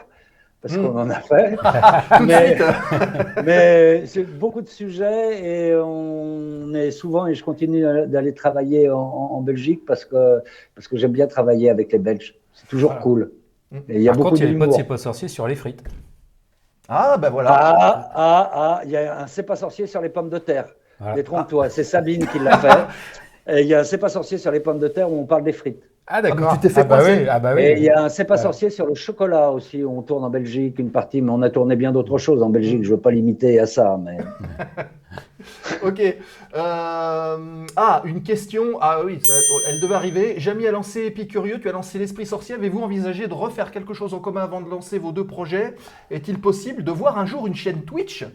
S6: parce qu'on en a fait, Mais- c'est beaucoup de sujets, et on est souvent, et je continue d'aller travailler en, en Belgique, parce que, parce que j'aime bien travailler avec les Belges. C'est toujours
S4: Voilà.
S6: cool.
S4: Mm.
S6: Et il y a
S5: par
S6: beaucoup
S5: contre, il n'y avait pas de pas sorcier sur les frites.
S4: Ah, ben voilà.
S6: Ah, ah, ah, il y a un C'est pas sorcier sur les pommes de terre.
S5: Voilà.
S6: Détrompe-toi, c'est Sabine qui l'a fait. Et il y a un C'est pas sorcier sur les pommes de terre où on parle des frites.
S5: Ah
S4: mais
S5: d'accord.
S4: tu t'es fait
S5: ah bah oui, ah bah oui.
S6: Et il y a un C'est pas
S5: Ouais.
S6: sorcier sur le chocolat aussi, où on tourne en Belgique une partie, mais on a tourné bien d'autres choses en Belgique. Je veux pas limiter à ça, mais
S4: Ok. Euh, Ah, une question. Ah oui, ça- elle devait arriver. Jamy a lancé Épicurieux, tu as lancé l'Esprit Sorcier. Avez-vous envisagé de refaire quelque chose en commun avant de lancer vos deux projets? Est-il possible de voir un jour une chaîne Twitch?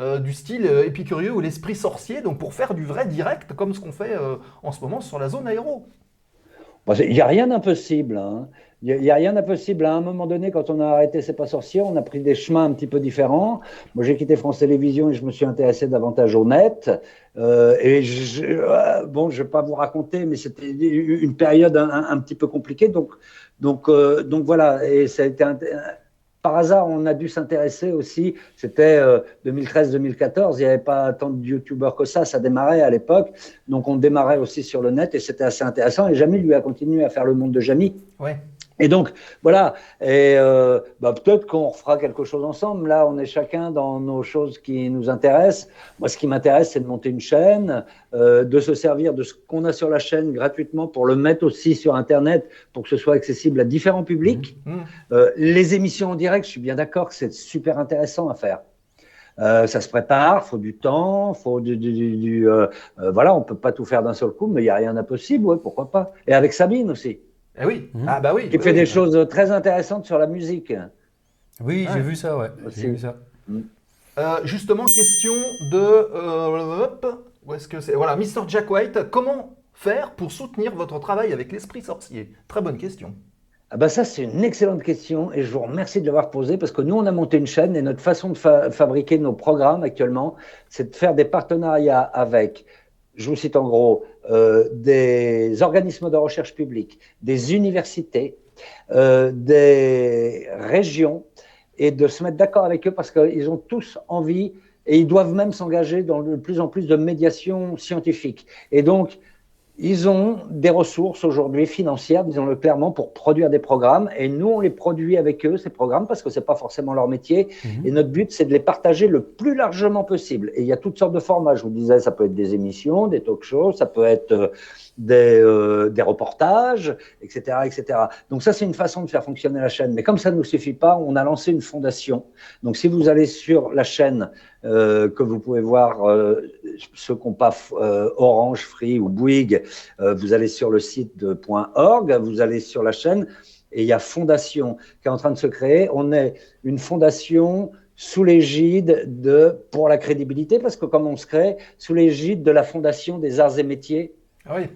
S4: Euh, du style euh, Épicurieux ou l'Esprit Sorcier, donc pour faire du vrai direct, comme ce qu'on fait euh, en ce moment sur la zone aéro
S6: Bon, il n'y a rien d'impossible. hein. Il n'y a, rien d'impossible. À un moment donné, quand on a arrêté C'est pas sorcier, on a pris des chemins un petit peu différents. Moi, j'ai quitté France Télévisions et je me suis intéressé davantage au net. Euh, et je, bon, je vais pas vous raconter, mais c'était une période un, petit peu compliquée. Donc, donc, donc voilà. Et ça a été par hasard, on a dû s'intéresser aussi. C'était 2013-2014. Il n'y avait pas tant de youtubeurs que ça. Ça démarrait à l'époque. Donc, on démarrait aussi sur le net et c'était assez intéressant. Et Jamie lui a continué à faire le monde de Jamie.
S4: Ouais.
S6: Et donc, voilà. Et euh, bah, peut-être qu'on refera quelque chose ensemble. Là, on est chacun dans nos choses qui nous intéressent. Moi, ce qui m'intéresse, c'est de monter une chaîne, euh, de se servir de ce qu'on a sur la chaîne gratuitement pour le mettre aussi sur Internet pour que ce soit accessible à différents publics. Mmh. Mmh. Euh, les émissions en direct, je suis bien d'accord que c'est super intéressant à faire. Euh, ça se prépare, faut du temps, faut du, du, du euh, euh, voilà, on peut pas tout faire d'un seul coup, mais il y a rien d'impossible, ouais, pourquoi pas. Et avec Sabine aussi.
S4: Eh oui. Mmh. Ah bah oui.
S6: Qui fait
S4: oui.
S6: des choses très intéressantes sur la musique.
S5: Oui, j'ai vu ça, ouais. J'ai vu ça.
S4: Mmh. Euh, justement, question de euh, où est-ce que c'est? Voilà, Mr Jack White. Comment faire pour soutenir votre travail avec l'esprit sorcier? Très bonne question.
S6: Ah bah ça, c'est une excellente question et je vous remercie de l'avoir posée parce que nous, on a monté une chaîne et notre façon de fa fabriquer nos programmes actuellement, c'est de faire des partenariats avec je vous cite en gros, euh, des organismes de recherche publique, des universités, euh, des régions, et de se mettre d'accord avec eux parce qu'ils ont tous envie et ils doivent même s'engager dans de plus en plus de médiation scientifique. Et donc, ils ont des ressources aujourd'hui financières, disons-le clairement, pour produire des programmes. Et nous, on les produit avec eux, ces programmes, parce que c'est pas forcément leur métier. Mmh. Et notre but, c'est de les partager le plus largement possible. Et il y a toutes sortes de formats. Je vous disais, ça peut être des émissions, des talk shows, ça peut être euh, des, euh, des reportages, etc., etc. Donc ça, c'est une façon de faire fonctionner la chaîne. Mais comme ça ne nous suffit pas, on a lancé une fondation. Donc si vous allez sur la chaîne euh, que vous pouvez voir, euh, ceux qui n'ont pas Orange, Free ou Bouygues, vous allez sur le site de .org, vous allez sur la chaîne et il y a Fondation qui est en train de se créer. On est une fondation sous l'égide de, pour la crédibilité, parce que comme on se crée, sous l'égide de la Fondation des arts et métiers.
S4: Ah oui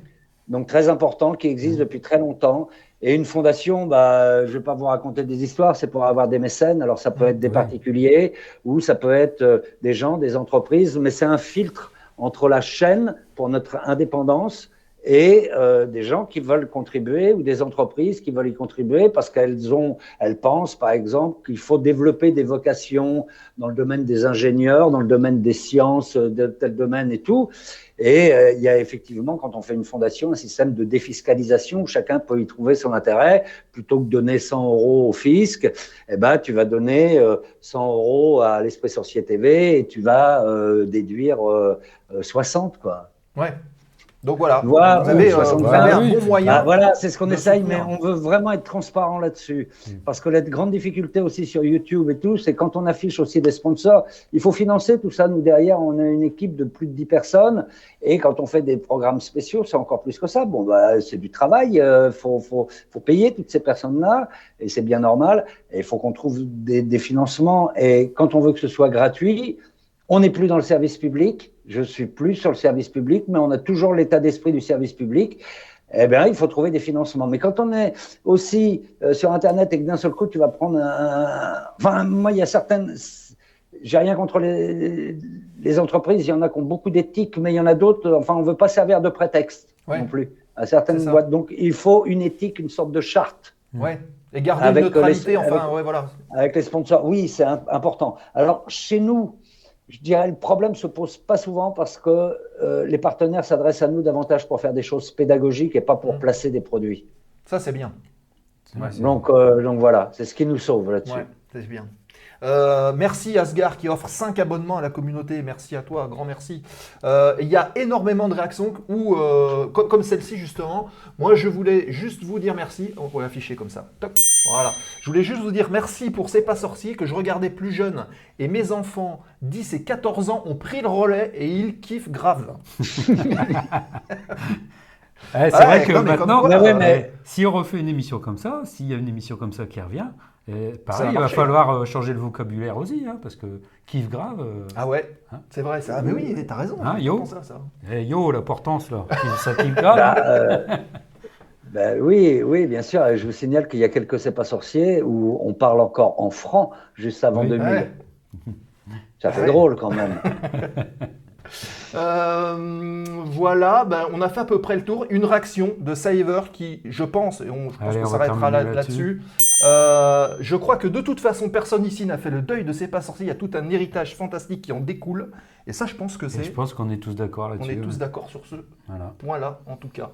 S6: donc très important, qui existe depuis très longtemps. Et une fondation, bah, je ne vais pas vous raconter des histoires, c'est pour avoir des mécènes. Alors ça peut être des particuliers ou ça peut être euh, des gens, des entreprises, mais c'est un filtre entre la chaîne pour notre indépendance et euh, des gens qui veulent contribuer ou des entreprises qui veulent y contribuer parce qu'elles ont, elles pensent par exemple qu'il faut développer des vocations dans le domaine des ingénieurs, dans le domaine des sciences, de tel domaine et tout. Et euh, il y a effectivement, quand on fait une fondation, un système de défiscalisation où chacun peut y trouver son intérêt. Plutôt que de donner 100 euros au fisc, eh ben, tu vas donner euh, 100 euros à l'Esprit Sorcier TV et tu vas euh, déduire 60, quoi.
S4: Ouais. Donc voilà,
S6: voilà
S4: vous avez, euh, vous avez un bon moyen.
S6: Bah, voilà, c'est ce qu'on essaye, mais on veut vraiment être transparent là-dessus. Mmh. Parce que la grande difficulté aussi sur YouTube et tout, c'est quand on affiche aussi des sponsors, il faut financer tout ça. Nous, derrière, on a une équipe de plus de 10 personnes. Et quand on fait des programmes spéciaux, c'est encore plus que ça. Bon, bah, c'est du travail. Il euh, faut, faut, faut payer toutes ces personnes-là. Et c'est bien normal. Et il faut qu'on trouve des, des financements. Et quand on veut que ce soit gratuit, on n'est plus dans le service public. Je suis plus sur le service public, mais on a toujours l'état d'esprit du service public. Eh bien, il faut trouver des financements. Mais quand on est aussi euh, sur Internet et que d'un seul coup, tu vas prendre un... Enfin, moi, il y a certaines... J'ai rien contre les, les, entreprises. Il y en a qui ont beaucoup d'éthique, mais il y en a d'autres... Enfin, on ne veut pas servir de prétexte ouais. non plus à certaines boîtes. Donc, il faut une éthique, une sorte de charte.
S4: Ouais. Et garder avec une neutralité, les, enfin,
S6: avec,
S4: ouais, voilà.
S6: Avec les sponsors, oui, c'est important. Alors, chez nous, je dirais le problème se pose pas souvent parce que euh, les partenaires s'adressent à nous davantage pour faire des choses pédagogiques et pas pour mmh. placer des produits.
S4: Ça c'est bien.
S6: Ouais, donc, euh, donc voilà, c'est ce qui nous sauve là-dessus.
S4: Ouais, c'est bien. Euh, merci Asgar qui offre 5 abonnements à la communauté. Merci à toi, grand merci. Euh, il y a énormément de réactions où, euh, comme, comme celle-ci justement. Moi, je voulais juste vous dire merci. On pourrait afficher comme ça. Toc. Voilà. Je voulais juste vous dire merci pour C'est pas sorcier que je regardais plus jeune et mes enfants 10 et 14 ans ont pris le relais et ils kiffent grave.
S5: Eh, c'est vrai que maintenant, quoi, ouais, mais... si on refait une émission comme ça, s'il y a une émission comme ça qui revient, et pareil, il va falloir changer le vocabulaire aussi, hein, parce que kiff grave. Euh,
S4: ah ouais, hein c'est vrai ça. Ah, mais oui, t'as raison.
S5: Hein, yo,
S4: ça, ça.
S5: Eh, yo, la portance là, ça kiff grave.
S6: Bah, euh, Ben oui, oui, bien sûr. Et je vous signale qu'il y a quelques C'est pas sorciers où on parle encore en francs juste avant
S5: Oui.
S6: 2000.
S4: Ouais.
S6: Ça fait
S4: Ouais.
S6: drôle quand même.
S4: Euh, voilà, ben, on a fait à peu près le tour. Une réaction de Saver qui, je pense, et on, je pense
S5: Allez,
S4: qu'on
S5: on va
S4: s'arrêtera là- là-dessus. Euh, je crois que de toute façon, personne ici n'a fait le deuil de C'est pas sorcier. Il y a tout un héritage fantastique qui en découle. Et ça, je pense que
S5: Et
S4: c'est.
S5: je pense qu'on est tous d'accord
S4: On
S5: là-dessus.
S4: est tous
S5: ouais.
S4: d'accord sur ce
S5: Voilà.
S4: point-là, en tout cas.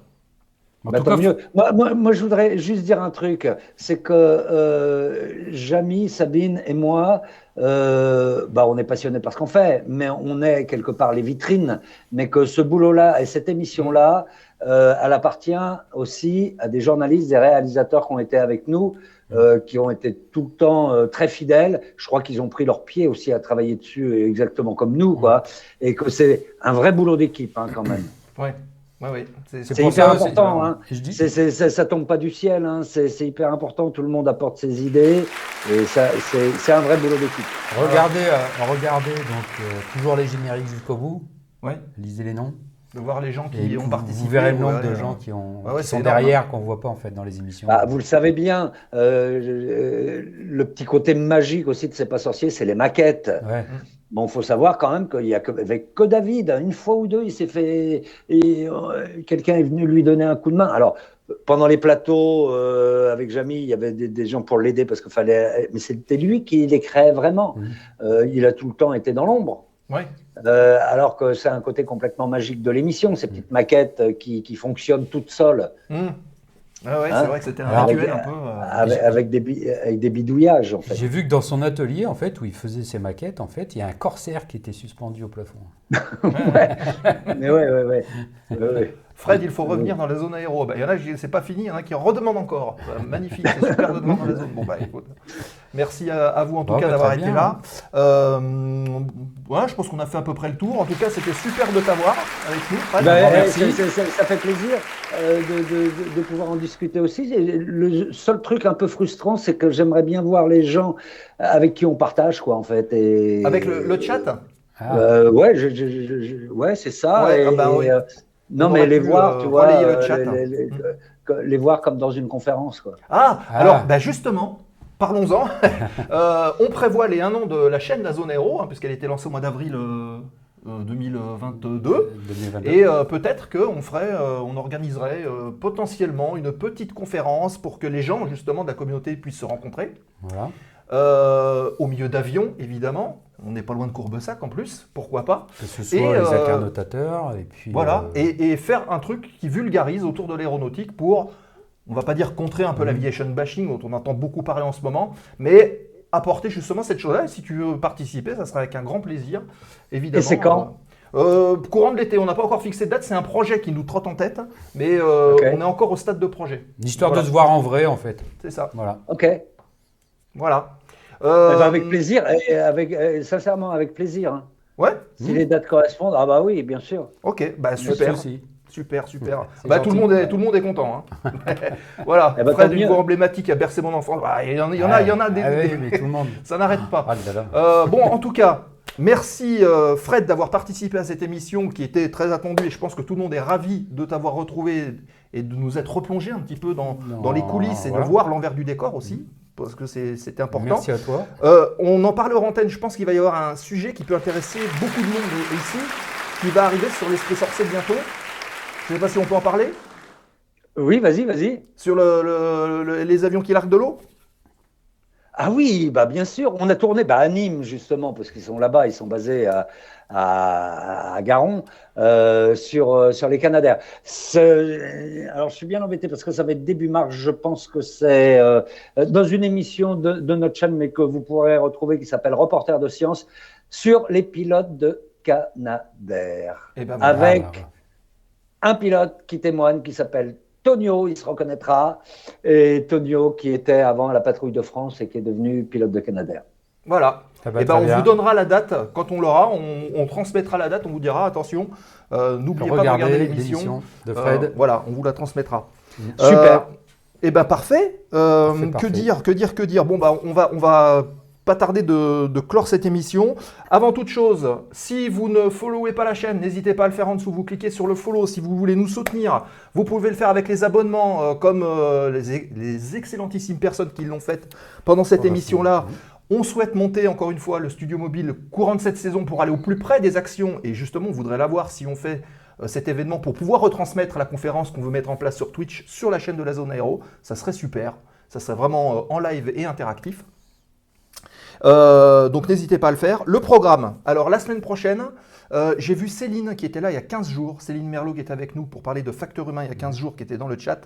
S6: Bah, tant mieux. Moi, moi, moi, je voudrais juste dire un truc, c'est que euh, Jamy, Sabine et moi, euh, bah, on est passionnés par ce qu'on fait, mais on est quelque part les vitrines, mais que ce boulot-là et cette émission-là, euh, elle appartient aussi à des journalistes, des réalisateurs qui ont été avec nous, euh, qui ont été tout le temps euh, très fidèles. Je crois qu'ils ont pris leur pied aussi à travailler dessus, exactement comme nous, quoi, et que c'est un vrai boulot d'équipe hein, quand même.
S4: Ouais, ouais, ouais. C'est-
S6: hyper
S5: ça,
S6: important,
S5: c'est-
S6: hein.
S5: Dis,
S6: ça, ça tombe pas du ciel, hein. c'est, hyper important. Tout le monde apporte ses idées et ça, c'est, un vrai boulot d'équipe.
S5: regardez, euh, regardez donc euh, toujours les génériques jusqu'au bout.
S4: Ouais,
S5: Lisez les noms.
S4: de voir les gens qui
S5: Et
S4: ont
S5: vous,
S4: participé.
S5: vous verrez le nombre
S4: ouais,
S5: de gens qui, ont,
S4: Ouais, ouais,
S5: qui
S4: c'est
S5: sont
S4: énorme,
S5: derrière, qu'on voit pas en fait dans les émissions.
S6: Bah, vous le savez bien, euh, euh, le petit côté magique aussi de C'est pas sorcier, c'est les maquettes. Bon, faut savoir quand même qu'il y a que, avec que David, une fois ou deux, il s'est fait, euh, quelqu'un est venu lui donner un coup de main. Alors, pendant les plateaux euh, avec Jamy, il y avait des, des gens pour l'aider parce qu'il fallait, mais c'était lui qui les créait vraiment.
S5: Mhm.
S6: Euh, il a tout le temps été dans l'ombre.
S4: Ouais.
S6: Alors que c'est un côté complètement magique de l'émission, ces petites maquettes qui, qui fonctionnent toutes seules,
S4: Hum. Ah ouais,
S6: Hein
S4: c'est vrai que c'était un
S5: Alors,
S4: rituel
S6: avec-
S4: un peu. euh,
S6: avec, avec des, bi- avec des bidouillages en fait.
S5: J'ai vu que dans son atelier, en fait, où il faisait ses maquettes, en fait, il y a un corsaire qui était suspendu au plafond.
S6: Mais ouais, ouais, ouais. Ouais, ouais.
S4: Fred, il faut revenir dans la zone aéro. Bah, Il y en a, c'est pas fini, il y en a qui en redemandent encore. Bah, magnifique, c'est super de demander dans la zone. Bon, bah, écoute. Merci à, à vous en tout
S5: Bon,
S4: cas d'avoir été
S5: bien.
S4: là. Euh, ouais, je pense qu'on a fait à peu près le tour. En tout cas, c'était super de t'avoir avec nous. Fred.
S6: Ben, eh,
S5: merci.
S6: ça fait plaisir euh, de, de- de- de pouvoir en discuter aussi. Le seul truc un peu frustrant, c'est que j'aimerais bien voir les gens avec qui on partage, quoi, en fait. Et,
S4: Avec le, le chat
S5: Ah,
S6: Euh, ouais, je- je- je- je- ouais, c'est ça.
S4: Ouais,
S6: et-
S4: ah bah
S6: et. Euh, non,
S4: On
S6: mais les
S4: pu,
S6: voir,
S4: euh,
S6: tu vois,
S4: relayer le
S6: euh,
S4: chat.
S6: les, les- que- les voir comme dans une conférence, quoi.
S4: Ah,
S5: Ah.
S4: alors bah justement, parlons-en. Euh, on prévoit les un an de la chaîne La Zone Aéro, hein, puisqu'elle a été lancée au mois d'avril euh, euh, 2022.
S5: 2022.
S4: Et euh, peut-être qu'on ferait, euh, on organiserait euh, potentiellement une petite conférence pour que les gens justement de la communauté puissent se rencontrer.
S5: Voilà.
S4: Euh, au milieu d'avions, évidemment. On n'est pas loin de Courbessac en plus, pourquoi pas?
S5: Que ce soit
S4: Et,
S5: les
S4: euh,
S5: et puis.
S4: Voilà,
S5: euh,
S4: et, et faire un truc qui vulgarise autour de l'aéronautique pour, on va pas dire contrer un peu
S5: Mhm.
S4: l'aviation bashing dont on entend beaucoup parler en ce moment, mais apporter justement cette chose-là. Et si tu veux participer, ça sera avec un grand plaisir, évidemment.
S6: Et c'est quand?
S4: Euh, Courant de l'été, on n'a pas encore fixé de date, c'est un projet qui nous trotte en tête, mais euh, on est encore au stade de projet.
S5: L'histoire
S4: Voilà.
S5: de se voir en vrai, en fait.
S4: C'est ça,
S5: Voilà.
S6: Ok. Eh
S4: voilà. Euh,
S6: ben, avec plaisir, et avec, euh, sincèrement, avec plaisir. hein.
S4: Ouais,
S6: Si les dates correspondent, ah bah oui, bien sûr.
S4: ok, bah super. Super, super. Bah, tout, le monde est, tout le monde est content. hein. voilà,
S6: Eh ben,
S4: Fred, voix emblématique a bercé mon enfant. Bah, Il y en a, il y en a, il y en a des.
S5: Ah oui,
S4: des-
S5: mais tout le monde.
S4: Ça n'arrête pas.
S5: Ah.
S4: Euh, bon, en tout cas, merci euh, Fred d'avoir participé à cette émission qui était très attendue et je pense que tout le monde est ravi de t'avoir retrouvé et de nous être replongé un petit peu dans,
S5: Non,
S4: dans les coulisses et
S5: voilà.
S4: de voir l'envers du décor aussi, parce que c'est- c'était important.
S5: Merci à toi.
S4: Euh, on en parle hors antenne, je pense qu'il va y avoir un sujet qui peut intéresser beaucoup de monde ici, qui va arriver sur l'esprit sorcier bientôt. Je ne sais pas si on peut en parler.
S6: Oui, vas-y, vas-y.
S4: Sur le- le- le- les avions qui larguent de l'eau
S6: Ah oui, bah bien sûr. On a tourné bah, à Nîmes, justement, parce qu'ils sont là-bas, ils sont basés à, à, à Garon, euh, sur, euh, sur les Canadaires. Alors, je suis bien embêté parce que ça va être début mars. Je pense que c'est euh, dans une émission de, de notre chaîne, mais que vous pourrez retrouver, qui s'appelle Reporter de science, sur les pilotes de Canadair.
S4: Eh ben,
S6: Avec un pilote qui témoigne, qui s'appelle Tonio, il se reconnaîtra, et Tonio qui était avant à la patrouille de France et qui est devenu pilote de Canadair.
S4: Voilà.
S5: Va
S4: Eh ben, on
S5: bien.
S4: vous donnera la date quand on l'aura. On, on transmettra la date. On vous dira attention, euh, n'oubliez pas de regarder l'émission.
S5: de
S4: Euh,
S5: Fred.
S4: voilà, on vous la transmettra.
S6: Super.
S4: et ben parfait. Euh,
S5: Parfait,
S4: que
S5: parfait.
S4: dire, que dire, que dire? Bon bah on va, on va pas tarder de, de clore cette émission. Avant toute chose, si vous ne followez pas la chaîne, n'hésitez pas à le faire en dessous. Vous cliquez sur le follow si vous voulez nous soutenir. Vous pouvez le faire avec les abonnements, euh, comme euh, les, les excellentissimes personnes qui l'ont fait pendant cette
S5: Voilà,
S4: émission-là. On souhaite monter encore une fois le studio mobile courant de cette saison pour aller au plus près des actions et justement on voudrait l'avoir si on fait euh, cet événement pour pouvoir retransmettre la conférence qu'on veut mettre en place sur Twitch sur la chaîne de la zone aéro. Ça serait super, ça serait vraiment en live et interactif. Euh, donc n'hésitez pas à le faire. Le programme, alors la semaine prochaine, euh, j'ai vu Céline qui était là il y a 15 jours, Céline Merlot qui est avec nous pour parler de facteur humain il y a 15 jours, qui était dans le chat.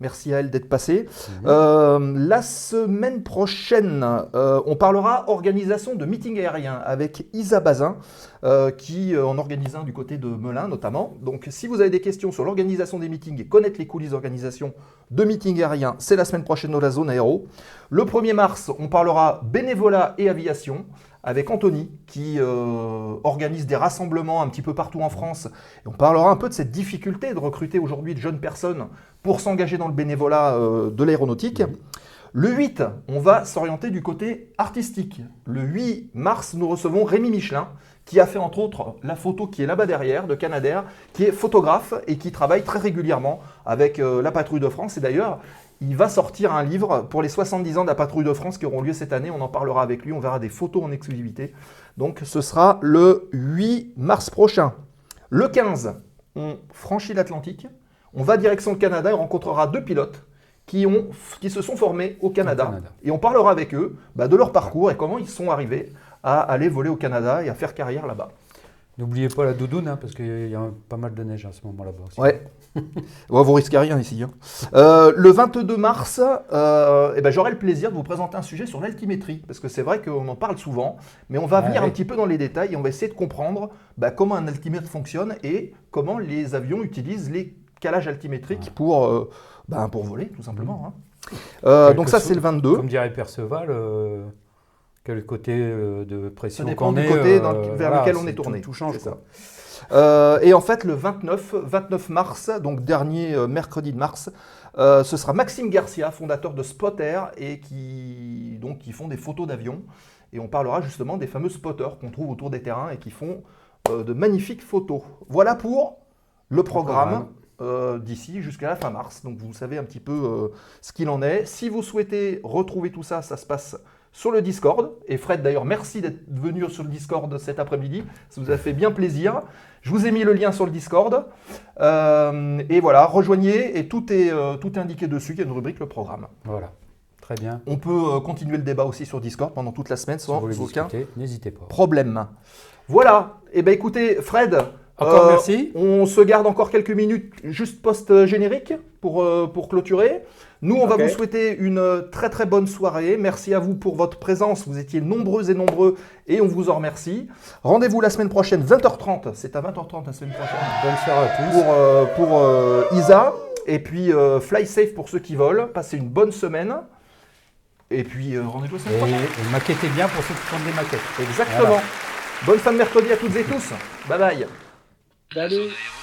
S4: Merci à elle d'être passée. Euh, la semaine prochaine, euh, on parlera organisation de meetings aériens avec Isa Bazin, euh, qui en organise un du côté de Melun notamment. Donc si vous avez des questions sur l'organisation des meetings et connaître les coulisses d'organisation de meetings aériens, c'est la semaine prochaine dans la zone aéro. Le 1er mars, on parlera bénévolat et aviation avec Anthony qui euh, organise des rassemblements un petit peu partout en France. Et on parlera un peu de cette difficulté de recruter aujourd'hui de jeunes personnes pour s'engager dans le bénévolat euh, de l'aéronautique. Le 8, on va s'orienter du côté artistique. Le 8 mars, nous recevons Rémi Michelin, qui a fait entre autres la photo qui est là-bas derrière, de Canadair, qui est photographe et qui travaille très régulièrement avec euh, la Patrouille de France. Et d'ailleurs, il va sortir un livre pour les 70 ans de la Patrouille de France qui auront lieu cette année. On en parlera avec lui, on verra des photos en exclusivité. Donc ce sera le 8 mars prochain. Le 15, on franchit l'Atlantique, on va direction le Canada et on rencontrera deux pilotes qui, ont, qui se sont formés au Canada.
S5: Canada.
S4: Et on parlera avec eux bah, de leur parcours et comment ils sont arrivés à aller voler au Canada et à faire carrière là-bas.
S5: N'oubliez pas la doudoune, hein, parce qu'il y a pas mal de neige à ce moment là-bas.
S4: Ouais. Ouais, vous risquez rien ici. hein. Euh, le 22 mars, euh, eh ben, j'aurai le plaisir de vous présenter un sujet sur l'altimétrie, parce que c'est vrai qu'on en parle souvent, mais on va
S5: Ouais,
S4: venir un petit peu dans les détails et on va essayer de comprendre bah, comment un altimètre fonctionne et comment les avions utilisent les calages altimétriques pour, euh, bah, pour voler, tout simplement. hein. Donc ça, c'est le 22.
S5: Comme dirait Perceval, quel côté euh, de
S4: Ça
S5: pression
S4: dépend
S5: qu'on
S4: du
S5: est,
S4: côté dans-
S5: euh,
S4: vers
S5: voilà,
S4: lequel on est tourné.
S5: Tout, tout change.
S4: Ça. Euh, et en fait, le 29, 29 mars, donc dernier mercredi de mars, euh, ce sera Maxime Garcia, fondateur de Spotter, et qui, donc, qui font des photos d'avions. Et on parlera justement des fameux spotters qu'on trouve autour des terrains et qui font euh, de magnifiques photos. Voilà pour le programme. euh, d'ici jusqu'à la fin mars. Donc vous savez un petit peu ce qu'il en est. Si vous souhaitez retrouver tout ça, ça se passe sur le Discord. Et Fred, d'ailleurs, merci d'être venu sur le Discord cet après-midi. Ça vous a fait bien plaisir. Je vous ai mis le lien sur le Discord. Euh, et voilà, rejoignez et tout est, euh, tout est indiqué dessus. Il y a une rubrique, le programme.
S5: Voilà. Très bien.
S4: On peut euh, continuer le débat aussi sur Discord pendant toute la semaine sans aucun
S5: discuter, pas.
S4: problème. Voilà. Et ben écoutez, Fred.
S5: Encore
S4: euh,
S5: merci.
S4: On se garde encore quelques minutes juste post-générique pour, euh, pour clôturer. Nous, on va vous souhaiter une très très bonne soirée. Merci à vous pour votre présence. Vous étiez nombreux et nombreux et on vous en remercie. Rendez-vous la semaine prochaine, 20h30. C'est à 20h30 la semaine prochaine
S5: Bonne soirée à tous.
S4: pour, euh, pour Isa. Et puis fly safe pour ceux qui volent. Passez une bonne semaine. Et puis rendez-vous la semaine prochaine.
S5: et maquettez bien pour ceux qui font des maquettes.
S4: Exactement. Bonne fin de mercredi à toutes et tous. Bye bye.
S6: Salut.